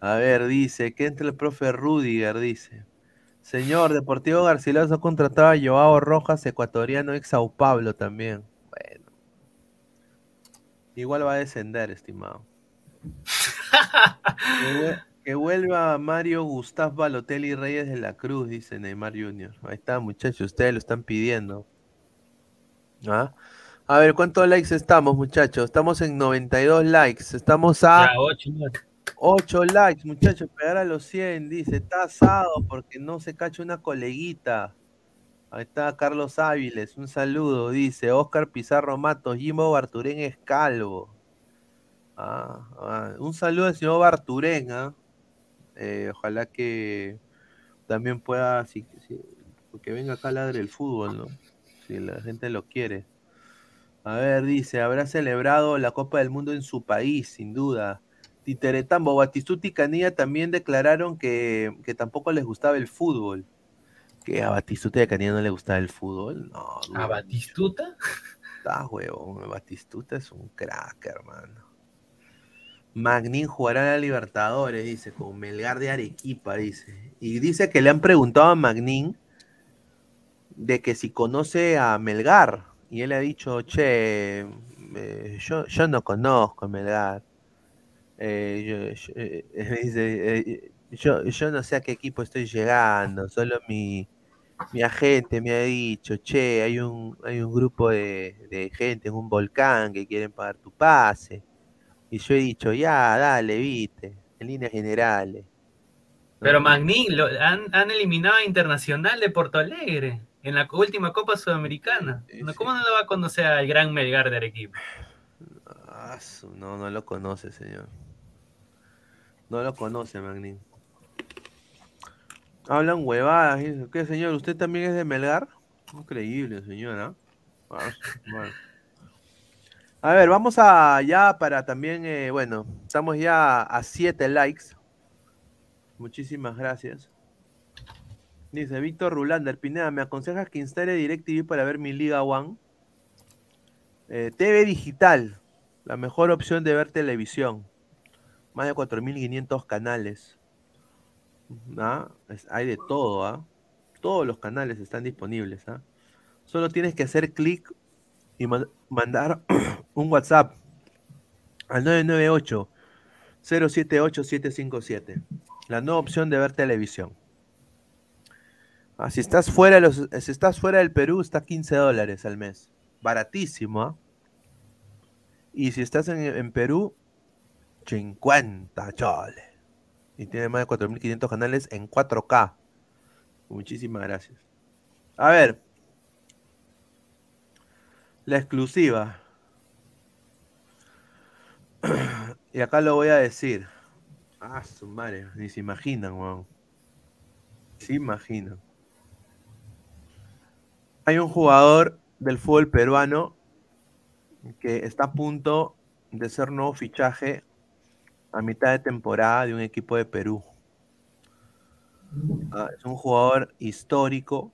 A ver, dice, que entre el profe Rudiger, dice. Señor, Deportivo Garcilaso contrataba a Joao Rojas, ecuatoriano ex Sao Paulo también. Bueno. Igual va a descender, estimado. *laughs* que, vue- que vuelva Mario Gustavo Balotelli Reyes de la Cruz, dice Neymar Jr. Ahí está, muchachos, ustedes lo están pidiendo. ¿Ah? A ver, ¿cuántos likes estamos, muchachos? Estamos en 92 likes. Estamos a Ya, ocho, ¿no? 8 likes, muchachos. Pegar a los 100, dice. Está asado porque no se cacha una coleguita. Ahí está Carlos Áviles, un saludo, dice. Oscar Pizarro Matos, Jimbo Barturén es calvo. Ah, ah, un saludo al señor Barturén, ¿ah? Eh, ojalá que también pueda, si, si- que venga acá a ladre el fútbol, ¿no? Si la gente lo quiere. A ver, dice, habrá celebrado la Copa del Mundo en su país, sin duda. Titeretambo, Batistuta y Canilla también declararon que, que tampoco les gustaba el fútbol. ¿Que a Batistuta y a Canilla no le gustaba el fútbol? No, ¿A Batistuta? Está huevón, Batistuta es un crack, hermano. Magnin jugará a la Libertadores, dice, con Melgar de Arequipa, dice. Y dice que le han preguntado a Magnin de que si conoce a Melgar. Y él ha dicho, che, eh, yo, yo no conozco a Melgar. Eh, yo, eh, *laughs* dice, yo, yo no sé a qué equipo estoy llegando, solo mi, mi agente me ha dicho, che, hay un, hay un grupo de, de gente en un volcán que quieren pagar tu pase. Y yo he dicho, ya, dale, viste, en líneas generales. Pero Magnín, lo, han, han eliminado a Internacional de Porto Alegre en la última Copa Sudamericana. ¿Cómo no lo va a conocer al gran Melgar de Arequipa? Ah, no, no lo conoce, señor. No lo conoce, Magnín. Hablan huevadas. ¿Qué, señor? ¿Usted también es de Melgar? Increíble, señora. Ah, madre. A ver, vamos a ya para también, eh, bueno, estamos ya a 7 likes. Muchísimas gracias. Dice Víctor Rulander, Pineda, ¿me aconsejas que instale DirecTV para ver mi Liga One? Eh, TV digital, la mejor opción de ver televisión. Más de 4.500 canales. ¿Ah? Hay de todo, ¿ah? Todos los canales están disponibles, ¿ah? Solo tienes que hacer clic y man- mandar *clears throat* un WhatsApp al 998 078 757. La nueva opción de ver televisión. Ah, si estás fuera de los, si estás fuera del Perú, está 15 dólares al mes. Baratísimo, ¿ah? Y si estás en, en Perú, 50 choles. Y tiene más de 4.500 canales en 4K. Muchísimas gracias. A ver. La exclusiva. *clears throat* y acá lo voy a decir. Ah, su madre. Ni se imaginan, weón. Se imaginan. Hay un jugador del fútbol peruano que está a punto de ser nuevo fichaje a mitad de temporada de un equipo de Perú. Ah, es un jugador histórico,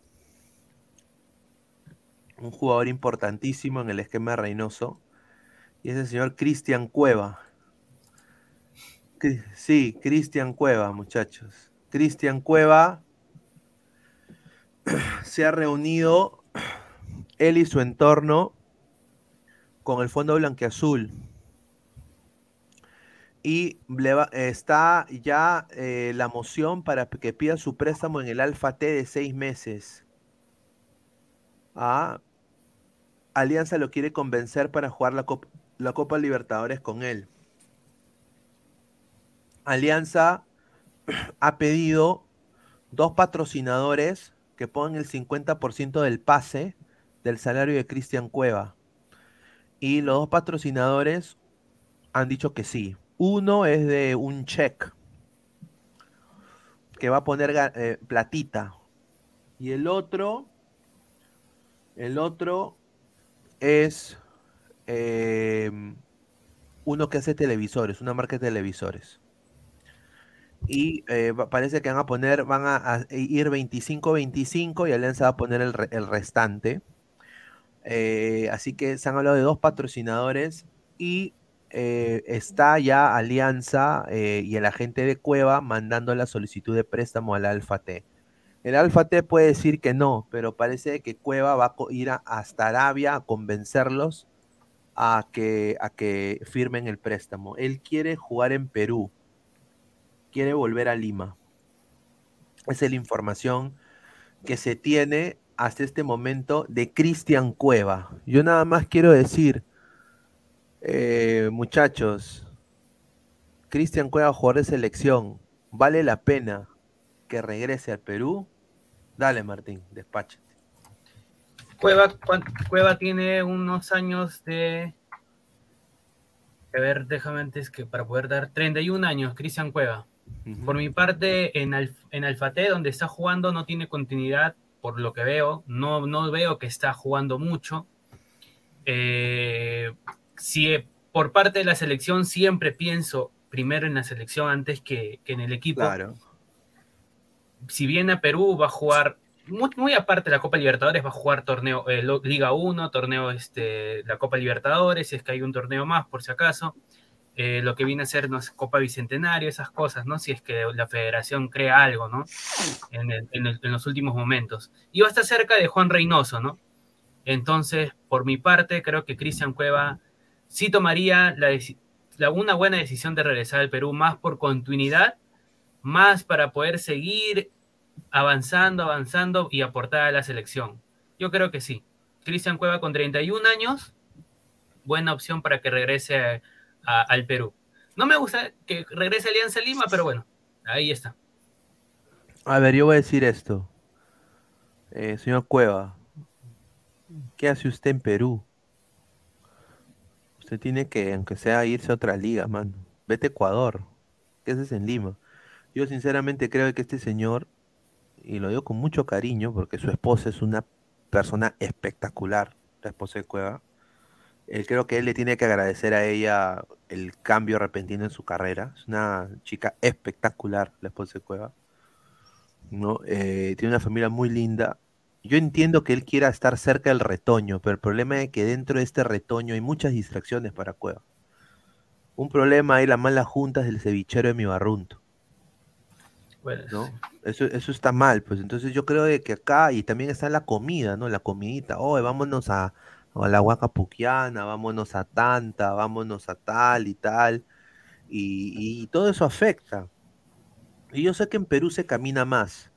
un jugador importantísimo en el esquema de Reynoso, y es el señor Cristian Cueva. Sí, Cristian Cueva, muchachos. Cristian Cueva *clears throat* se ha reunido él y su entorno con el Fondo Blanqueazul. Y está ya eh, la moción para que pida su préstamo en el Alfa T de seis meses. Ah, Alianza lo quiere convencer para jugar la, Cop- la Copa Libertadores con él. Alianza *clears throat* ha pedido dos patrocinadores que pongan el 50% del pase del salario de Cristian Cueva. Y los dos patrocinadores han dicho que sí. Uno es de un check que va a poner eh, platita. Y el otro, el otro es eh, uno que hace televisores, una marca de televisores. Y eh, parece que van a poner, van a, a ir 25-25 y Alianza va a poner el, el restante. Eh, así que se han hablado de dos patrocinadores y eh, está ya Alianza y el agente de Cueva mandando la solicitud de préstamo al Alfa T. El Alfa T puede decir que no, pero parece que Cueva va a ir hasta Arabia a convencerlos a que, a que firmen el préstamo. Él quiere jugar en Perú, quiere volver a Lima. Esa es la información que se tiene hasta este momento de Cristian Cueva. Yo nada más quiero decir, eh, muchachos, Cristian Cueva, jugador de selección, ¿vale la pena que regrese al Perú? Dale, Martín, despache. Cueva, Cueva tiene unos años de. A ver, déjame antes que para poder dar 31 años, Cristian Cueva. Por mi parte, en, Alf- en Alfate, donde está jugando, no tiene continuidad, por lo que veo. No, no veo que está jugando mucho. Eh, si eh, por parte de la selección siempre pienso primero en la selección antes que, que en el equipo. Claro. Si viene a Perú, va a jugar, muy, aparte de la Copa Libertadores, va a jugar torneo eh, Liga 1, torneo este, la Copa Libertadores, si es que hay un torneo más, por si acaso. Eh, lo que viene a ser no sé, Copa Bicentenario, esas cosas, ¿no? Si es que la federación crea algo, ¿no? En, en los últimos momentos. Y va a estar cerca de Juan Reynoso, ¿no? Entonces, por mi parte, creo que Cristian Cueva sí tomaría la, la- una buena decisión de regresar al Perú, más por continuidad, más para poder seguir avanzando, avanzando y aportar a la selección. Yo creo que sí. Cristian Cueva con 31 años, buena opción para que regrese al Perú. No me gusta que regrese Alianza Lima, pero bueno, ahí está. A ver, yo voy a decir esto. Eh, señor Cueva, ¿qué hace usted en Perú? Usted tiene que, aunque sea, irse a otra liga, mano. Vete a Ecuador. ¿Qué haces en Lima? Yo sinceramente creo que este señor, y lo digo con mucho cariño, porque su esposa es una persona espectacular, la esposa de Cueva. eh, creo que él le tiene que agradecer a ella el cambio repentino en su carrera. Es una chica espectacular, la esposa de Cueva. ¿no? Eh, tiene una familia muy linda. Yo entiendo que él quiera estar cerca del retoño, pero el problema es que dentro de este retoño hay muchas distracciones para Cueva. Un problema hay las malas juntas del cevichero de mi barrunto, Bueno, ¿no? Eso, eso está mal, pues entonces yo creo de que acá, y también está la comida, ¿no? La comidita, oh, vámonos a, a la Huaca Puquiana, vámonos a Tanta, vámonos a tal y tal, y, y todo eso afecta. Y yo sé que en Perú se camina más,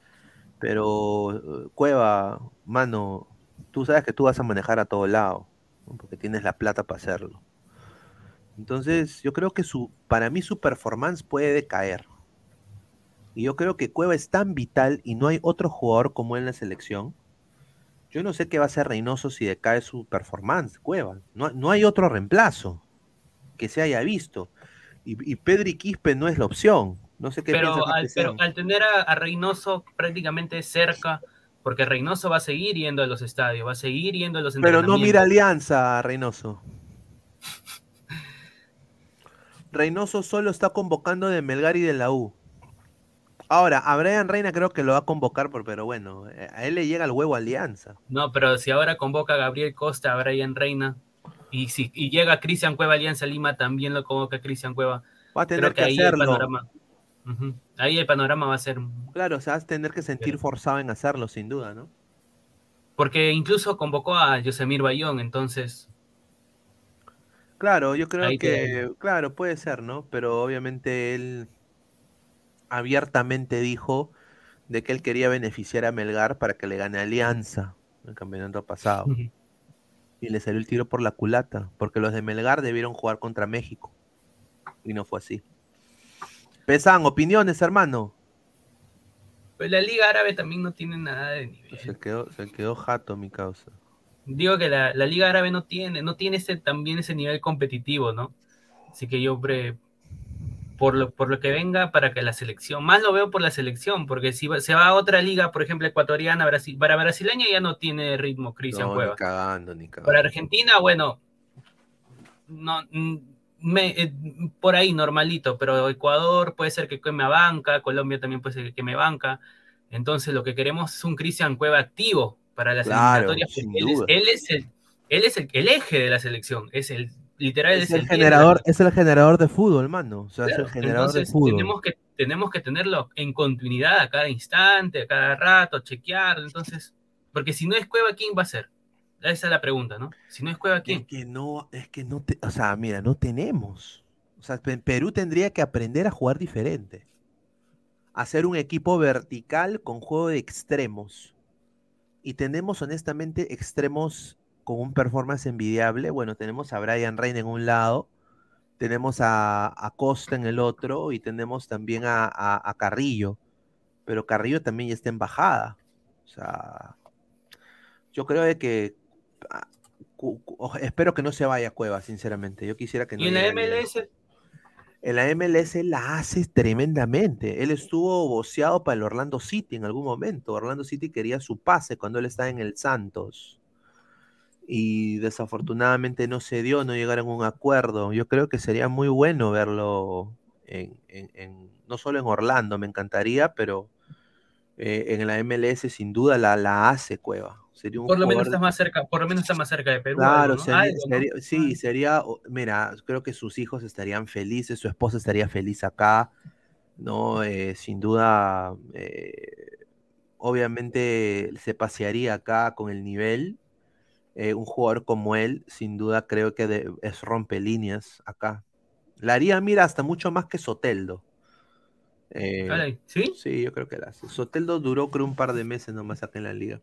pero eh, Cueva, mano, tú sabes que tú vas a manejar a todo lado, ¿no? porque tienes la plata para hacerlo. Entonces, yo creo que su, para mí su performance puede decaer. Y yo creo que Cueva es tan vital y no hay otro jugador como él en la selección. Yo no sé qué va a hacer Reynoso si decae su performance, Cueva. No, no hay otro reemplazo que se haya visto. Y, y Pedri Quispe no es la opción. No sé qué pero, al, pero al tener a, a Reynoso prácticamente cerca, porque Reynoso va a seguir yendo a los estadios, va a seguir yendo a los Pero no mira entrenamientos. Alianza, Reynoso. *laughs* Reynoso solo está convocando de Melgar y de la U. Ahora, a Brian Reina creo que lo va a convocar, por- pero bueno, eh, a él le llega el huevo Alianza. No, pero si ahora convoca a Gabriel Costa, a Brian Reina, y si y llega Cristian Cueva Alianza Lima, también lo convoca Cristian Cueva. Va a tener Creo que ahí hacerlo. El panorama. Ahí el panorama va a ser. Claro, o sea, vas a tener que sentir forzado en hacerlo, sin duda, ¿no? Porque incluso convocó a Yosemir Bayón, entonces. Claro, yo creo Ahí que, claro, puede ser, ¿no? Pero obviamente él abiertamente dijo de que él quería beneficiar a Melgar para que le gane Alianza en el campeonato pasado. Y le salió el tiro por la culata, porque los de Melgar debieron jugar contra México. Y no fue así. Pesan, opiniones, hermano. Pues la Liga Árabe también no tiene nada de nivel. Se quedó, se quedó jato mi causa. Digo que la, la Liga Árabe no tiene, no tiene ese, también ese nivel competitivo, ¿no? Así que yo, hombre, por lo, por lo que venga, para que la selección, más lo veo por la selección, porque si va- se va a otra liga, por ejemplo, ecuatoriana, Brasil, para brasileña ya no tiene ritmo Cristian No, Cueva. ni cagando, ni cagando. Para Argentina, bueno, no, mm, me- eh, por ahí normalito, pero Ecuador puede ser que queme a banca, Colombia también puede ser que queme banca. Entonces lo que queremos es un Cristian Cueva activo para las Claro, eliminatorias, él es, él es el, él es el, el eje de la selección, es el literal Es es, el de generador, es el generador de fútbol, hermano. O sea, es el generador de entonces fútbol. tenemos que, tenemos que tenerlo en continuidad a cada instante, a cada rato, chequearlo. Entonces, porque si no es Cueva, ¿quién va a ser? Esa es la pregunta, ¿no? Si no es Cueva, ¿quién? Es que no, es que no, te, o sea, mira, no tenemos. O sea, Pe- Perú tendría que aprender a jugar diferente. Hacer un equipo vertical con juego de extremos. Y tenemos honestamente extremos con un performance envidiable. Bueno, tenemos a Brian Reina en un lado, tenemos a, a Costa en el otro y tenemos también a, a- a Carrillo. Pero Carrillo también ya está en bajada. O sea, yo creo de que ah, espero que no se vaya a Cueva, sinceramente. Yo quisiera que no Y en la. MLS, En la MLS la hace tremendamente. Él estuvo boceado para el Orlando City en algún momento. Orlando City quería su pase cuando él estaba en el Santos. Y desafortunadamente no se dio, no llegaron a un acuerdo. Yo creo que sería muy bueno verlo en, en- en- no solo en Orlando, me encantaría, pero eh, en la MLS sin duda la, la hace Cueva. Sería un por lo menos está más cerca, por lo menos está más cerca de Perú. Claro, sí, sería, mira, creo que sus hijos estarían felices, su esposa estaría feliz acá, ¿no? Eh, sin duda, eh, obviamente se pasearía acá con el nivel. Eh, un jugador como él, sin duda, creo que de- es rompe líneas acá. La haría, mira, hasta mucho más que Soteldo. Eh, ¿sí? Sí, yo creo que la hace. Soteldo duró, creo, un par de meses nomás acá en la liga.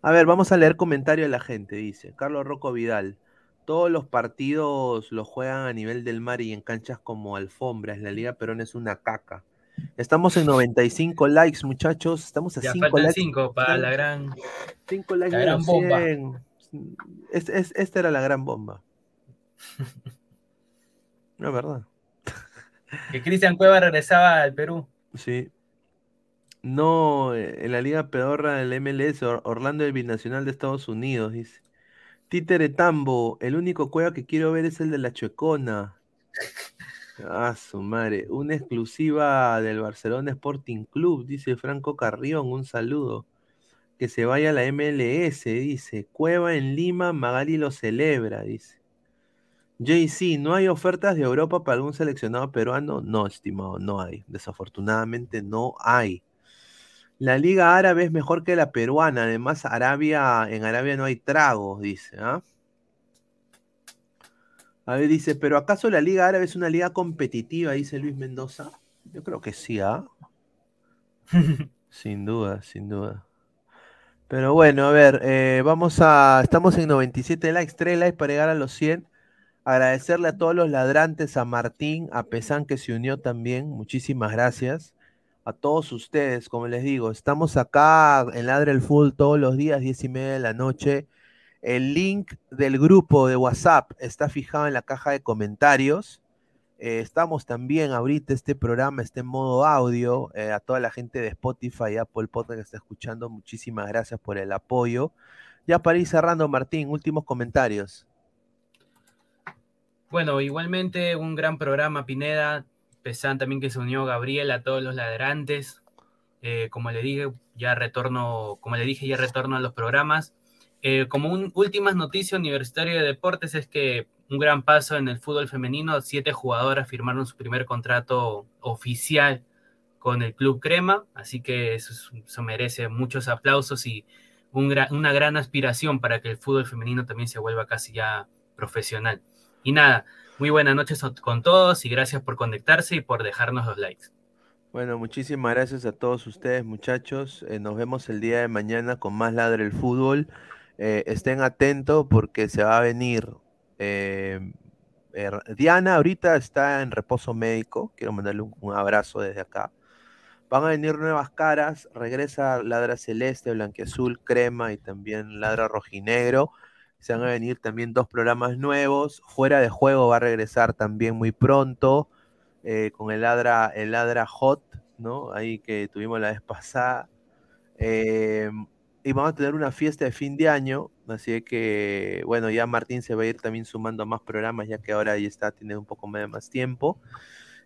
A ver, vamos a leer comentario de la gente, dice. Carlos Rocco Vidal. Todos los partidos los juegan a nivel del mar y en canchas como alfombras. La Liga Perón es una caca. Estamos en 95 likes, muchachos. Estamos a Ya 5 faltan likes. cinco para la gran. 5 likes la gran bomba. 100. Es- es- esta era la gran bomba. *laughs* No es verdad. Que Cristian Cueva regresaba al Perú. Sí. No, en la Liga Pedorra del MLS, Or- Orlando del Binacional de Estados Unidos, dice. Títere Tambo, el único cueva que quiero ver es el de la Chuecona. Ah, su madre. Una exclusiva del Barcelona Sporting Club, dice Franco Carrión, un saludo. Que se vaya a la MLS, dice. Cueva en Lima, Magali lo celebra, dice. JC, ¿no hay ofertas de Europa para algún seleccionado peruano? No, estimado, no hay. Desafortunadamente no hay. La liga árabe es mejor que la peruana. Además, Arabia, en Arabia no hay tragos, dice. ¿ah? A ver, dice, ¿pero acaso la liga árabe es una liga competitiva? Dice Luis Mendoza. Yo creo que sí, ¿ah? *laughs* Sin duda, sin duda. Pero bueno, a ver, eh, vamos a. Estamos en 97 likes, 3 likes para llegar a los 100. Agradecerle a todos los ladrantes, a Martín, a Pesán que se unió también. Muchísimas gracias. A todos ustedes, como les digo, estamos acá en Ladre el Full todos los días, 10 y media de la noche. El link del grupo de WhatsApp está fijado en la caja de comentarios. Eh, estamos también ahorita, este programa está en modo audio. eh, a toda la gente de Spotify y Apple Podcast que está escuchando, muchísimas gracias por el apoyo. Ya para ir cerrando, Martín, últimos comentarios. Bueno, igualmente un gran programa, Pineda. Pesan también que se unió Gabriel a todos los ladrantes. Eh, como le dije, ya retorno, como le dije, ya retorno a los programas. Eh, como un últimas noticias universitario de deportes es que un gran paso en el fútbol femenino, siete jugadoras firmaron su primer contrato oficial con el Club Crema, así que eso, es- eso merece muchos aplausos y una gran aspiración para que el fútbol femenino también se vuelva casi ya profesional. Y nada, muy buenas noches con todos y gracias por conectarse y por dejarnos los likes. Bueno, muchísimas gracias a todos ustedes, muchachos. Eh, nos vemos el día de mañana con más Ladre el Fútbol. Eh, estén atentos porque se va a venir. eh, eh, Diana ahorita está en reposo médico. Quiero mandarle un, abrazo desde acá. Van a venir nuevas caras. Regresa Ladra Celeste, Blanquiazul, Crema y también Ladra Rojinegro. Se van a venir también dos programas nuevos. Fuera de juego va a regresar también muy pronto eh, con el Ladra, el Ladra Hot, ¿no? Ahí que tuvimos la vez pasada. Y vamos a tener una fiesta de fin de año, así que, bueno, ya Martín se va a ir también sumando a más programas, ya que ahora ya está, tiene un poco más tiempo.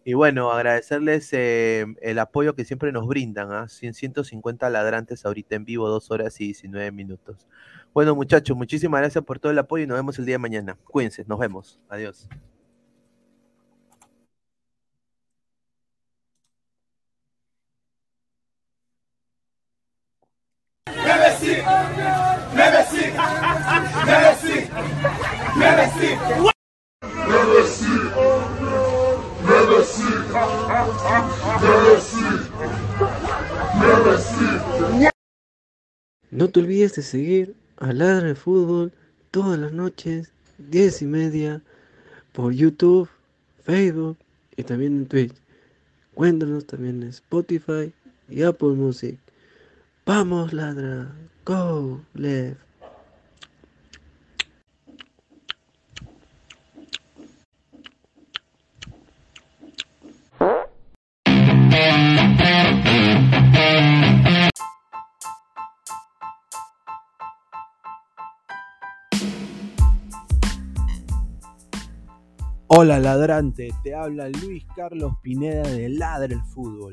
Y bueno, agradecerles eh, el apoyo que siempre nos brindan, ¿ah? 100, 150 ladrantes ahorita en vivo, 2 horas y 19 minutos. Bueno, muchachos, muchísimas gracias por todo el apoyo y nos vemos el día de mañana. Cuídense, nos vemos. Adiós. No te olvides de seguir a Ladra el Fútbol todas las noches, 10 y media, por YouTube, Facebook y también en Twitch. Cuéntanos también en Spotify y Apple Music. Vamos, ladra. Go, left. Hola ladrante, te habla Luis Carlos Pineda de Ladra el Fútbol.